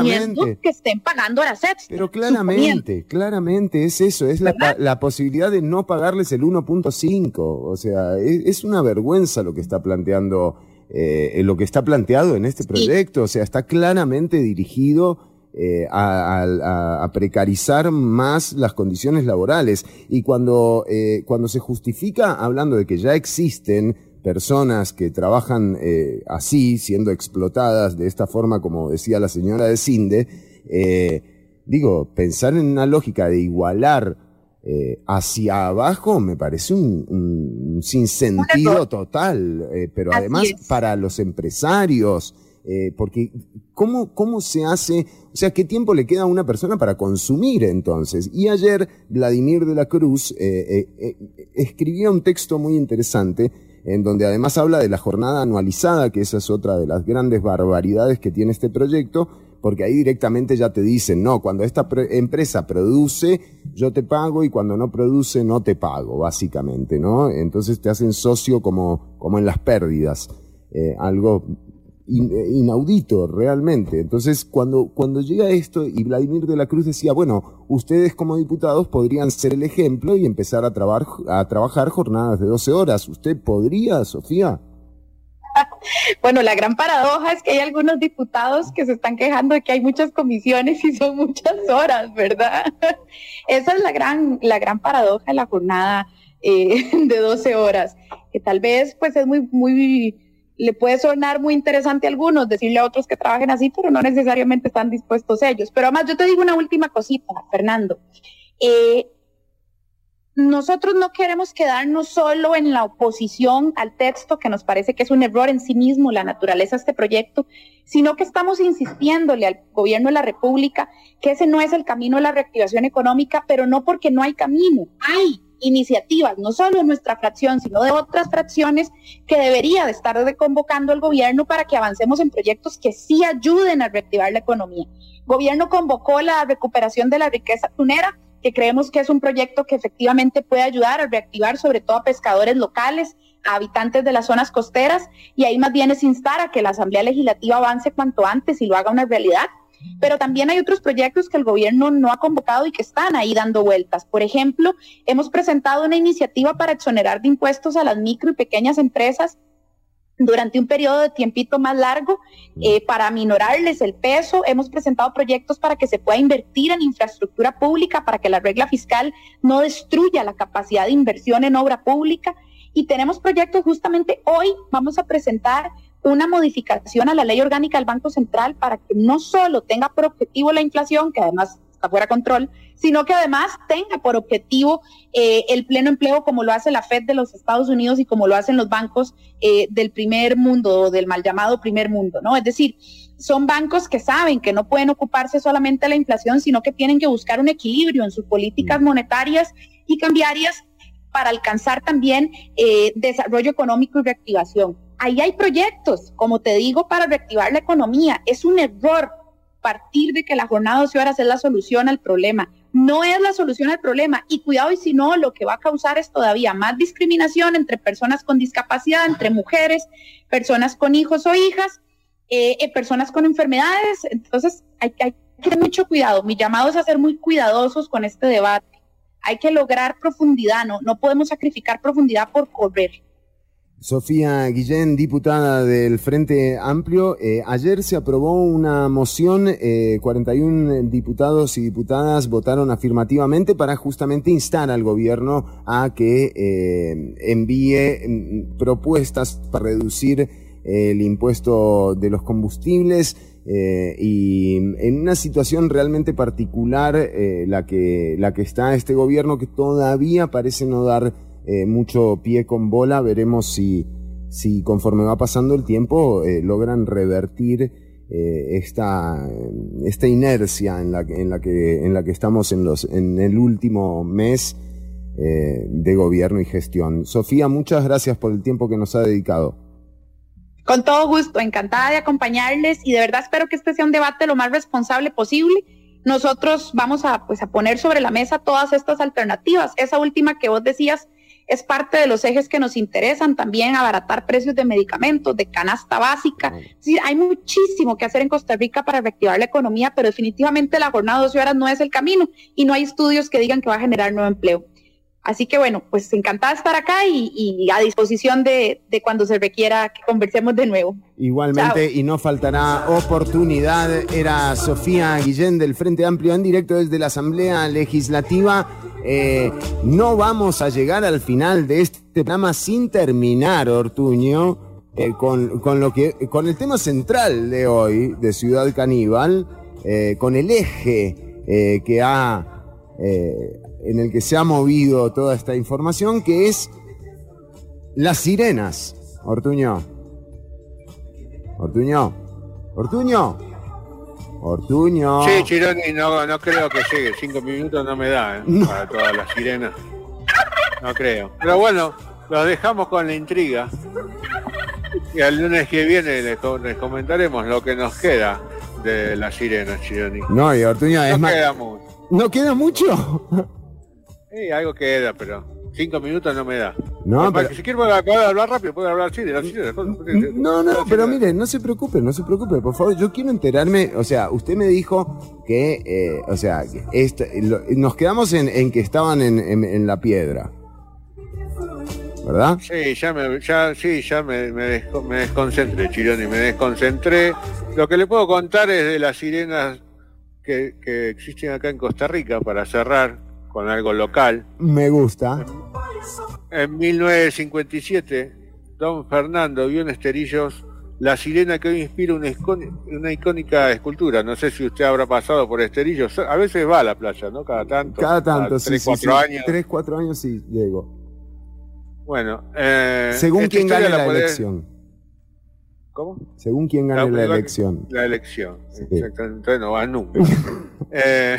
claramente. que estén pagando horas extras. Pero claramente, claramente es eso, es la, la posibilidad de no pagarles el 1.5. O sea, es, es una vergüenza lo que está planteando, eh, lo que está planteado en este proyecto. O sea, está claramente dirigido eh, a, a- a- precarizar más las condiciones laborales. Y cuando, eh, cuando se justifica hablando de que ya existen personas que trabajan eh, así, siendo explotadas de esta forma, como decía la señora de Cinde, eh, digo, pensar en una lógica de igualar eh, hacia abajo me parece un, un- un sinsentido total, eh, pero Así además es. para los empresarios, eh, porque ¿cómo, ¿cómo se hace? O sea, ¿qué tiempo le queda a una persona para consumir entonces? Y ayer Vladimir de la Cruz eh, eh, eh, escribía un texto muy interesante en donde además habla de la jornada anualizada, que esa es otra de las grandes barbaridades que tiene este proyecto, porque ahí directamente ya te dicen, no, cuando esta empresa produce, yo te pago y cuando no produce, no te pago, básicamente, ¿no? Entonces te hacen socio como, como en las pérdidas, eh, algo inaudito realmente. Entonces, cuando, cuando llega esto y Vladimir de la Cruz decía, bueno, ustedes como diputados podrían ser el ejemplo y empezar a, trabar- a trabajar jornadas de 12 horas. ¿Usted podría, Sofía? (laughs) Bueno, la gran paradoja es que hay algunos diputados que se están quejando de que hay muchas comisiones y son muchas horas, ¿verdad? (laughs) Esa es la gran, la gran paradoja de la jornada eh, (laughs) de 12 horas, que tal vez pues es muy, muy, le puede sonar muy interesante a algunos decirle a otros que trabajen así, pero no necesariamente están dispuestos ellos. Pero además yo te digo una última cosita, Fernando. Eh, nosotros no queremos quedarnos solo en la oposición al texto, que nos parece que es un error en sí mismo la naturaleza de este proyecto, sino que estamos insistiéndole al gobierno de la República que ese no es el camino de la reactivación económica, pero no porque no hay camino, hay iniciativas, no solo en nuestra fracción, sino de otras fracciones que debería de estar convocando el gobierno para que avancemos en proyectos que sí ayuden a reactivar la economía. El gobierno convocó la recuperación de la riqueza tunera, que creemos que es un proyecto que efectivamente puede ayudar a reactivar sobre todo a pescadores locales, a habitantes de las zonas costeras, y ahí más bien es instar a que la Asamblea Legislativa avance cuanto antes y lo haga una realidad. Pero también hay otros proyectos que el gobierno no ha convocado y que están ahí dando vueltas. Por ejemplo, hemos presentado una iniciativa para exonerar de impuestos a las micro y pequeñas empresas durante un periodo de tiempito más largo eh, para minorarles el peso. Hemos presentado proyectos para que se pueda invertir en infraestructura pública, para que la regla fiscal no destruya la capacidad de inversión en obra pública. Y tenemos proyectos justamente hoy, vamos a presentar una modificación a la ley orgánica del Banco Central para que no solo tenga por objetivo la inflación, que además está fuera de control, sino que además tenga por objetivo eh, el pleno empleo como lo hace la Fed de los Estados Unidos y como lo hacen los bancos eh, del primer mundo o del mal llamado primer mundo, ¿no? Es decir, son bancos que saben que no pueden ocuparse solamente de la inflación, sino que tienen que buscar un equilibrio en sus políticas monetarias y cambiarias para alcanzar también eh, desarrollo económico y reactivación. Ahí hay proyectos, como te digo, para reactivar la economía. Es un error partir de que la jornada de 12 horas es la solución al problema. No es la solución al problema. Y cuidado, y si no, lo que va a causar es todavía más discriminación entre personas con discapacidad, entre mujeres, personas con hijos o hijas, eh, eh, personas con enfermedades. Entonces, hay, hay que tener mucho cuidado. Mi llamado es a ser muy cuidadosos con este debate, hay que lograr profundidad, no, no podemos sacrificar profundidad por correr. Sofía Guillén, diputada del Frente Amplio, eh, ayer se aprobó una moción, eh, 41 diputados y diputadas votaron afirmativamente para justamente instar al gobierno a que eh, envíe mm, propuestas para reducir eh, el impuesto de los combustibles y en una situación realmente particular la, que, la que está este gobierno que todavía parece no dar eh, mucho pie con bola. Veremos si, si conforme va pasando el tiempo eh, logran revertir eh, esta, esta inercia en la, que- en, la que, en la que estamos en, los, en el último mes eh, de gobierno y gestión. Sofía, muchas gracias por el tiempo que nos ha dedicado. Con todo gusto, encantada de acompañarles y de verdad espero que este sea un debate lo más responsable posible. Nosotros vamos a, pues, a poner sobre la mesa todas estas alternativas. Esa última que vos decías es parte de los ejes que nos interesan, también abaratar precios de medicamentos, de canasta básica. Es decir, hay muchísimo que hacer en Costa Rica para reactivar la economía, pero definitivamente la jornada de 12 horas no es el camino y no hay estudios que digan que va a generar nuevo empleo. Así que bueno, pues encantada de estar acá y, y a disposición de, de cuando se requiera que conversemos de nuevo. Igualmente, y no faltará oportunidad, era Sofía Guillén del Frente Amplio en directo desde la Asamblea Legislativa. Eh, no vamos a llegar al final de este programa sin terminar, Ortuño, eh, con, con lo que, con el tema central de hoy, de Ciudad Caníbal, eh, con el eje que ha, en el que se ha movido toda esta información, que es las sirenas, Ortuño. Ortuño. Ortuño. Ortuño. Sí, Chironi, no, no creo que llegue. Cinco minutos no me da, ¿eh? (laughs) Para todas las sirenas. No creo. Pero bueno, los dejamos con la intriga. Y al lunes que viene les, co- les comentaremos lo que nos queda de las sirenas, Chironi. No, y Ortuño es No más. queda mucho. ¿No queda mucho? Sí, algo queda, pero cinco minutos no me da. No, pero- Si quiero puedo puedo hablar rápido, puedo hablar sí, de las sirenas. No, no, pero mire, no se preocupe, no se preocupe, por favor. Yo quiero enterarme, o sea, usted me dijo que, eh, o sea, que esta- lo- nos quedamos en, en que estaban en, en- en la piedra. ¿Verdad? Sí, ya me, ya, sí, ya me, me, desco- me desconcentré, Chironi, me desconcentré. Lo que le puedo contar es de las sirenas que, que existen acá en Costa Rica, para cerrar con algo local. Me gusta. En 1957, don Fernando vio en Esterillos la sirena que hoy inspira una, icónica escultura. No sé si usted habrá pasado por Esterillos. A veces va a la playa, ¿no? Cada tanto. Cada tanto, sí, tres, sí, cuatro sí. años. Tres, cuatro años sí llego. Bueno, eh, Según quien gane la elección. ¿Cómo? Según quien gane la, la- elección. La elección, exactamente. Entonces no va nunca. (laughs) Eh,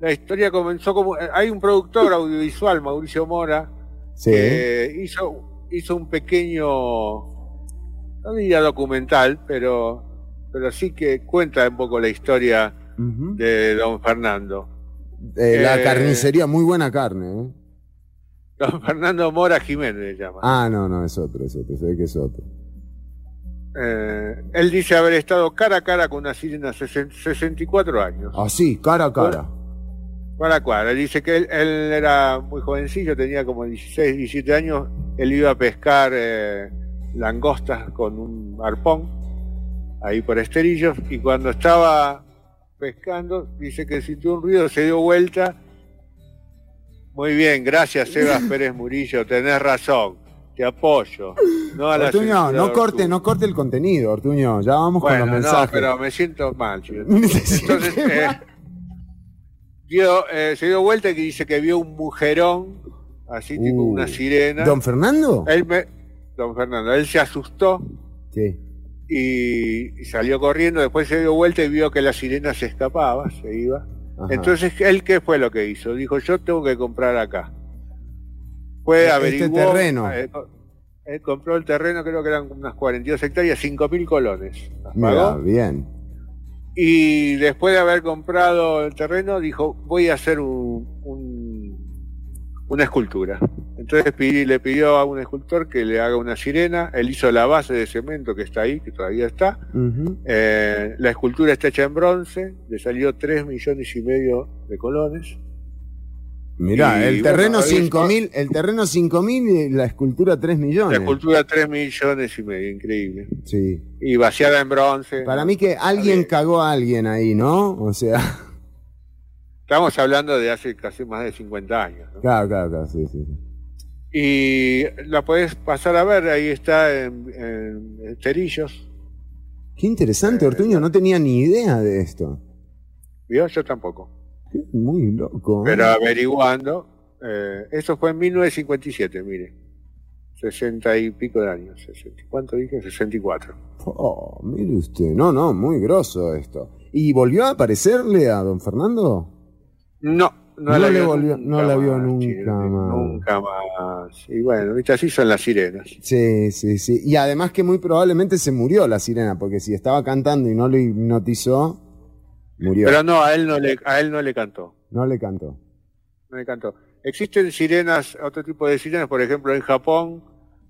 la historia comenzó como. eh, Hay un productor audiovisual, Mauricio Mora, Sí. que hizo, hizo un pequeño. No diría documental, pero, pero sí que cuenta un poco la historia de don Fernando. Eh, la Eh, carnicería, muy buena carne, ¿eh? Don Fernando Mora Jiménez le llama. Ah, no, no, es otro, es otro, se ve que es otro. Eh, él dice haber estado cara a cara con una sirena de 64 años. Así, cara a cara. Para cuadra. Dice que él, él era muy jovencillo, tenía como 16, 17 años. Él iba a pescar eh, langostas con un arpón ahí por esterillos y cuando estaba pescando dice que sintió un ruido, se dio vuelta. Muy bien, gracias Sebas (laughs) Pérez Murillo, tenés razón, te apoyo. No a la Ortuño, censura no corte, no corte el contenido, Ortuño. Ya vamos bueno, con los no, mensajes. pero me siento mal, chico. (laughs) Entonces, eh, dio, eh, se dio vuelta y dice que vio un mujerón, así tipo una sirena. ¿Don Fernando? Él me- don Fernando, él se asustó Sí. y, y salió corriendo, después se dio vuelta y vio que la sirena se escapaba, se iba. Ajá. Entonces, ¿él qué fue lo que hizo? Dijo, yo tengo que comprar acá. Fue, Este terreno. eh, compró el terreno, creo que eran unas 42 hectáreas, 5 mil colones. Las Mira, bien. Y después de haber comprado el terreno, dijo, voy a hacer un, un- una escultura. Entonces le pidió a un escultor que le haga una sirena. Él hizo la base de cemento que está ahí, que todavía está. Eh, la escultura está hecha en bronce, le salió 3 millones y medio de colones. Mirá, Y el bueno, terreno ahí 5000, el terreno 5000 y la escultura 3 millones. La escultura 3 millones y medio, increíble. Sí. Y vaciada en bronce. Para mí que alguien cagó a alguien ahí, ¿no? O sea, (laughs) Estamos hablando de hace casi más de 50 años. ¿no? claro, claro, claro, sí, sí. Y la podés pasar a ver, ahí está en, en Cerillos. Qué interesante, Ortuño, no tenía ni idea de esto. ¿Vio? Yo tampoco. Muy loco. ¿eh? Pero averiguando, eh, eso fue en 1957, mire. 60 y pico de años. 60, ¿Cuánto dije? 64. Oh, mire usted. No, no, muy grosso esto. ¿Y volvió a aparecerle a don Fernando? No, no, No la le vio volvió- nunca no la vio más, nunca Chile, más. Nunca más. Y bueno, viste, así son las sirenas. Sí, sí, sí. Y además que muy probablemente se murió la sirena, porque si estaba cantando y no lo hipnotizó, murió. Pero no, a él no le, a él no le cantó. No le cantó. No le cantó. Existen sirenas, otro tipo de sirenas, por ejemplo, en Japón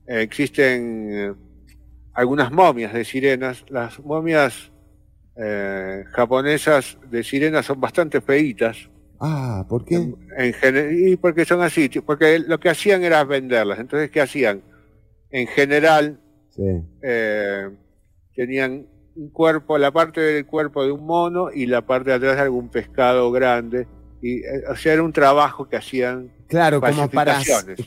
eh, existen eh, algunas momias de sirenas. Las momias eh, japonesas de sirenas son bastante feitas. Ah, ¿por qué? En gene- y porque son así, porque lo que hacían era venderlas. Entonces, ¿qué hacían? En general, Sí. tenían un cuerpo, la parte del cuerpo de un mono y la parte de atrás de algún pescado grande. Y, eh, o sea, era un trabajo que hacían Claro, como para.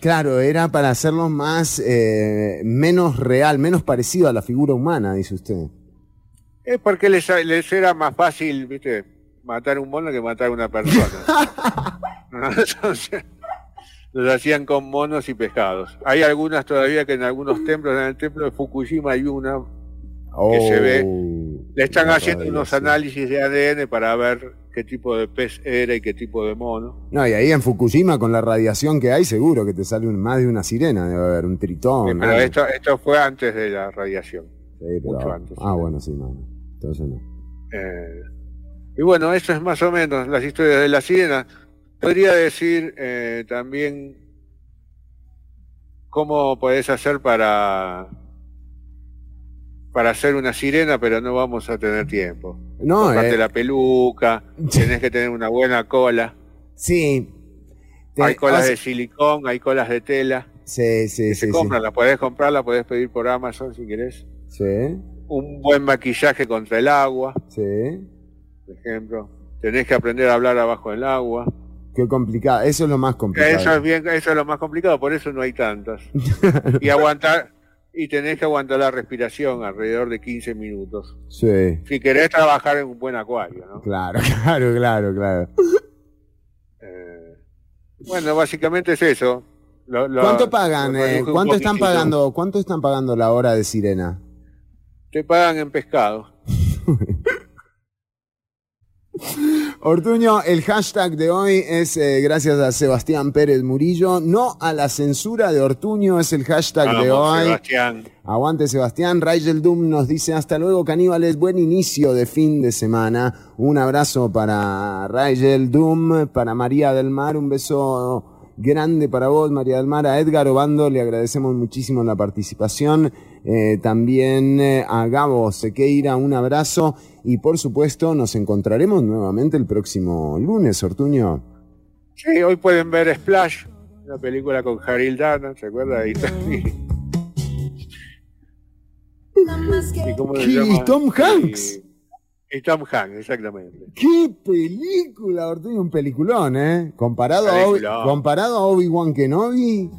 Claro, era para hacerlo más. eh, menos real, menos parecido a la figura humana, dice usted. Es porque les, les era más fácil, viste, matar un mono que matar una persona. (laughs) Entonces, los hacían con monos y pescados. Hay algunas todavía que en algunos templos, en el templo de Fukushima hay una que se ve. Le están haciendo unos análisis de ADN para ver qué tipo de pez era y qué tipo de mono. No, y ahí en Fukushima, con la radiación que hay, seguro que te sale un- más de una sirena, debe haber un tritón. Sí, pero esto, esto fue antes de la radiación. Sí, pero- mucho antes. Ah, bueno, sí, no. Entonces no. Eh, y bueno, eso es más o menos las historias de la sirena. Podría decir eh, también cómo podés hacer para para hacer una sirena, pero no vamos a tener tiempo. No, Comprarte eh. la peluca, (laughs) tenés que tener una buena cola. Sí. Te- hay colas o sea- de silicón, hay colas de tela. Sí, sí, que sí. se compran, las podés comprar, las podés pedir por Amazon si querés. Sí, Un buen maquillaje contra el agua, sí. por ejemplo. Tenés que aprender a hablar abajo del agua. Qué complicado. Eso es lo más complicado. Eso es bien, eso es lo más complicado, por eso no hay tantas. (laughs) y aguantar, y tenés que aguantar la respiración alrededor de 15 minutos. Sí. Si querés trabajar en un buen acuario, ¿no? Claro, (laughs) claro, claro, claro. Bueno, básicamente es eso. Lo- lo- ¿Cuánto pagan? eh, ¿Cuánto están pagando? ¿Cuánto están pagando la hora de sirena? Te pagan en pescado. (laughs) Ortuño, el hashtag de hoy es eh, gracias a Sebastián Pérez Murillo. No a la censura de Ortuño es el hashtag de hoy. Sebastián. Aguante Sebastián. Rigel Doom nos dice hasta luego caníbales, buen inicio de fin de semana. Un abrazo para Rigel Doom, para María del Mar, un beso grande para vos María del Mar, a Edgar Obando le agradecemos muchísimo la participación. Eh, también eh, a Gabo Sequeira, un abrazo y por supuesto nos encontraremos nuevamente el próximo lunes, Ortuño. Sí, hoy pueden ver Splash, una película con Haril Dana, ¿se acuerdan? (laughs) Y, y, cómo se Y llama? Tom Hanks. Y, y Tom Hanks, exactamente. ¡Qué película, Ortuño! Un peliculón, ¿eh? Comparado, a, Obi- comparado a Obi-Wan Kenobi,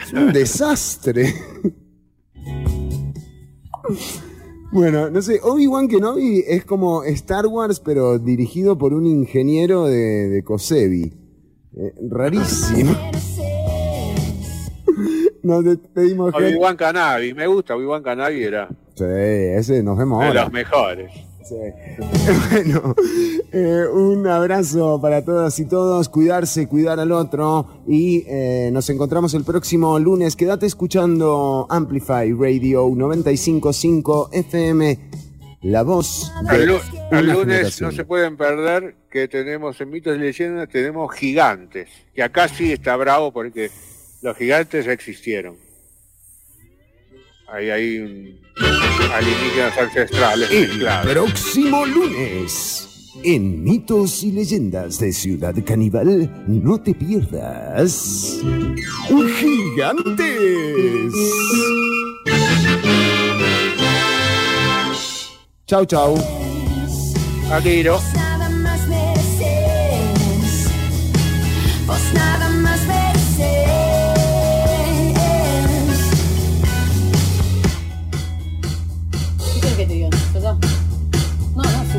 es un (laughs) desastre. (laughs) Bueno, no sé, Obi-Wan Kenobi es como Star Wars, pero dirigido por un ingeniero de, de Cosebi. Eh, rarísimo. (laughs) Nos despedimos. Obi-Wan Kenobi, me gusta, Obi-Wan Kenobi era Sí, ese nos vemos de ahora. los mejores. Sí. (laughs) Bueno, eh, un abrazo para todas y todos, cuidarse, cuidar al otro y eh, nos encontramos el próximo lunes. Quédate escuchando Amplify Radio 955 FM, la voz de El, lunes no se pueden perder que tenemos en mitos y leyendas, tenemos gigantes, que acá sí está bravo porque los gigantes ya existieron. Ahí hay un alienígenas ancestrales El mezclados. próximo lunes. En mitos y leyendas de Ciudad Caníbal, no te pierdas. ¡Gigantes! Chau, chau. A tiro. Nada